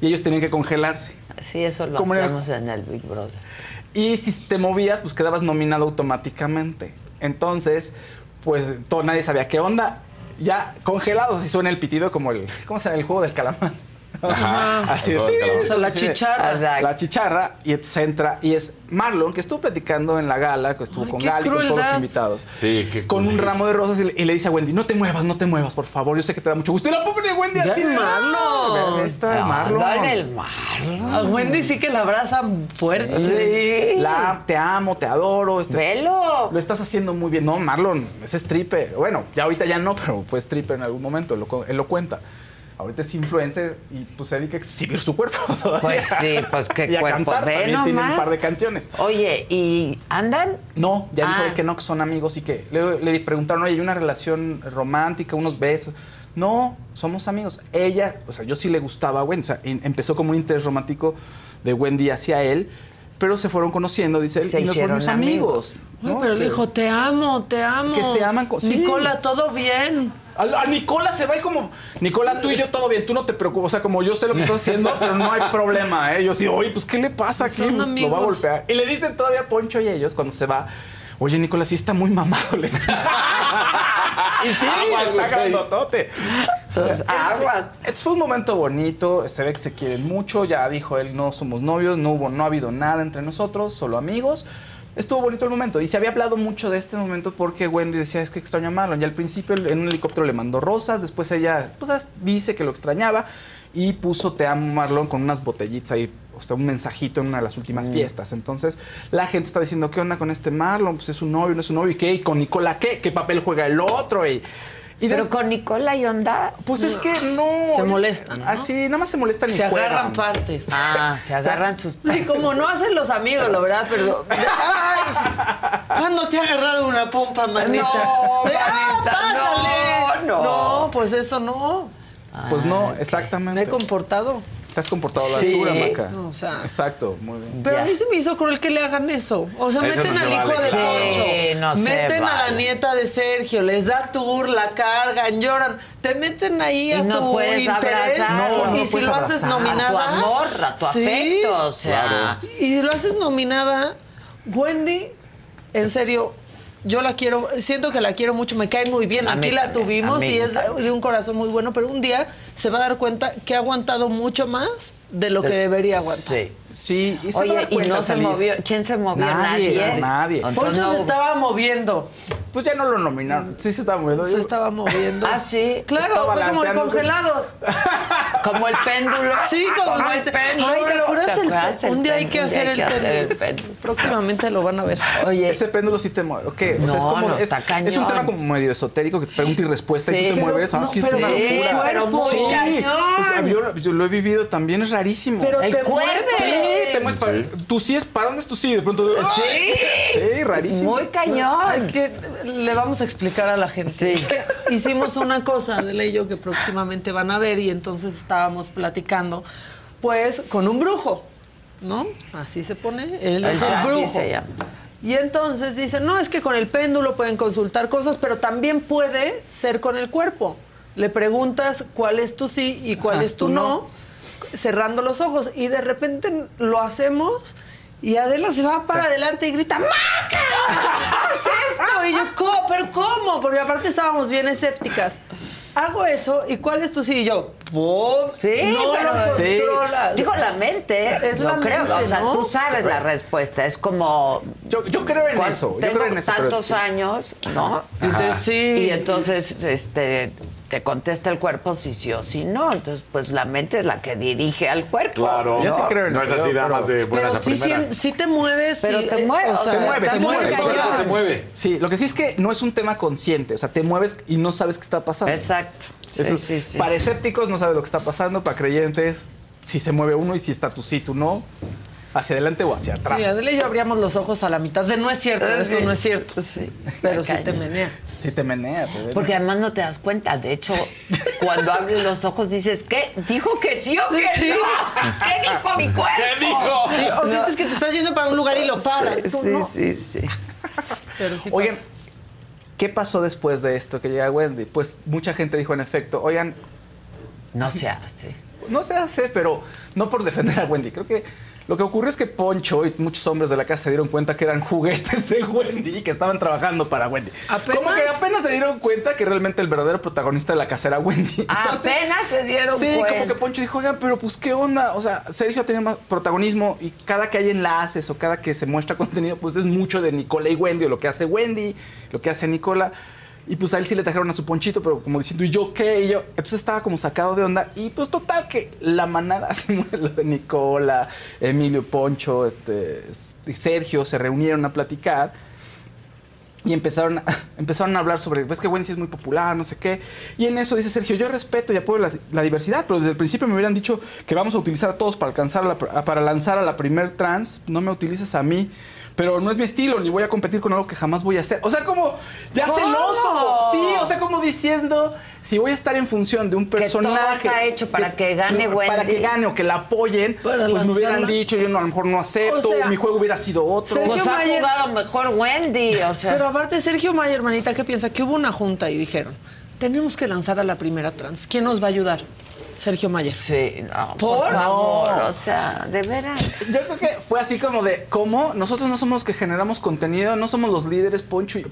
y ellos tenían que congelarse. Sí, eso lo Como en el- hacemos en el Big Brother. Y si te movías, pues quedabas nominado automáticamente. Entonces, pues todo, nadie sabía qué onda. Ya congelados, así suena el pitido como el. ¿Cómo se llama? El juego del calamar. Ajá. Así El de. O sea, la chicharra. Exacto. La chicharra, y entonces entra, y es Marlon, que estuvo platicando en la gala, que estuvo Ay, con Gali, con todos los crueldad. invitados. Sí, qué Con un ramo de rosas y le, y le dice a Wendy, no te muevas, no te muevas, por favor, yo sé que te da mucho gusto. Y la pobre Wendy Ya así es de... Marlon. Ahí está Anda Marlon. en el Marlon. A Wendy sí que la abrazan fuerte. Sí. La, te amo, te adoro. este- Velo. Lo estás haciendo muy bien. No, Marlon, es stripper. Bueno, ya ahorita ya no, pero fue stripper en algún momento, lo él lo cuenta. Ahorita es influencer y pues se dedica a exhibir su cuerpo todavía. Pues sí, pues qué y a cuerpo. cantar. Ve También tiene un par de canciones. Oye, ¿y andan? No, ya dijo Ah. él que no, que son amigos y que le, le preguntaron, oye, ¿hay una relación romántica, unos besos? No, somos amigos. Ella, o sea, yo sí le gustaba a Wendy. O sea, em- empezó como un interés romántico de Wendy hacia él, pero se fueron conociendo, dice él, Se y nos hicieron volvimos amigos. ¿no? pero le Que- dijo, te amo, te amo. Que se aman con- sí. Nicola, todo bien. A, a Nicola se va y como, Nicola, tú y yo todo bien, tú no te preocupes. O sea, como yo sé lo que estás haciendo, pero no hay problema, ¿eh? Yo sí, oye, pues, ¿qué le pasa aquí? Son Lo va a golpear. Y le dicen todavía a Poncho y ellos cuando se va, oye, Nicola, sí está muy mamado. Le dicen. y sí, Aguas, está grandotote. Pues, aguas. Es- Fue un momento bonito, se ve que se quieren mucho, ya dijo él, no somos novios, no hubo, no ha habido nada entre nosotros, solo amigos. Estuvo bonito el momento y se había hablado mucho de este momento porque Wendy decía es que extraña a Marlon. Y al principio en un helicóptero le mandó rosas, después ella pues, dice que lo extrañaba y puso te amo Marlon con unas botellitas ahí, o sea, un mensajito en una de las últimas fiestas. Entonces la gente está diciendo, ¿qué onda con este Marlon? Pues es un novio, no es un novio. ¿Y qué? ¿Y con Nicola qué? ¿Qué papel juega el otro? Y, y Pero des- con Nicola y onda. pues es que no. Se molestan, ¿no? Así, nada más se molestan y Se juegan. agarran partes. Ah, se agarran sus. Sí, como no hacen los amigos, la verdad, pero. Ay. ¿Cuándo te ha agarrado una pompa, manita? No, ah, pásale. no, no. pues eso no. Pues no, Me exactamente. he comportado. Te has comportado a la Sí. altura, Maca. No, o sea. Exacto, muy bien. Pero a mí se me hizo cruel que le hagan eso. O sea, Eso meten no se al hijo vale. de Sí, Poncho. no se meten a la vale. nieta de Sergio, les da tour, la cargan, lloran. Te meten ahí Y a no tu puedes interés. abrazar. No, y no si puedes lo haces abrazar. nominada. A tu amor, a tu Sí. afecto, o sea. Y si lo haces nominada, Wendy, en serio, yo la quiero, siento que la quiero mucho, me cae muy bien. Aquí la tuvimos y es de un corazón muy bueno, pero un día se va a dar cuenta que ha aguantado mucho más de lo que debería aguantar. Sí. Sí, y se Oye, y no se movió. ¿Quién se movió? Nadie, Nadie. nadie. Poncho no se estaba moviendo. Pues ya no lo nominaron. Sí se estaba moviendo. Se estaba moviendo. Ah, sí. Claro, fue como balanceándose. congelados. Como el péndulo. Sí, como, el este- péndulo. Ay, ¿te acuerdas ¿Te el acuerdas péndulo? el Un día hay que péndulo? hacer Un el día hay que hacer el péndulo. péndulo. Próximamente lo van a ver. Oye, Ese péndulo sí te mueve. ¿ok? O sea, No, es como. no, es, está cañón. es un tema como medio esotérico que pregunta y respuesta y Sí. tú te Pero mueves. Ah, no, sí, es pero una sí, locura. pero muy sí. cañón. O sea, yo, yo lo he vivido también, es rarísimo. Pero El te mueves. Sí, te. Tú sí es. ¿Para dónde es tu sí? De pronto. Sí. Sí, rarísimo. muy cañón. Le vamos a explicar a la gente. Sí. Hicimos una cosa, de y yo, que próximamente van a ver, y entonces estábamos platicando, pues, con un brujo, ¿no? Así se pone, él es el Así brujo. se llama. Y entonces dicen, no, es que con el péndulo pueden consultar cosas, pero también puede ser con el cuerpo. Le preguntas cuál es tu sí y cuál Ajá, es tu tú no, no. Cerrando los ojos. Y de repente lo hacemos y Adela se va para adelante y grita, ¡Maca! ¡Haz esto! Y yo, ¿cómo? ¿Pero cómo? Porque aparte estábamos bien escépticas. Hago eso y ¿cuál es tu sí? Y yo, ¡pum! Sí, no pero lo Sí. controlas. Digo, la mente, Es lo la creo. mente, o sea, ¿no? tú sabes la respuesta. Es como. Yo, yo creo en eso. Yo tengo creo en eso. pero- tantos años, ¿no? Entonces, sí. Y entonces, este, te contesta el cuerpo si sí o si no. Entonces, pues la mente es la que dirige al cuerpo. Claro. Yo sí creo en no es así damas de buenas Pero a sí, sí, primeras. sí te mueves. Pero sí, te eh, mueves, o sea, te Te mueves, te mueves. cañón. todo se mueve. Sí, lo que sí es que no es un tema consciente. O sea, te mueves y no sabes qué está pasando. Exacto. Eso Sí, es- sí, sí. Para escépticos no sabes lo que está pasando, para creyentes, si se mueve uno y si está tu sí, tu no, hacia adelante o hacia atrás. Sí, Adela y yo abríamos los ojos a la mitad de no es cierto, Ah, esto sí. no es cierto. Sí. Pero sí te menea. Sí te menea. te. Porque además no te das cuenta. De hecho, cuando abres los ojos dices, ¿qué? ¿Dijo que sí o que Sí. no? ¿Qué dijo mi cuerpo? ¿Qué dijo? Sí, o sientes que te estás yendo para un lugar y lo paras. Sí, Tú sí, no. sí, sí. Pero sí Oigan, pasa. ¿qué pasó después de esto que llega Wendy? Pues mucha gente dijo en efecto, oigan, No se hace. no se hace, pero no por defender a Wendy. Creo que lo que ocurrió es que Poncho y muchos hombres de la casa se dieron cuenta que eran juguetes de Wendy y que estaban trabajando para Wendy. ¿Apenas? Como que apenas se dieron cuenta que realmente el verdadero protagonista de la casa era Wendy. Entonces, Apenas se dieron sí, cuenta. como que Poncho dijo, oigan, pero pues qué onda. O sea, Sergio tenía más protagonismo y cada que hay enlaces o cada que se muestra contenido, pues es mucho de Nicola y Wendy, o lo que hace Wendy, lo que hace Nicola. Y pues a él sí le trajeron a su ponchito, pero como diciendo, ¿y yo qué? Y yo, entonces estaba como sacado de onda. Y pues total que la manada, así, lo de Nicola, Emilio, Poncho, este, Sergio se reunieron a platicar. Y empezaron a, empezaron a hablar sobre, ves que Wendy es muy popular, no sé qué. Y en eso dice Sergio, yo respeto y apoyo la, la diversidad, pero desde el principio me hubieran dicho que vamos a utilizar a todos para, alcanzar a la- para lanzar a la primer trans, no me utilices a mí. Pero no es mi estilo, ni voy a competir con algo que jamás voy a hacer. O sea, como ya ¿Cómo? celoso. Sí, o sea, como diciendo, si voy a estar en función de un todo personaje. está hecho para que gane Para Wendy. que gane o que la apoyen, Para pues me hubieran dicho, yo no, a lo mejor no acepto, O sea, mi juego hubiera sido otro. Sergio Pues ha Mayer- jugado mejor Wendy, o sea. Pero aparte, Sergio Mayer, hermanita, ¿qué piensa? Que hubo una junta y dijeron, tenemos que lanzar a la primera trans. ¿Quién nos va a ayudar? Sergio Mayer. Sí, no, ¿Por? por favor, o sea, de veras. Yo creo que fue así como de, ¿cómo? Nosotros no somos los que generamos contenido, no somos los líderes, Poncho. Y,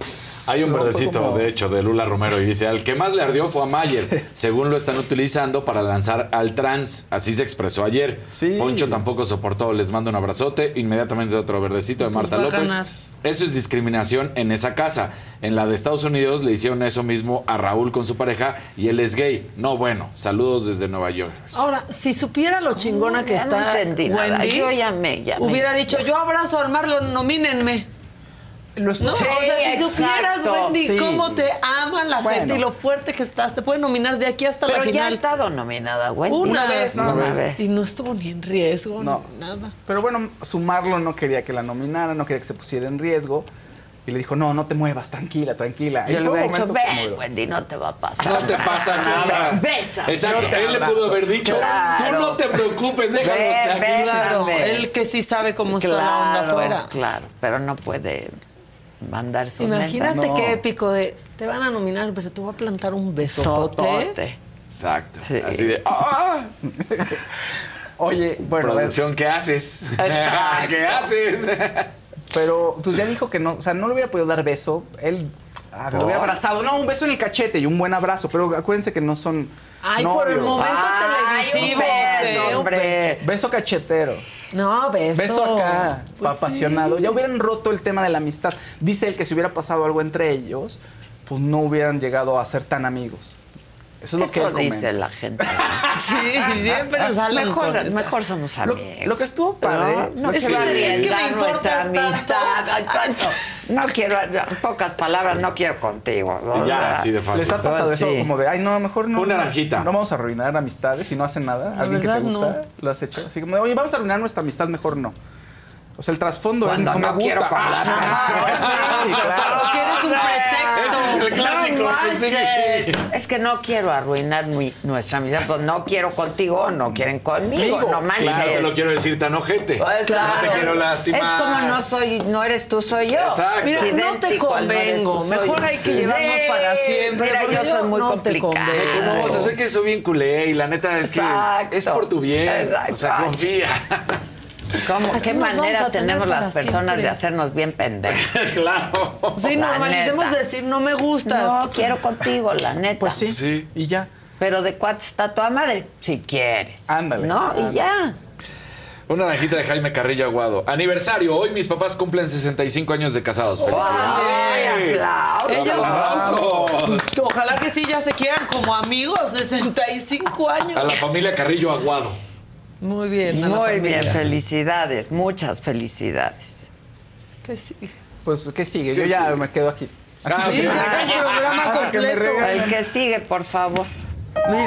Hay un verdecito, como- de hecho, de Lula Romero y dice, al que más le ardió fue a Mayer, según lo están utilizando para lanzar al trans. Así se expresó ayer. Poncho tampoco soportó, les mando un abrazote. Inmediatamente otro verdecito de Marta López. ganar. Eso es discriminación en esa casa. En la de Estados Unidos le hicieron eso mismo a Raúl con su pareja y él es gay. No, bueno, saludos desde Nueva York. Ahora, si supiera lo chingona que Ya no está entendí nada. Wendy, Yo ya me- ya me- hubiera dicho, yo abrazo al Marlon, nomínenme. No, Sí, o sea, si supieras, exacto. Wendy, Sí. cómo te ama la Bueno. gente y lo fuerte que estás, te pueden nominar de aquí hasta Pero la ya final. ha estado nominada, Wendy. Una, Una vez, nada Una más. vez. Y no estuvo ni en riesgo, No. ni nada. Pero bueno, sumarlo no quería que la nominara, no quería que se pusiera en riesgo. Y le dijo, no, no te muevas, tranquila, tranquila. Y Yo le fue un hubiera dicho, ven, Wendy, no te va a pasar. No te pasa nada. Besa. Exacto, él le pudo haber dicho, Claro. tú no te preocupes, déjanos aquí. Claro, él que sí sabe cómo está la onda Claro, afuera. Claro, pero no puede mandar sus Imagínate mensajes. qué épico de, te van a nominar, pero te voy a plantar un besotote. Sotote. Exacto. Sí. Así de, ¡ah! Oye, bueno, Producción, ¿qué haces? ¿Qué haces? pero pues ya dijo que no, o sea, no le hubiera podido dar beso. Él ah, lo hubiera ¿Por? abrazado. No, un beso en el cachete y un buen abrazo. Pero acuérdense que no son. Ay, por el novios. momento Ay, televisivo. un beso. Un hombre. Beso cachetero. No, beso. Beso acá, Pues apasionado. Ya hubieran roto el tema de la amistad. Dice él que si hubiera pasado algo entre ellos, pues no hubieran llegado a ser tan amigos. Eso es lo que Eso él comenta. dice la gente. Sí, siempre salen Mejor, con mejor somos Lo, amigos. lo que estuvo padre. No, no Es quiero que- es que me tanto. amistad. Exacto. No quiero, en pocas palabras, no quiero contigo. Ya, así de fácil. ¿Les ha pasado Pues eso sí. como de, ay, no, mejor no. Una naranjita. No vamos a arruinar amistades y no hacen nada? La ¿Alguien que te gusta? no. ¿Lo has hecho? Así como de, oye, vamos a arruinar nuestra amistad, mejor no. O sea, el trasfondo Cuando es no, no me quiero gusta. con la Ah, amistad. sí, claro. Cuando quieres un pretexto. Ese es el clásico. No que. Es que no quiero arruinar mi- nuestra amistad. Pues no quiero contigo, no quieren conmigo. No manches. Claro que lo quiero decir tan ojete. Pues, No claro. te quiero lastimar. Es como no soy, no eres tú, soy yo. Exacto. Mira, no te no convengo. tú, Mejor hay que llevarnos para siempre. Mira, yo soy muy no te complicada. No, se ve que soy bien culé y la neta es que Exacto. es por tu bien. Exacto. O sea, confía. ¿Cómo? Así ¿Qué manera tenemos las personas siempre. de hacernos bien pendejos? claro. Sí, La normalicemos neta. decir no me gustas. No, quiero contigo, la neta. Pues sí. Sí. Y ya. Pero de cuánto está toda madre, si quieres. Ándale. No, y ya. Una naranjita de Jaime Carrillo Aguado. Aniversario. Hoy mis papás cumplen 65 años de casados. ¡Ay, ¡Felicidades! aplausos! Ellos- ¡Aplausos! Ojalá que sí ya se quieran como amigos, 65 años. A la familia Carrillo Aguado. Muy bien, a la Muy familia. bien, felicidades, muchas felicidades. Que sí. Pues, ¿qué sigue? ¿Qué Yo ya sigue? me quedo aquí. Ah, Sí, el programa Que me completo. El que sigue, por favor. Miren.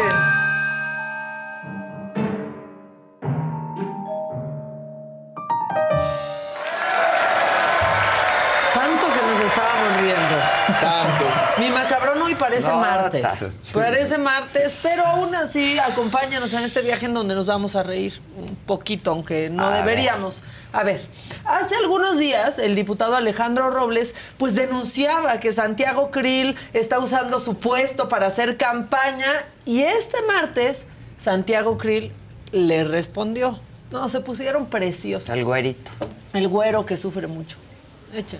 Parece No, martes. Parece martes, pero aún así acompáñanos en este viaje en donde nos vamos a reír un poquito, aunque no A deberíamos. A ver, hace algunos días el diputado Alejandro Robles pues denunciaba que Santiago Krill está usando su puesto para hacer campaña y este martes Santiago Krill le respondió. No, se pusieron preciosos. El güerito. El güero que sufre mucho. Echa.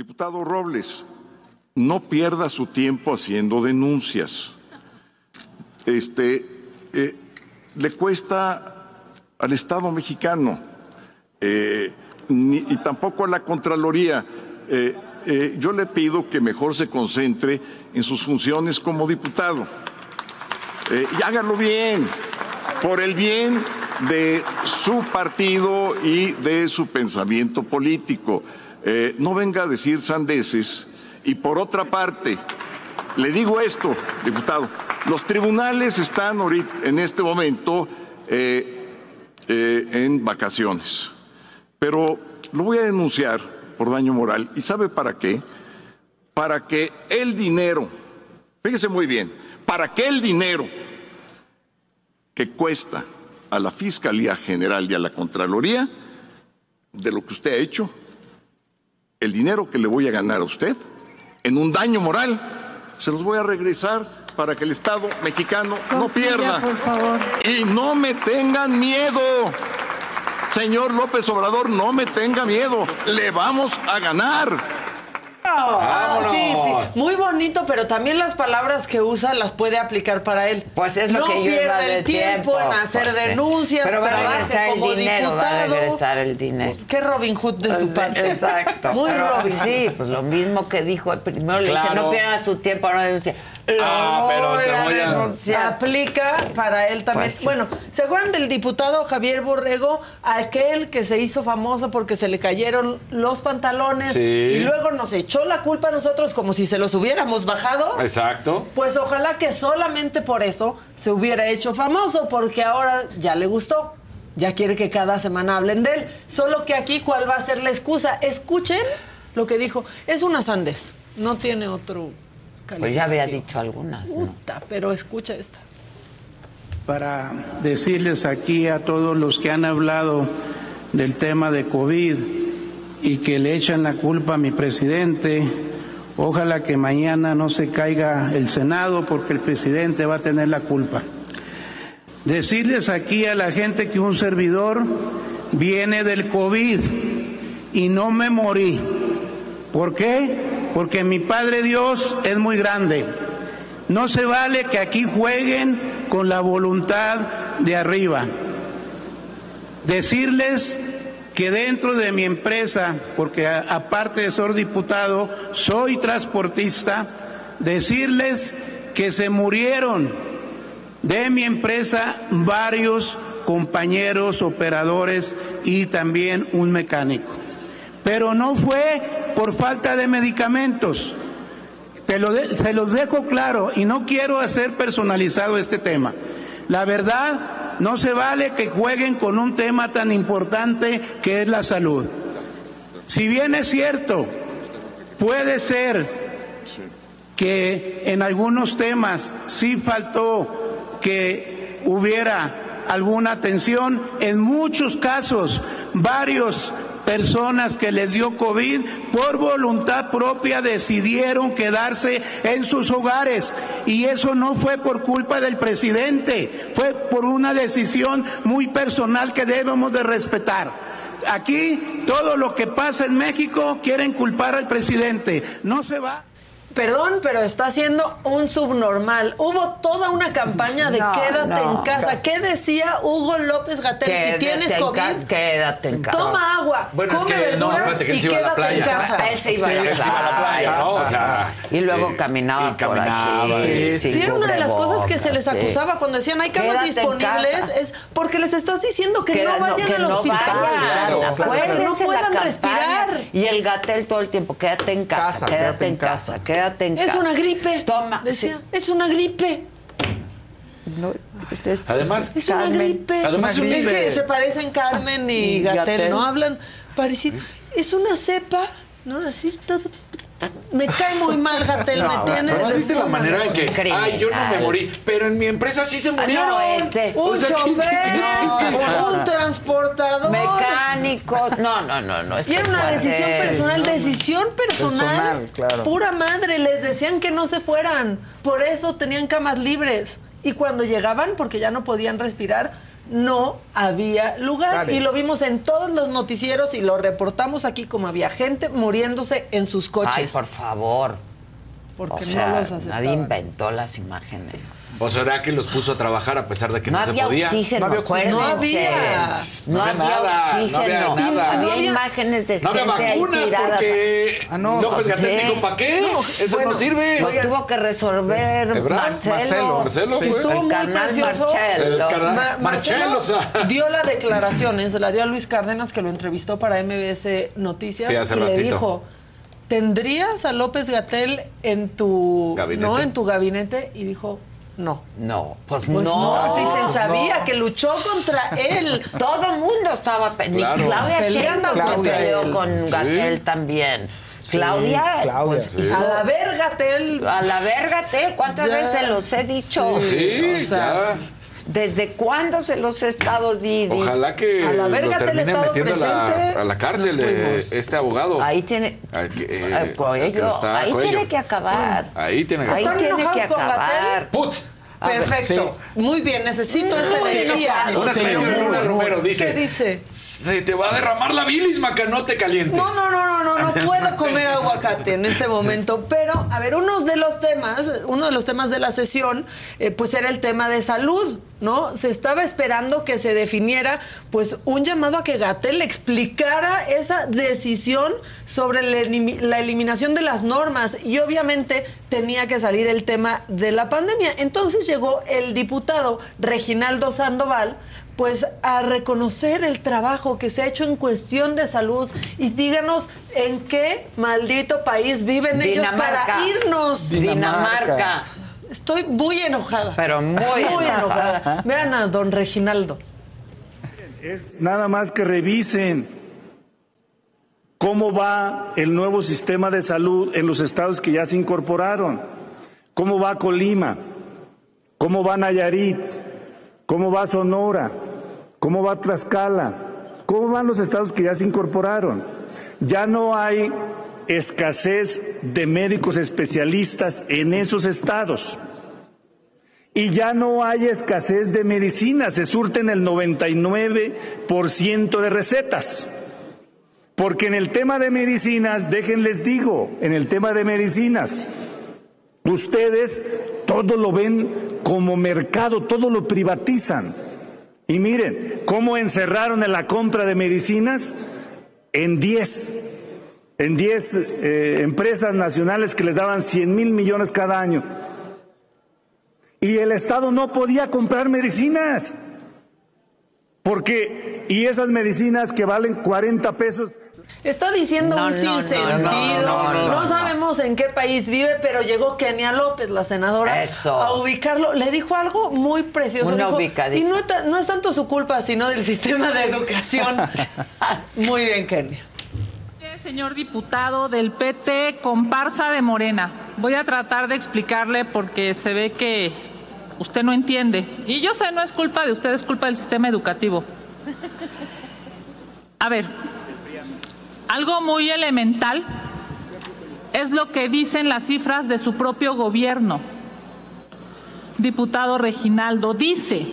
Diputado Robles, no pierda su tiempo haciendo denuncias. Este, eh, le cuesta al Estado mexicano eh, y tampoco a la Contraloría. Eh, yo le pido que mejor se concentre en sus funciones como diputado. Y hágalo bien, por el bien de su partido y de su pensamiento político. Eh, no venga a decir sandeces. Y por otra parte, le digo esto, diputado, los tribunales están ahorita, en este momento eh, eh, en vacaciones, pero lo voy a denunciar por daño moral. ¿Y sabe para qué? Para que el dinero, fíjese muy bien, para que el dinero que cuesta a la Fiscalía General y a la Contraloría de lo que usted ha hecho, el dinero que le voy a ganar a usted en un daño moral, se los voy a regresar para que el Estado mexicano no pierda. Y no me tengan miedo. Señor López Obrador, no me tenga miedo. Le vamos a ganar. Ah, sí, sí. Muy bonito, pero también las palabras que usa las puede aplicar para él. Pues es lo no que yo pierda el tiempo, en hacer Pues denuncias, Pero va trabaje regresar el como dinero, va a diputado. regresar el dinero. Qué Robin Hood de su Sí, parte. Exacto. Muy Robin. Sí, pues lo mismo que dijo. Primero le dice, no pierda su tiempo, dice, lo Ah, pero voy te a voy a- denunciar. Aplica para él también. Pues. Bueno, ¿se acuerdan del diputado Javier Borrego? Aquel que se hizo famoso porque se le cayeron los pantalones Sí. y luego nos echó la culpa a nosotros como si se los hubiéramos bajado. Exacto. Pues ojalá que solamente por eso se hubiera hecho famoso, porque ahora ya le gustó. Ya quiere que cada semana hablen de él. Solo que aquí, ¿cuál va a ser la excusa? Escuchen lo que dijo. Es una sandez. No tiene otro Pues ya había dicho algunas. ¿no? Puta, pero escucha esta. para decirles aquí a todos los que han hablado del tema de COVID y que le echan la culpa a mi presidente, ojalá que mañana no se caiga el Senado porque el presidente va a tener la culpa. Decirles aquí a la gente que un servidor viene del COVID y no me morí. ¿Por qué? Porque mi Padre Dios es muy grande. No se vale que aquí jueguen con la voluntad de arriba. Decirles que dentro de mi empresa, porque aparte de ser diputado, soy transportista, decirles que se murieron de mi empresa varios compañeros operadores y también un mecánico. Pero no fue por falta de medicamentos. Te lo de- se los dejo claro y no quiero hacer personalizado este tema. La verdad, no se vale que jueguen con un tema tan importante que es la salud. Si bien es cierto, puede ser que en algunos temas sí faltó que hubiera alguna atención, en muchos casos varios personas que les dio COVID por voluntad propia decidieron quedarse en sus hogares y eso no fue por culpa del presidente, fue por una decisión muy personal que debemos de respetar. Aquí todo lo que pasa en México quieren culpar al presidente, no se va. Perdón, pero está siendo un subnormal. Hubo toda una campaña de No, quédate no, en casa. casi. ¿Qué decía Hugo López Gatel? Si tienes en COVID, ca- quédate en casa. toma agua, Bueno, es come que verduras espérate, que él y se iba a la quédate en casa. Él se iba a la él se iba a la playa, ¿no? O sea, Y luego eh, caminaba y caminaba, por aquí. sí, Sí, sin era una de las cosas que se les sí. acusaba cuando decían hay camas Quédate disponibles, es porque les estás diciendo que Queda- no vayan que al no hospital. vayan. Claro, que no puedan respirar. Y el Gatel todo el tiempo, quédate en casa, Casa, quédate, en casa, quédate en Es casa. una gripe. Toma, Decía, sí. es una gripe. No, es- Además- Es una Carmen. gripe. Además, es, un es gripe. que se parecen Carmen y Y Gatel. ¿no? Hablan parecidos. Es una cepa, ¿no? Así todo. Me cae muy mal, Gatel, me tiene. ¿No visto la manera en que, Criminal. ay, yo no me morí, pero en mi empresa sí se Ah, murieron? no, este. O Un sea, ¿qué- chofer, un transportador. Mecánico. No, no, no, no. Y era una decisión ser. personal, decisión personal. Personal, claro. Pura madre, les decían que no se fueran. Por eso tenían camas libres. Y cuando llegaban, porque ya no podían respirar, no había lugar. Y lo vimos en todos los noticieros y lo reportamos aquí como había gente muriéndose en sus Ay, coches. por favor. porque O sea, no los aceptaban. nadie inventó las imágenes. ¿O será que los puso a trabajar a pesar de que no, No se podía? oxígeno, No acuérdense. había. No, No había había nada, no oxígeno. había nada. Había No había- imágenes de No había gente vacunas porque Ah, no, López ¿sí? Gatell dijo, ¿para qué? No, Eso bueno, no sirve. Lo Oigan, tuvo que resolver. Marcelo. Marcelo. Fue. estuvo El muy precioso. Marcelo. Ma- Marcelo, Marcelo dio la declaración, se la dio a Luis Cárdenas, que lo entrevistó para MBS Noticias, Sí, hace y le dijo, ¿tendrías a López Gatel en tu Gabinete. no en tu gabinete? Y dijo, no. No, pues, Pues no, sí se no. sabía que luchó contra él. Todo el mundo estaba pe- ni Claro. Claudia Peleando Sheinbaum se contra peleó él. con Sí. Gatel también. Claudia, Claudia. pues, Sí. A la verga, Tel. a la verga, Tel, ¿cuántas Ya. veces se los he dicho? Sí, O sea, ya. ¿Desde cuándo se los he estado diciendo? Ojalá que A la verga termine metiendo a la, presente. a la cárcel este abogado. Ahí tiene. Eh, que está ahí tiene que acabar. Ahí tiene que Ahí ¿Están tiene que acabar. ¡Put! A ver, Perfecto. Muy bien, necesito esta energía. Una Luna. Romero dice, ¿Qué dice? Se te va a derramar la bilis, maca, no te calientes. No, no, no, no, no, no puedo comer aguacate en este momento. Pero, a ver, uno de los temas, uno de los temas de la sesión, eh, pues era el tema de salud, ¿no? Se estaba esperando que se definiera, pues, un llamado a que Gatel explicara esa decisión sobre la eliminación de las normas. Y obviamente tenía que salir el tema de la pandemia. Entonces llegó el diputado Reginaldo Sandoval pues a reconocer el trabajo que se ha hecho en cuestión de salud y díganos en qué maldito país viven ellos Dinamarca. para irnos. Dinamarca. Estoy muy enojada. Pero muy enojada. Vean a don Reginaldo. Es nada más que revisen cómo va el nuevo sistema de salud en los estados que ya se incorporaron. ¿Cómo va Colima? ¿Cómo va Nayarit? ¿Cómo va Sonora? ¿Cómo va Tlaxcala? ¿Cómo van los estados que ya se incorporaron? Ya no hay escasez de médicos especialistas en esos estados. Y ya no hay escasez de medicinas, se surten el 99% de recetas. Porque en el tema de medicinas, déjenles digo, en el tema de medicinas, ustedes todo lo ven como mercado, todo lo privatizan. Y miren, cómo encerraron en la compra de medicinas en 10, en 10 eh, empresas nacionales que les daban 100 mil millones cada año. Y el Estado no podía comprar medicinas. Porque, y esas medicinas que valen 40 pesos, Está diciendo No, un no, no, sinsentido. no, No, no, no, no. sabemos en qué país vive, pero llegó Kenia López, la senadora, Eso. a ubicarlo. Le dijo algo muy precioso. Una Dijo, y no, no es tanto su culpa, sino del sistema de educación. muy bien, Kenia. Señor diputado del PT, comparsa de Morena, voy a tratar de explicarle porque se ve que usted no entiende. Y yo sé, no es culpa de usted, es culpa del sistema educativo. A ver, algo muy elemental es lo que dicen las cifras de su propio gobierno. Diputado Reginaldo dice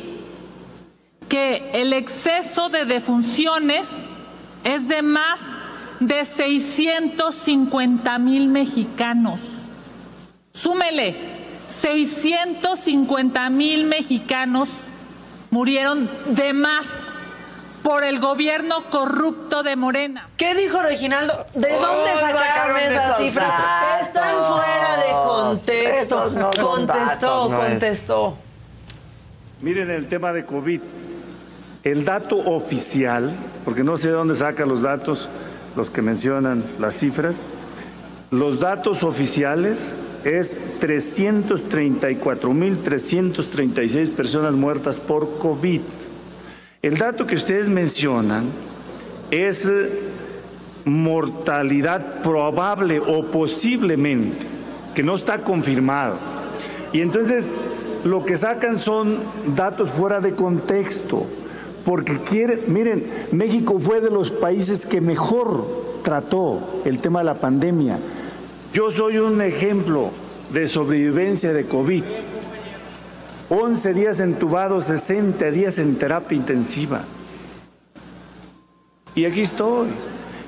que el exceso de defunciones es de más de 650 mil mexicanos. Súmele, 650 mil mexicanos murieron de más por el gobierno corrupto de Morena. ¿Qué dijo Reginaldo? ¿De dónde Oh, sacaron sacaron esas esos cifras? datos. Están fuera de contexto. No contestó, datos, no es. contestó. Miren el tema de COVID. El dato oficial, porque no sé de dónde sacan los datos, los que mencionan las cifras, los datos oficiales es 334.336 personas muertas por COVID. El dato que ustedes mencionan es mortalidad probable o posiblemente, que no está confirmado. Y entonces lo que sacan son datos fuera de contexto, porque quieren, miren, México fue de los países que mejor trató el tema de la pandemia. Yo soy un ejemplo de sobrevivencia de COVID. 11 días entubados, 60 días en terapia intensiva. Y aquí estoy.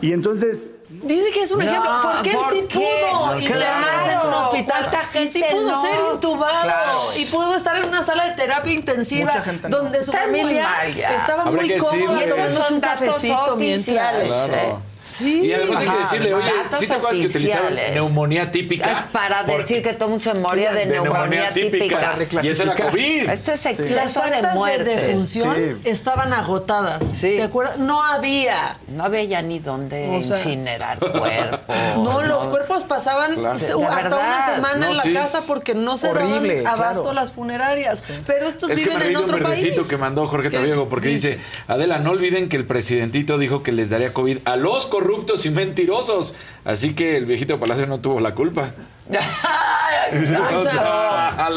Y entonces Dice que es un No, ejemplo. Porque él ¿por sí qué? pudo internarse en un hospital. ¿Cuánta Y sí pudo no? ser intubado. Claro. Y pudo estar en una sala de terapia intensiva donde su familia estaba Habrá muy cómoda tomándose son un cafecito oficiales, mientras. ¿eh? Claro. Sí. Y además hay que decirle, oye, ¿sí te acuerdas que oficiales. neumonía típica? Para decir que todo el mundo se moría de, de neumonía, típica. Y eso era COVID. Esto es Las exceso de actas de muerte. defunción estaban agotadas. ¿Te acuerdas? No había. No había ya ni dónde O sea, incinerar cuerpos. No, los cuerpos pasaban Claro. De hasta una semana No, en la sí. casa porque no se Horrible, daban abasto claro. las funerarias. Pero estos Es que me viven en de un otro verdecito país. que mandó Jorge ¿Qué Tabiego porque dice, Adela, no olviden que el presidentito dijo que les daría COVID a los corruptos y mentirosos. Así que el viejito Palacio no tuvo la culpa.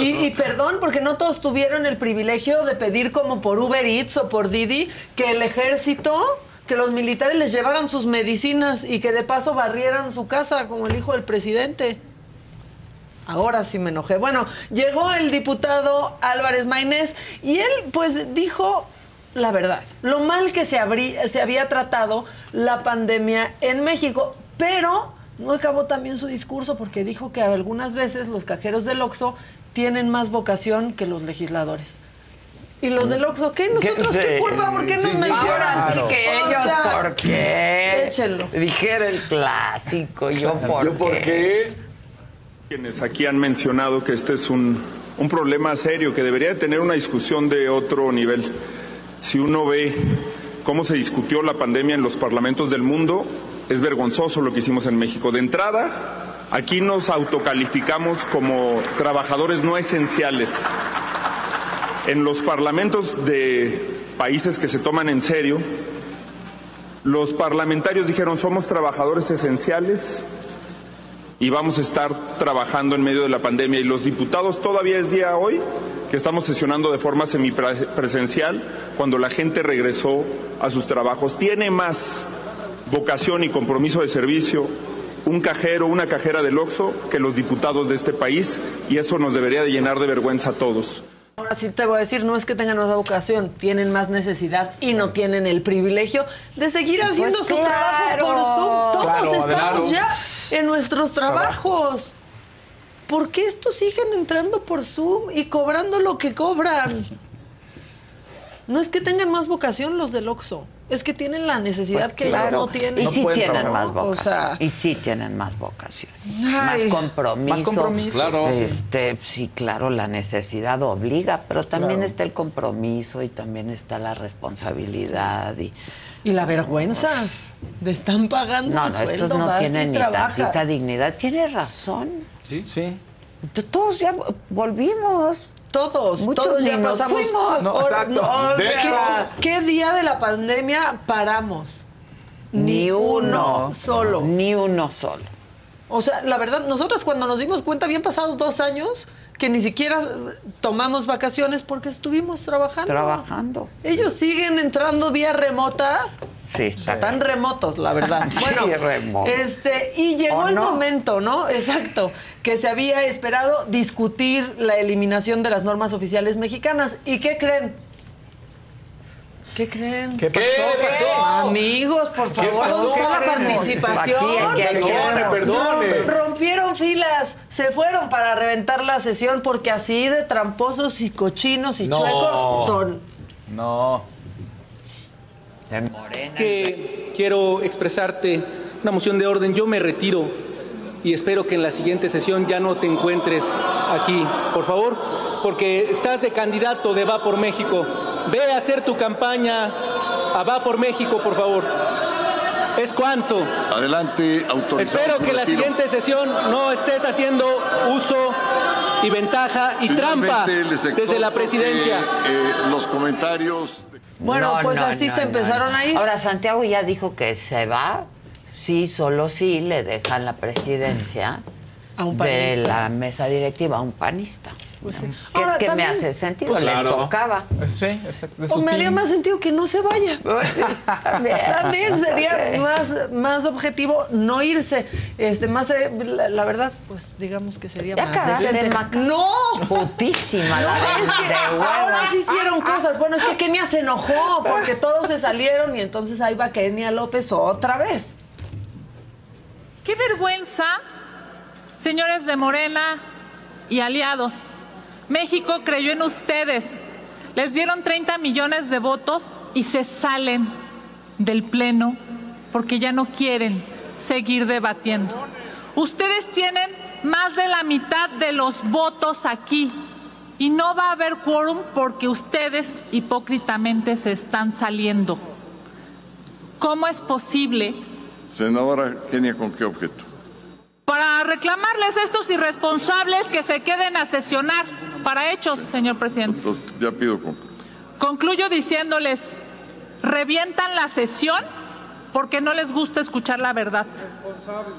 Y, y perdón, porque no todos tuvieron el privilegio de pedir como por Uber Eats o por Didi que el ejército, que los militares les llevaran sus medicinas y que de paso barrieran su casa como el hijo del presidente. Ahora sí me enojé. Bueno, llegó el diputado Álvarez Maínez y él pues dijo la verdad, lo mal que se, abrí- se había tratado la pandemia en México, pero no acabó también su discurso porque dijo que algunas veces los cajeros del Oxxo tienen más vocación que los legisladores. Y los del Oxxo, ¿qué? ¿Nosotros qué culpa? ¿Por qué nos Sí, mencionan? Ahora sí que O ellos, sea, ¿por qué? Échenlo. Dijera el clásico, yo por ¿Yo por qué? Quienes aquí han mencionado que este es un, un problema serio, que debería tener una discusión de otro nivel. Si uno ve cómo se discutió la pandemia en los parlamentos del mundo, es vergonzoso lo que hicimos en México. De entrada, aquí nos autocalificamos como trabajadores no esenciales. En los parlamentos de países que se toman en serio, los parlamentarios dijeron somos trabajadores esenciales y vamos a estar trabajando en medio de la pandemia. Y los diputados todavía es día hoy que estamos sesionando de forma semipresencial cuando la gente regresó a sus trabajos. Tiene más vocación y compromiso de servicio un cajero, una cajera del Oxxo que los diputados de este país y eso nos debería de llenar de vergüenza a todos. Ahora sí te voy a decir, no es que tengan más vocación, tienen más necesidad y no tienen el privilegio de seguir haciendo Pues su claro. trabajo por Zoom. Todos Claro, estamos claro. ya en nuestros trabajos. ¿Por qué estos siguen entrando por Zoom y cobrando lo que cobran? No es que tengan más vocación los del Oxxo, es que tienen la necesidad Pues que claro. ellos no tienen. Y sí tienen más O vocación. sea, y sí tienen más vocación. Ay. más compromiso. Más compromiso. Claro. Este, sí, claro, la necesidad obliga, pero también Claro. está el compromiso y también está la responsabilidad y y la vergüenza de están pagando no, no, sueldo estos no más tienen y ni trabajas. tantita dignidad. Tienes razón. Sí. Sí. Todos ya volvimos. Todos, Muchos todos ya nos pasamos. fuimos. No, exacto. no, De ¿qué- hecho. ¿Qué día de la pandemia paramos? Ni uno. solo. Ni uno solo. O sea, la verdad, nosotros cuando nos dimos cuenta habían pasado dos años que ni siquiera tomamos vacaciones porque estuvimos trabajando. Trabajando. Ellos siguen entrando vía remota. Sí, está. Tan remotos, la verdad. Sí, Bueno, remotos. este, y llegó ¿O el no? momento, ¿no? Exacto, que se había esperado discutir la eliminación de las normas oficiales mexicanas. ¿Y qué creen? ¿Qué creen? ¿Qué pasó? ¿Qué pasó? Amigos, por ¿Qué favor, pasó? ¿dónde está la participación? aquí, aquí, Perdone, perdone. Rompieron filas, se fueron para reventar la sesión porque así de tramposos y cochinos y No. chuecos son. No. que quiero expresarte una moción de orden. Yo me retiro y espero que en la siguiente sesión ya no te encuentres aquí, por favor, porque estás de candidato de Va por México. Ve a hacer tu campaña a Va por México, por favor. ¿Es cuánto? Adelante, autorizado. Espero que la siguiente sesión no estés haciendo uso y ventaja y trampa desde la presidencia. que, eh, los comentarios. Bueno, No, pues no, así no, se no, empezaron no. ahí. Ahora, Santiago ya dijo que se va. Sí, solo sí le dejan la presidencia A un de la mesa directiva a un panista. Pues sí. ¿Qué, Ahora, qué me también- hace sentido? Pues Les claro. tocaba. Sí, exacto. O me haría más sentido que no se vaya. también. También sería Sí. más, más objetivo no irse. Este, más eh, la, la verdad, pues digamos que sería Ya más decente. No. Putísima No, la es que de ahora sí hicieron cosas. Bueno, es que Kenia se enojó porque todos se salieron y entonces ahí va Kenia López otra vez. Qué vergüenza, señores de Morena y aliados. México creyó en ustedes. Les dieron 30 millones de votos y se salen del Pleno porque ya no quieren seguir debatiendo. Ustedes tienen más de la mitad de los votos aquí y no va a haber quórum porque ustedes hipócritamente se están saliendo. ¿Cómo es posible Senadora Kenia, ¿con qué objeto? para reclamarles a estos irresponsables que se queden a sesionar para hechos, señor presidente? Entonces, ya pido con... Concluyo diciéndoles, revientan la sesión porque no les gusta escuchar la verdad.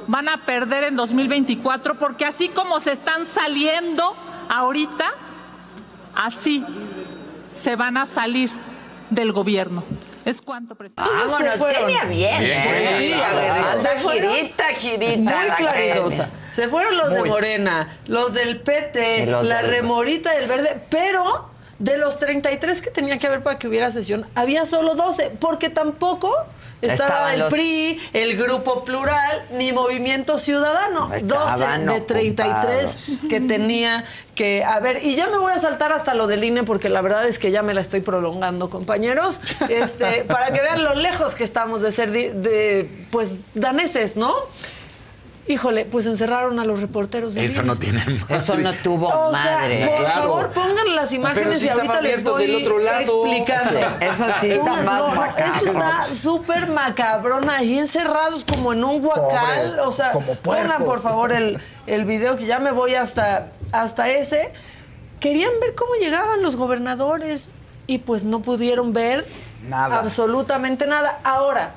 Van a perder en 2024 porque así como se están saliendo ahorita, así se van a salir del gobierno. Es cuanto, presidente. Vámonos, se fueron. Kenia, bien. Bien. ¿eh? Sí, a ver, Anda se fueron girita, girita. Muy la claridosa. Se fueron los de Muy. Morena, los del PT, los la del- remorita del verde, pero de los 33 que tenía que haber para que hubiera sesión, había solo 12, porque tampoco estaba Estaban el los- PRI, el Grupo Plural, ni Movimiento Ciudadano. 12 Estaban de 33 que tenía que haber. Y ya me voy a saltar hasta lo del INE, porque la verdad es que ya me la estoy prolongando, compañeros, este, para que vean lo lejos que estamos de ser, di- de, pues, daneses, ¿no? Híjole, pues encerraron a los reporteros de Eso no tiene madre. Eso no tuvo o sea, madre. por Claro. favor, pongan las imágenes sí y ahorita les voy del otro lado. explicando. Eso sí está más no, macabro. Eso está súper macabrón, ahí encerrados como en un guacal. Pobre, o sea, como pongan por favor el, el video que ya me voy hasta, hasta ese. Querían ver cómo llegaban los gobernadores y pues no pudieron ver Nada. absolutamente nada. Ahora,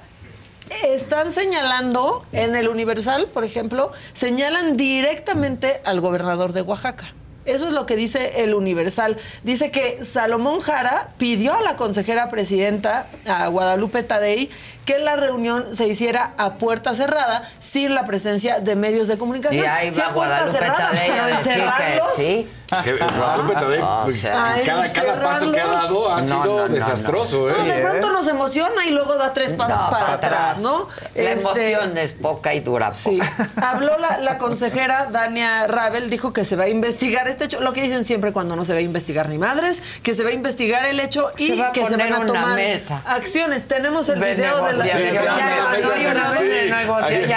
están señalando en el Universal, por ejemplo, señalan directamente al gobernador de Oaxaca. Eso es lo que dice el Universal. Dice que Salomón Jara pidió a la consejera presidenta, a Guadalupe Tadei, que la reunión se hiciera a puerta cerrada sin la presencia de medios de comunicación. Y ahí Sí, va a puerta Guadalupe pero a decir que sí. Que Guadalupe Tadei, o pues, sea. Cada, cada paso que ha dado ha No, sido no, no, desastroso, no, ¿eh? de pronto nos emociona y luego da tres pasos No, para atrás, ¿no? La Este, emoción es poca y dura. Sí. Habló la, la consejera Dania Rabel, dijo que se va a investigar este hecho, lo que dicen siempre cuando no se va a investigar ni madres, que se va a investigar el hecho y Se que se van a tomar acciones. Tenemos el De video de Ya,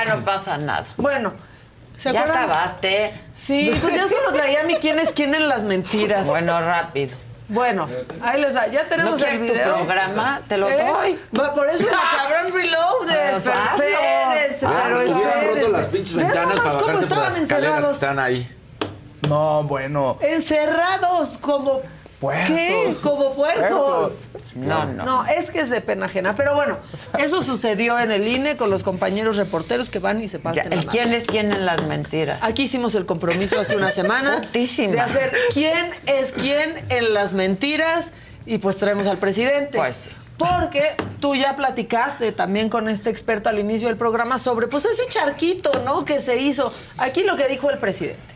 no, de pasa nada. Bueno, ¿se ya acabaste. Sí, pues ya solo traía mi quién es quién en las mentiras. Bueno, rápido. Bueno, ahí les va. Ya tenemos ¿No el quieres tu video. programa? Te lo ¿Eh? doy. Va, por eso la cabrón reloaded. Pues hazlo. Espérense, Ah, pero Hubieran roto espérense. las pinches ventanas para cómo bajarse por estaban las escaleras que encerrados. están ahí. No, bueno. Encerrados como Puercos. ¿Qué? Como puercos. No, no. No, es que es de pena ajena. Pero bueno, eso sucedió en el INE con los compañeros reporteros que van y se parten la ¿El madre. quién es quién en las mentiras? Aquí hicimos el compromiso hace una semana Putísima. de hacer quién es quién en las mentiras y pues traemos al presidente. Pues sí. Porque tú ya platicaste también con este experto al inicio del programa sobre pues ese charquito, ¿no? Que se hizo. Aquí lo que dijo el presidente.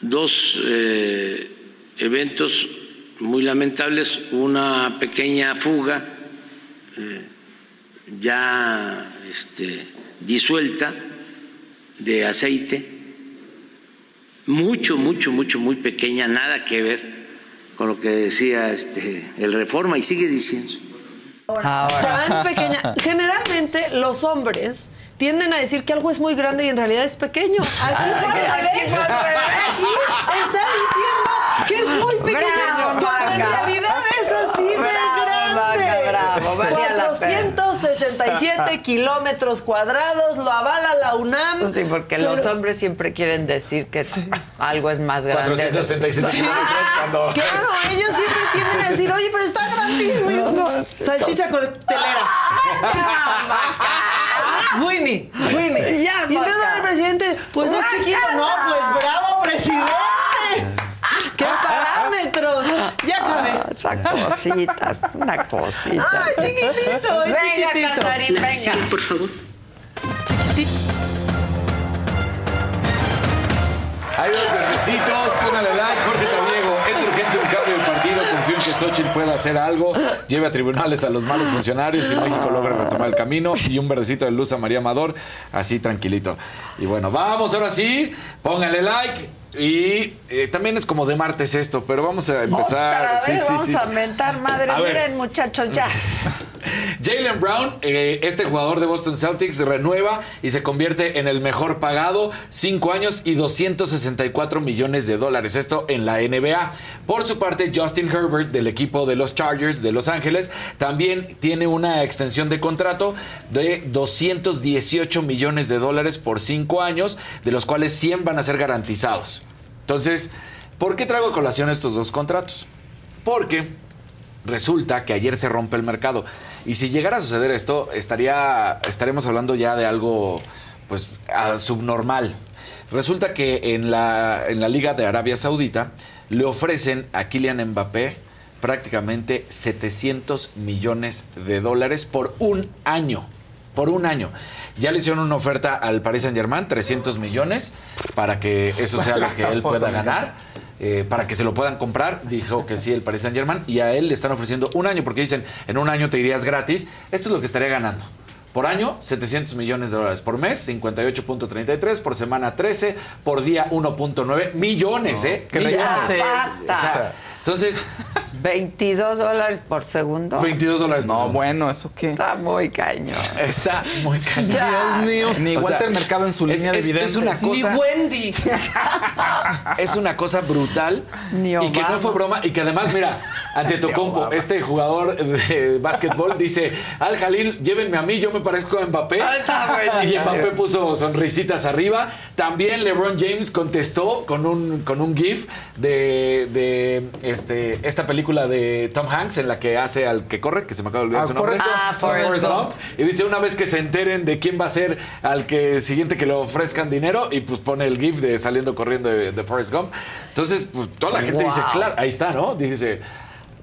Dos eh, eventos muy lamentables, una pequeña fuga eh, ya este, disuelta de aceite, mucho, mucho, mucho, muy pequeña, nada que ver con lo que decía este, el Reforma y sigue diciendo. tan pequeña. Generalmente los hombres tienden a decir que algo es muy grande y en realidad es pequeño. Aquí, aquí está diciendo que es muy pequeño, Bravo, cuando en realidad es así de Bravo, grande. Bravo, pena. 467 kilómetros cuadrados, lo avala la UNAM. Sí, porque Pero- los hombres siempre quieren decir que algo es más grande. 466 Sí. kilómetros cuando... Claro, ellos siempre tienden a decir, oye, pero está grandísimo. Salchicha coctelera. Winnie, Winnie. Ya, y entonces el presidente, pues es chiquito. No, pues bravo, presidente. ¡Qué parámetros! Ya acabé. Esa cosita, una cosita. Ay, chiquitito, ay, Venga, chiquitito. Casarín, venga. por favor. Hay dos verdecitos, póngale like, Jorge Tabiego. Es urgente un cambio del partido. Confío en que Xochitl pueda hacer algo. Lleve a tribunales a los malos funcionarios y México logra retomar el camino. Y un verdecito de luz a María Amador, así tranquilito. Y bueno, vamos ahora sí. Póngale like. Y eh, también es como de martes esto, pero vamos a empezar. Otra vez sí, vamos sí. a mentar madre. A ver. Miren, muchachos, ya. Jalen Brown, eh, este jugador de Boston Celtics, renueva y se convierte en el mejor pagado, 5 años y 264 millones de dólares. Esto en la NBA. Por su parte, Justin Herbert, del equipo de los Chargers de Los Ángeles, también tiene una extensión de contrato de 218 millones de dólares por 5 años, de los cuales 100 van a ser garantizados. Entonces, ¿por qué traigo a colación estos dos contratos? Porque resulta que ayer se rompe el mercado. Y si llegara a suceder esto, estaría, estaremos hablando ya de algo pues ah, subnormal. Resulta que en la, en la Liga de Arabia Saudita le ofrecen a Kylian Mbappé prácticamente 700 millones de dólares por un año. Por un año. Ya le hicieron una oferta al Paris Saint Germain, 300 millones, para que eso sea lo que él pueda ganar eh, para que se lo puedan comprar. Dijo que sí el Paris Saint Germain y a él le están ofreciendo un año porque dicen en un año te irías gratis. Esto es lo que estaría ganando. Por año, 700 millones de dólares. Por mes, 58.33. Por semana, 13. Por día, 1.9 millones, ¿eh? que millones. rechace. Sea, entonces, 22 dólares por segundo. 22 dólares por No, segundo. bueno, ¿eso qué? Está muy cañón. Está muy cañón. Ya. Dios mío. Ni O sea, Walter Mercado en su es- línea de es- es una Ni cosa- Wendy. es una cosa brutal Ni y que no fue broma y que además mira ante Tocompo este jugador de básquetbol dice al Jalil llévenme a mí yo me parezco a Mbappé y Mbappé puso sonrisitas arriba también LeBron James contestó con un con un gif de, de este esta película de Tom Hanks en la que hace al que corre que se me acaba de olvidar Ah, su nombre Forrest Gump. Ah, Forrest Gump. y dice una vez que se enteren de quién va a ser al que siguiente que le ofrezcan dinero y pues pone el gif de saliendo corriendo de, de Forrest Gump. Entonces, pues toda la gente Wow. dice, claro, ahí está, ¿no? Dice,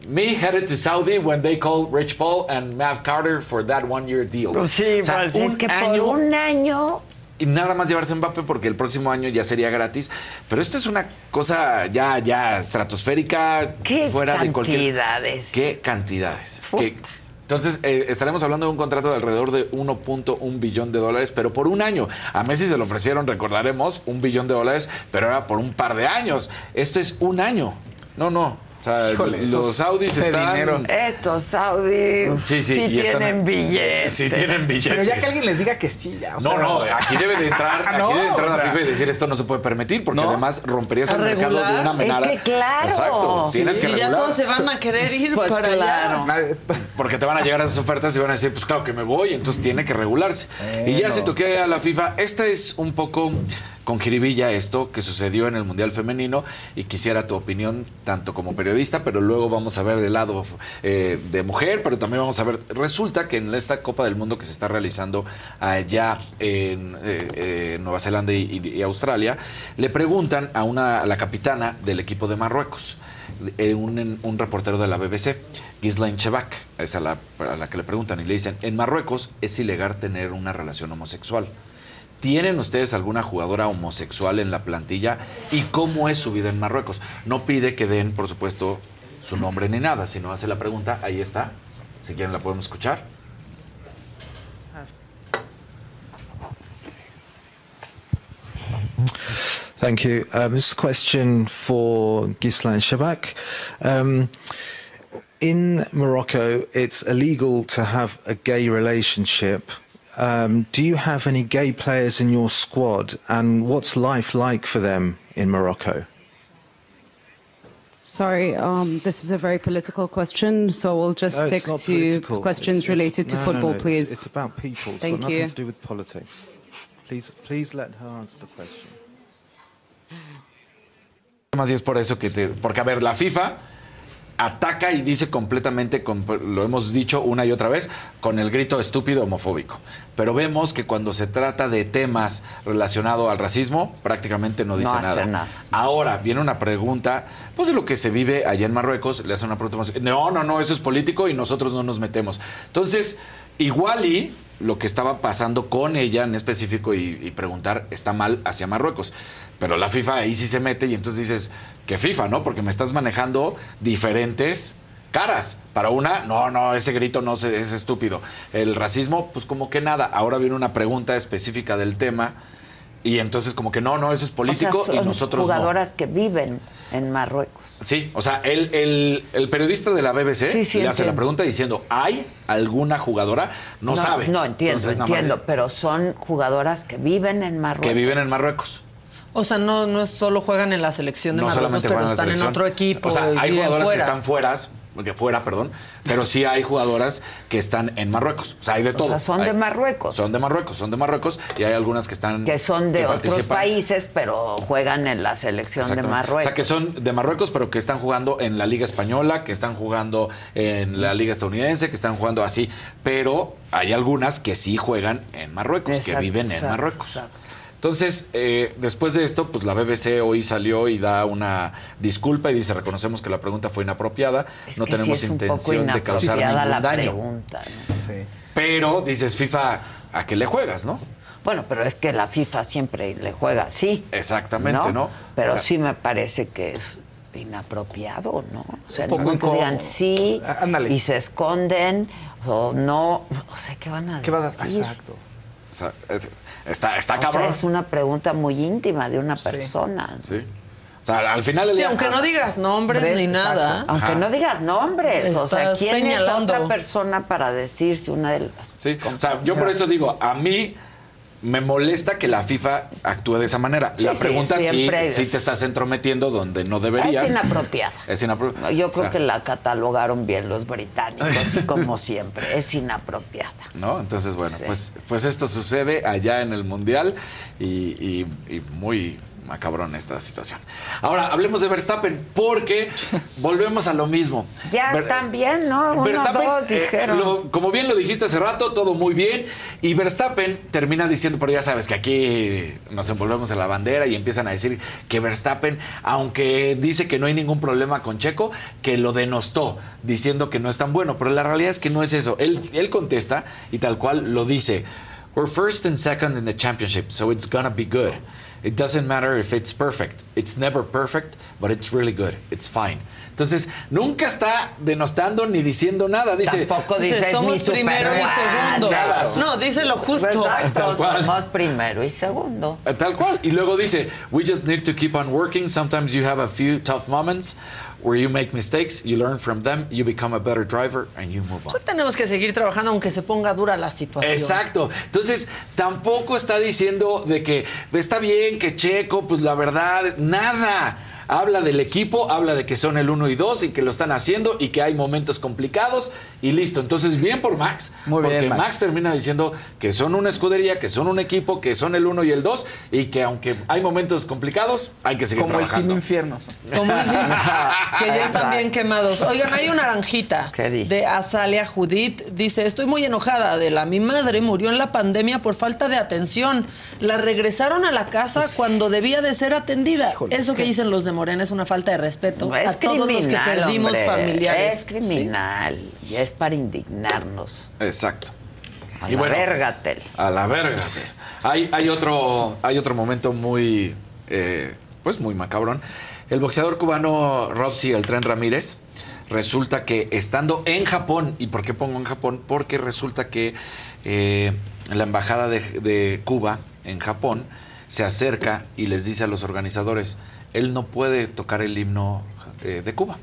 me headed to Saudi when they called Rich Paul and Mav Carter for that one year deal. Sí, O sea, pues un es que año por un año. y nada más llevarse Mbappé porque el próximo año ya sería gratis. Pero esto es una cosa ya, ya estratosférica, ¿Qué fuera de cualquier. cantidades? ¿Qué cantidades? ¿Qué- Entonces, eh, estaremos hablando de un contrato de alrededor de 1.1 billón de dólares, pero por un año. A Messi se le ofrecieron, recordaremos, un billón de dólares, pero era por un par de años. Esto es un año. No, no. Sea, Híjole, los esos- saudis están. dinero. Estos Saudi Sí, sí, y están- tienen billetes. Sí, tienen billetes. Pero ya que alguien les diga que sí, ya. o No, sea, no, aquí debe de entrar, aquí No, debe entrar o la FIFA y decir esto no se puede permitir, porque ¿No? además romperías ¿A el mercado de regular? una Es manera. que claro. Exacto, tienes Sí, que y ya regular. todos se van a querer ir Pues para claro. allá. Porque te van a llegar esas ofertas y van a decir, pues claro que me voy, entonces tiene que regularse. Y ya se toqué a la FIFA. Esta es un poco con jiribilla esto que sucedió en el Mundial Femenino y quisiera tu opinión tanto como periodista, pero luego vamos a ver el lado eh, de mujer, pero también vamos a ver, resulta que en esta Copa del Mundo que se está realizando allá en eh, eh, Nueva Zelanda y, Australia, le preguntan a, una, a la capitana del equipo de Marruecos, eh, un, un reportero de la BBC, Ghislaine Chebak, es a la, a la que le preguntan y le dicen, en Marruecos es ilegal tener una relación homosexual. ¿Tienen ustedes alguna jugadora homosexual en la plantilla? ¿Y cómo es su vida en Marruecos? No pide que den, por supuesto, su nombre ni nada, sino hace la pregunta, ahí está. Si quieren la podemos escuchar. Thank you. Um, this question for Gislan Shabak. Um, in Morocco, it's illegal to have a gay relationship. Um, do you have any gay players in your squad, and what's life like for them in Morocco? Sorry, um, this is a very political question, so we'll just No, it's stick not to political. questions It's- related it's- to no, no, football, no, it's- please. It's, about people. It's Thank got you. nothing to do with politics. Please, please let her answer the question. Más y es por eso que te. Porque, a ver, la FIFA ataca y dice completamente, lo hemos dicho una y otra vez, con el grito estúpido homofóbico. Pero vemos que cuando se trata de temas relacionados al racismo, prácticamente no dice No hace nada. nada. Ahora viene una pregunta, pues de lo que se vive allá en Marruecos, le hace una pregunta, no, no, no, eso es político y nosotros no nos metemos. Entonces, igual y lo que estaba pasando con ella en específico y, y preguntar está mal hacia Marruecos. Pero la FIFA ahí sí se mete y entonces dices, que FIFA, ¿no? Porque me estás manejando diferentes caras. Para una, no, no, ese grito no se- es estúpido. El racismo, pues como que nada. Ahora viene una pregunta específica del tema y entonces como que no, no, eso es político O sea, y son nosotros no. jugadoras que viven en Marruecos. Sí, o sea, el, el- el periodista de la BBC Sí, sí, le hace la pregunta diciendo, ¿hay alguna jugadora? No, sabe. No, entiendo, Entonces, entiendo, pero son jugadoras que viven en Marruecos. Que viven en Marruecos. O sea, no, no es solo juegan en la selección de No Marruecos, solamente pero en están en otro equipo. O sea, hay jugadoras fuera. que están fueras, que fuera, perdón, pero sí hay jugadoras que están en Marruecos. O sea, hay de todo. sea, son de Marruecos. Son de Marruecos, son de Marruecos y hay algunas que están Que son de que otros países, pero juegan en la selección de. Marruecos. O sea, que son de Marruecos, pero que están jugando en la Liga Española, que están jugando en la Liga Estadounidense, que están jugando así. Pero hay algunas que sí juegan en Marruecos, que viven en exacto, Marruecos. exacto. Entonces, eh, después de esto, pues la BBC hoy salió y da una disculpa y dice, reconocemos que la pregunta fue inapropiada, no sí tenemos intención de causar ningún la daño. pregunta, ¿no? Pero dices, FIFA, ¿a qué le juegas, no? Bueno, pero es que la FIFA siempre le juega así. Exactamente, ¿no? Pero O sea- sí me parece que es inapropiado, ¿no? O sea, no digan sí Ah, ándale. y se esconden o no. O sea, ¿qué van a ¿Qué vas a decir? Exacto. Está, está O sea, es una pregunta muy íntima de una persona. Sí. O sea, al final... Sí, día- aunque no digas nombres ¿Ves? ni Exacto. nada. Aunque Ajá. no digas nombres. o sea, ¿quién señalando. es otra persona para decir si una de las... Sí, o sea, yo por eso digo, a mí me molesta que la FIFA actúe de esa manera. Sí, la pregunta sí, sí, es- te estás entrometiendo donde no deberías. Es inapropiada. Es inapropiada. Yo creo O sea, que la catalogaron bien los británicos, como siempre. Es inapropiada. ¿No? Entonces, bueno, pues, pues esto sucede allá en el Mundial y, y- y muy macabrón esta situación. Ahora, hablemos de Verstappen, porque volvemos a lo mismo. Ya Ver- están bien, ¿no? Uno, Verstappen, dos, eh, dijeron. lo- como bien lo dijiste hace rato, todo muy bien. Y Verstappen termina diciendo, pero ya sabes que aquí nos envolvemos en la bandera y empiezan a decir que Verstappen, aunque dice que no hay ningún problema con Checo, que lo denostó, diciendo que no es tan bueno. Pero la realidad es que no es eso. Él, él contesta y tal cual lo dice. We're first and second in the championship, so it's gonna be good. It doesn't matter if it's perfect. It's never perfect, but it's really good. It's fine. Entonces, nunca está denostando ni diciendo nada. Dice, Tampoco dice somos primero y segundo. claro. No, dice lo justo. Exacto, somos primero y segundo. Tal cual. Y luego dice, we just need to keep on working. Sometimes you have a few tough moments where you make mistakes, you learn from them, you become a better driver, and you move on. Tenemos que seguir trabajando aunque se ponga dura la situación. Exacto. Entonces, tampoco está diciendo de que está bien que Checo, pues la verdad, nada. Habla del equipo, habla de que son el 1 y 2 y que lo están haciendo y que hay momentos complicados y listo. Entonces, bien por Max. Muy bien, porque Max. Max. termina diciendo que son una escudería, que son un equipo, que son el 1 y el 2 y que aunque hay momentos complicados, hay que seguir Como el trabajando. Team Infierno. Como dicen, que ya están bien quemados. Oigan, hay una naranjita ¿Qué dice? de Azalia Judith. Dice, estoy muy enojada de la mi madre murió en la pandemia por falta de atención. La regresaron a la casa cuando debía de ser atendida. Eso que dicen los de Morena es una falta de respeto Es a todos los que criminal, perdimos hombre, familiares. Es criminal y es para indignarnos. Exacto. A Y la bueno, verga, Tel. A la verga. Hay, hay, otro, hay otro momento muy, eh, pues muy macabrón. El boxeador cubano Robsy El Tren Ramírez resulta que estando en Japón, ¿y por qué pongo en Japón? Porque resulta que eh, la embajada de, de Cuba en Japón se acerca y les dice a los organizadores, él no puede tocar el himno eh, de Cuba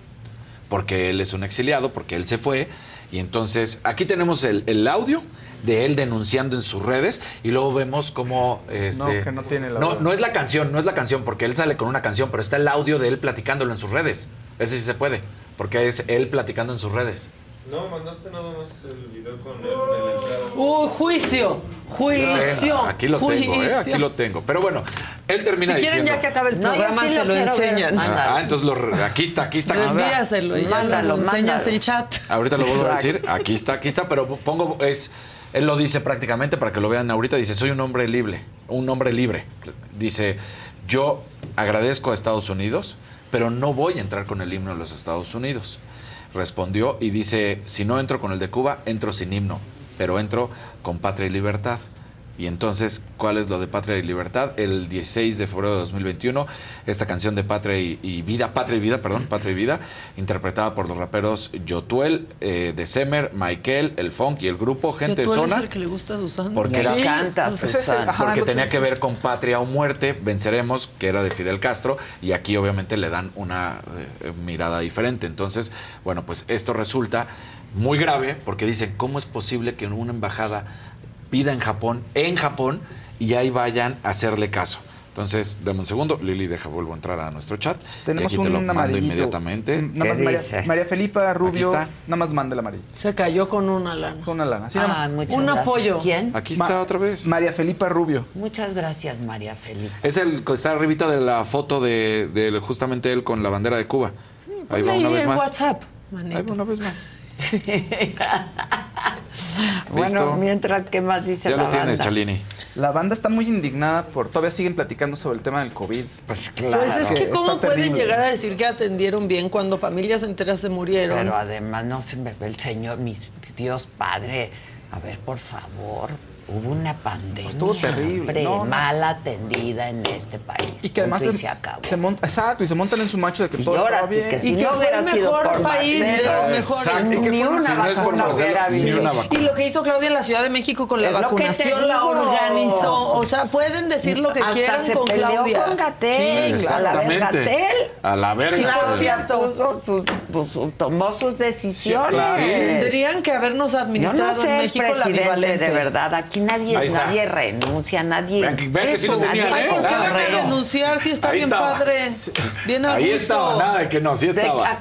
porque él es un exiliado, porque él se fue. Y entonces aquí tenemos el, el audio de él denunciando en sus redes y luego vemos cómo este, No, que no tiene la no, no es la canción, no es la canción porque él sale con una canción, pero está el audio de él platicándolo en sus redes. Ese sí se puede, porque es él platicando en sus redes. No, mandaste nada más el video con él en la entrada. ¡Uh, juicio! ¡Juicio! Bueno, aquí lo tengo, ¿eh? juicio. aquí lo tengo. Pero bueno, él termina Si quieren diciendo. ya que acabe el No, programa, sí se lo enseñan. Ah, entonces lo, re- aquí está, aquí está. Envíaselo y ya Mándalo, lo enseñas el chat. Ahorita lo vuelvo a decir. Aquí está, aquí está, pero pongo es él lo dice prácticamente para que lo vean ahorita. Dice, soy un hombre libre, un hombre libre. Dice, yo agradezco a Estados Unidos, pero no voy a entrar con el himno de los Estados Unidos. Respondió y dice, si no entro con el de Cuba, entro sin himno, pero entro con patria y libertad. Y entonces, ¿cuál es lo de Patria y Libertad? El 16 de febrero de 2021, esta canción de Patria y, y Vida, Patria y Vida, perdón, Patria y Vida, interpretada por los raperos Yotuel, eh, de Semer, Michael, El Funk y el grupo Gente tú Zona. eres el que le gusta a Susana. Porque, era- encanta, pues es Susana. porque tenía que ver con Patria o Muerte, Venceremos, que era de Fidel Castro, y aquí obviamente le dan una eh, mirada diferente. Entonces, bueno, pues esto resulta muy grave porque dicen, ¿cómo es posible que una embajada pida en Japón, en Japón, y ahí vayan a hacerle caso? Entonces, dame un segundo, Lili, deja, vuelvo a entrar a nuestro chat. Tenemos y aquí te lo un mando amarillito. inmediatamente. Nada más ¿Qué María? María Felipa Rubio, está. nada más manda el amarillo. Se cayó con una lana. Con una lana. Así nada Ah, Un gracias. apoyo. ¿Quién? Aquí Ma- está otra vez. María Felipa Rubio. Muchas gracias, María Felipe. Es el que está arribita de la foto de, de justamente él con la bandera de Cuba. Ahí va una ahí vez en más. WhatsApp. Ahí va una vez más. Bueno, mientras, ¿qué más dice Ya la lo tienes, banda? Chalini. La banda está muy indignada por. Todavía siguen platicando sobre el tema del COVID. Pues claro. Pues es que Está cómo pueden terrible. llegar a decir que atendieron bien cuando familias enteras se murieron. Pero además no se me ve el Señor, mi Dios Padre. A ver, por favor, hubo una pandemia. Estuvo terrible, hombre, no, no. mal atendida en este país. Y que además y se, se acabó. se monta, exacto, y se montan en su macho de que Y todo estaba sí bien. que sí. y Si que no fue hubiera el sido mejor por país de los mejores. Exacto. Ni una si vacuna hubiera habido. Y lo que hizo Claudia en la Ciudad de México con la Es lo vacunación la digo. organizó. O sea, pueden decir lo que Hasta quieran se con peleó Claudia. con Gatel, Sí, a la exactamente. Gatel. A la verga. Claudia puso sus- puso- tomó sus decisiones. claro. Sí. Tendrían que habernos Yo administrado no sé en el México la presidente, bivalente. de verdad. Aquí nadie, Ahí está. nadie renuncia, nadie. Vean que- vean que sí lo Eso, tenían, nadie ¿eh? ¿Por qué van a que renunciar si está Ahí bien estaba. padre? Bien a Ahí gusto. estaba, nada de que no, sí De- estaba.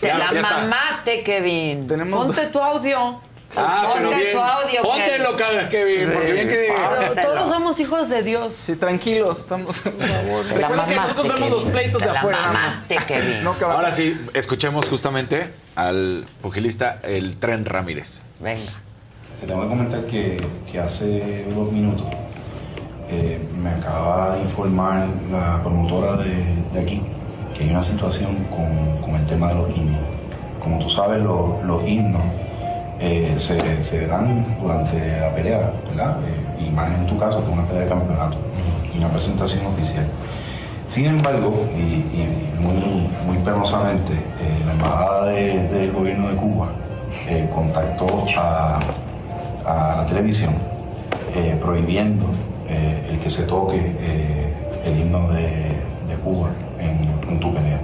te Ya- la ya está. mamaste, Kevin. Tenemos- Ponte tu audio. Ah, pero Ponte bien. tu audio, Póntelo, Kevin. Kevin, porque bien que... Pero todos somos hijos de Dios. Sí, tranquilos, estamos. Te la Recuerden que mamaste, nosotros vemos los Kevin. pleitos Te de la afuera. mamaste, Kevin. No, cabrón. Ahora sí, escuchemos justamente al pugilista El Tren Ramírez. Venga. Te tengo que comentar que, hace dos minutos eh, me acaba de informar la promotora de, aquí que hay una situación con, el tema de los himnos. Como tú sabes, los, himnos eh, se, dan durante la pelea, ¿verdad? Eh, y más en tu caso, que una pelea de campeonato y una presentación oficial. Sin embargo, y, muy, muy penosamente, la Embajada de- del Gobierno de Cuba contactó a, a la televisión eh, prohibiendo eh, el que se toque eh, el himno de, de Cuba en, en tu pelea.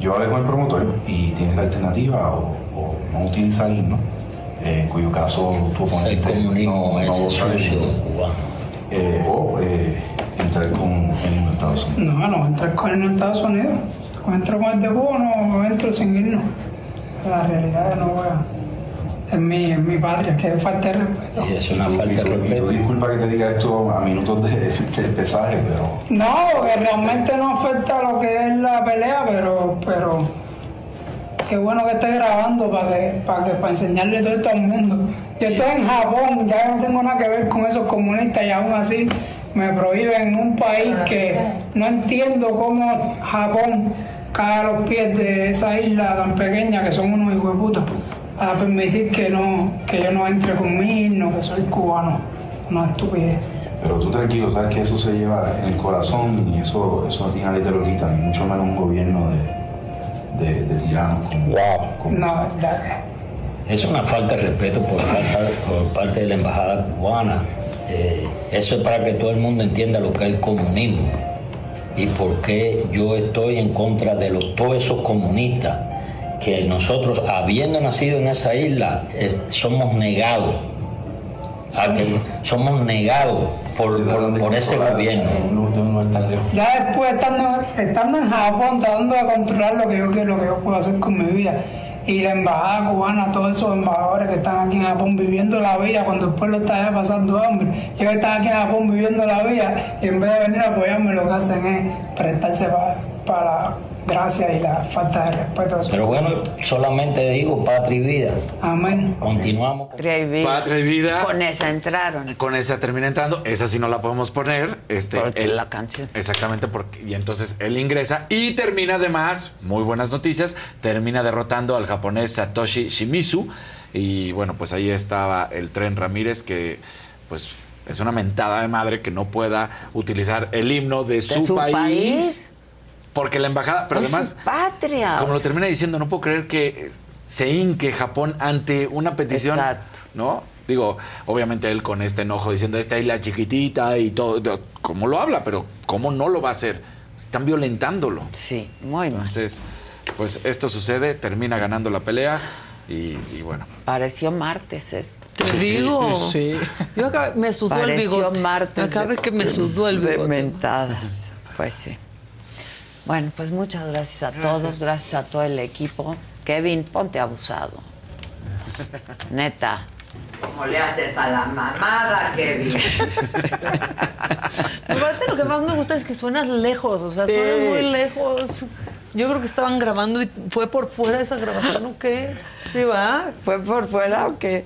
Yo hablé con el promotor y tienes la alternativa o, o no utilizar el himno, eh, en cuyo caso tu oponente no, no goza del himno, eh, o eh, entrar con el himno de Estados Unidos. No, no entrar con el de Estados Unidos. O entro con el de Cuba, no entro sin irnos. La realidad no voy a. Es mi, es mi patria, que falta de respeto. es una falta de respeto. Disculpa que te diga esto a minutos de, del pesaje, pero No, porque realmente no afecta lo que es la pelea, pero, pero qué bueno que esté grabando para que, para que, para enseñarle todo esto al mundo. Yo estoy en Japón, ya no tengo nada que ver con esos comunistas y aún así me prohíben en un país que no entiendo cómo Japón cae a los pies de esa isla tan pequeña que son unos hijos de puta para permitir que no, que yo no entre con mi himno, que soy cubano. Una estupidez. Pero tú tranquilo, sabes que eso se lleva en el corazón y eso, eso a ti nadie te lo quita, ni mucho menos un gobierno de, de, de tiranos como, como No, Es una falta de respeto por, falta- por parte de la embajada cubana. Eh, eso es para que todo el mundo entienda lo que es el comunismo y por qué yo estoy en contra de los, todos esos comunistas que nosotros, habiendo nacido en esa isla, es- somos negados. A que somos negados por, por, por ese gobierno. Ya después, estando, estando en Japón, tratando de controlar lo que yo quiero, lo que yo puedo hacer con mi vida. Y la embajada cubana, todos esos embajadores que están aquí en Japón viviendo la vida cuando el pueblo está allá pasando hambre. Ellos están aquí en Japón viviendo la vida y en vez de venir a apoyarme, lo que hacen es prestarse pa- para la gracia y la falta de respeto. Pero bueno, solamente digo patria y vida. Amén. Continuamos. Patria y vida. Patria y vida. Con esa entraron. Con esa termina entrando, esa sí no la podemos poner. Este, Porque él- la canción. Exactamente, porque, y entonces él ingresa y termina además, muy buenas noticias, termina derrotando al japonés Satoshi Shimizu. Y bueno, pues ahí estaba el tren Ramírez que pues es una mentada de madre que no pueda utilizar el himno de, su, su país, país? Porque la embajada, pero Es además, su patria. como lo termina diciendo, no puedo creer que se hinque Japón ante una petición, ¿no? Digo, obviamente él con este enojo diciendo esta isla chiquitita y todo, como lo habla, pero ¿cómo no lo va a hacer? Están violentándolo. Sí, muy mal. Entonces, pues esto sucede, termina ganando la pelea y, y bueno. Pareció martes esto. Te digo. Sí. Yo acabé- me sudó el Pareció bigote. martes. Acabé de- que me sudó el de bigote. mentadas. Pues sí. Bueno, pues muchas gracias a todos, gracias a todo el equipo. Kevin, ponte abusado. Neta. ¿Cómo le haces a la mamada, Kevin? Aparte, lo que más me gusta es que suenas lejos, o sea, Sí. suenas muy lejos. Yo creo que estaban grabando y fue por fuera esa grabación, ¿o qué? ¿Sí va? ¿Fue por fuera o qué?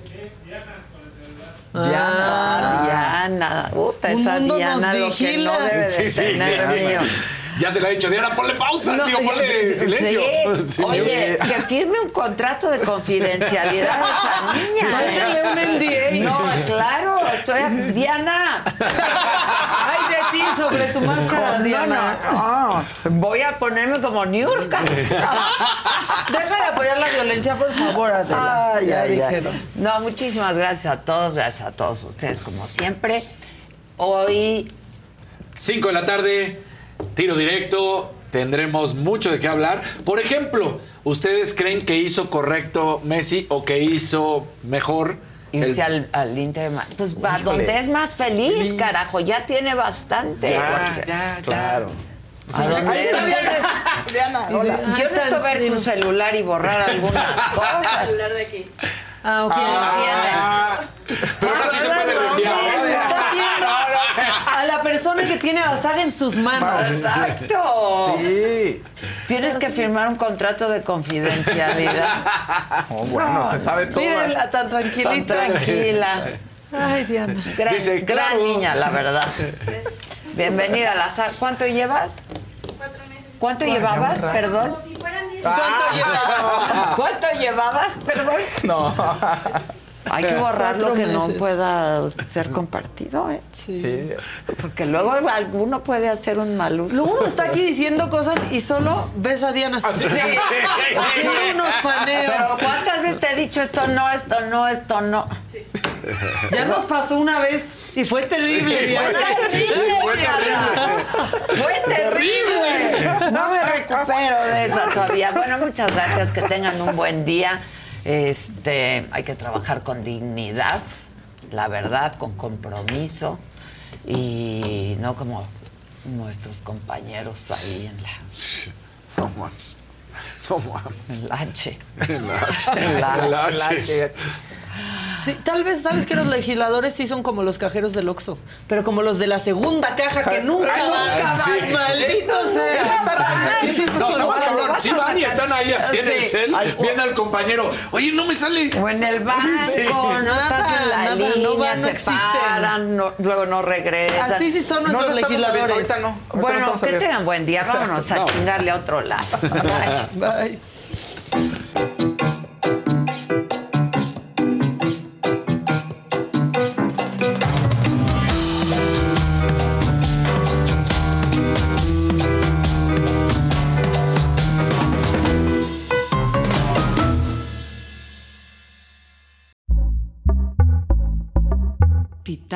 Ah. Diana. Puta, Un esa mundo Diana nos lo que vigila. no debe de Sí, sí, tener, Diana. niño. Ya se le ha dicho, Diana, ponle pausa, No, digo, ponle silencio. Sí. Oye, que firme un contrato de confidencialidad a esa niña. Pásale un NDA. No, claro, estoy Diana. Ay, de ti sobre tu máscara, No, Diana. no. Voy a ponerme como Niurka. Deja de apoyar la violencia, por favor, Adela. Ay, ya dijeron. No, muchísimas gracias a todos, gracias a todos ustedes, como siempre. Hoy 5 de la tarde, tiro directo, tendremos mucho de qué hablar. Por ejemplo, ¿ustedes creen que hizo correcto Messi o que hizo mejor? irse el- al, al Inter, pues va donde es más feliz, carajo, ya tiene bastante. Ya, ya, Claro. ¿A dónde Ahí está es? Diana. Diana, hola. Ah, Yo necesito tan- ver tu celular y borrar algunas cosas. de aquí. Ah, ok. ¿Quién lo Ah, Pero ahora sí se puede reenviar. Está viendo a la persona que tiene la saga en sus manos. Exacto. Sí. Tienes que firmar un contrato de confidencialidad. Oh, bueno, se sabe todo. Mírenla tan tranquilita. Tan tranquila. Ay, Diana. Gran, Dice, gran claro. niña, la verdad. Bienvenida a la sala. ¿Cuánto llevas? ¿Cuánto llevabas? Perdón. ¿Cuánto lleva? ¿Cuánto llevabas? Perdón. No. Hay que borrar lo que no pueda ser compartido, ¿eh? Sí. Porque luego alguno puede hacer un mal uso. Luego uno está aquí diciendo cosas y solo ves a Diana así. Sí. Haciendo unos paneos. Pero ¿cuántas veces te he dicho esto no, esto no, esto no? Ya nos pasó una vez y fue terrible, Diana. Fue terrible. Fue terrible. No me recupero de esa todavía. Bueno, muchas gracias. Que tengan un buen día. Este, hay que trabajar con dignidad, la verdad, con compromiso y no como nuestros compañeros ahí en la mames. en la H. En la H. En la En la H. Sí, tal vez sabes que los legisladores sí son como los cajeros del Oxxo, pero como los de la segunda caja que nunca Ay, van. nunca Sí. Maldito sea. Sí, sí, no, Lo cabrón. Sí a van y están ahí así en el cel, viendo al compañero. Oye, no me sale. O en el banco, Sí. no Nada, estás en la nada, línea, no van, no se existen. paran, no- luego no regresan. Así sí son No, no nuestros legisladores. ahorita no. ahorita no Bueno, que abiertos. tengan buen día. Vámonos a No. chingarle a otro lado. Bye. Bye.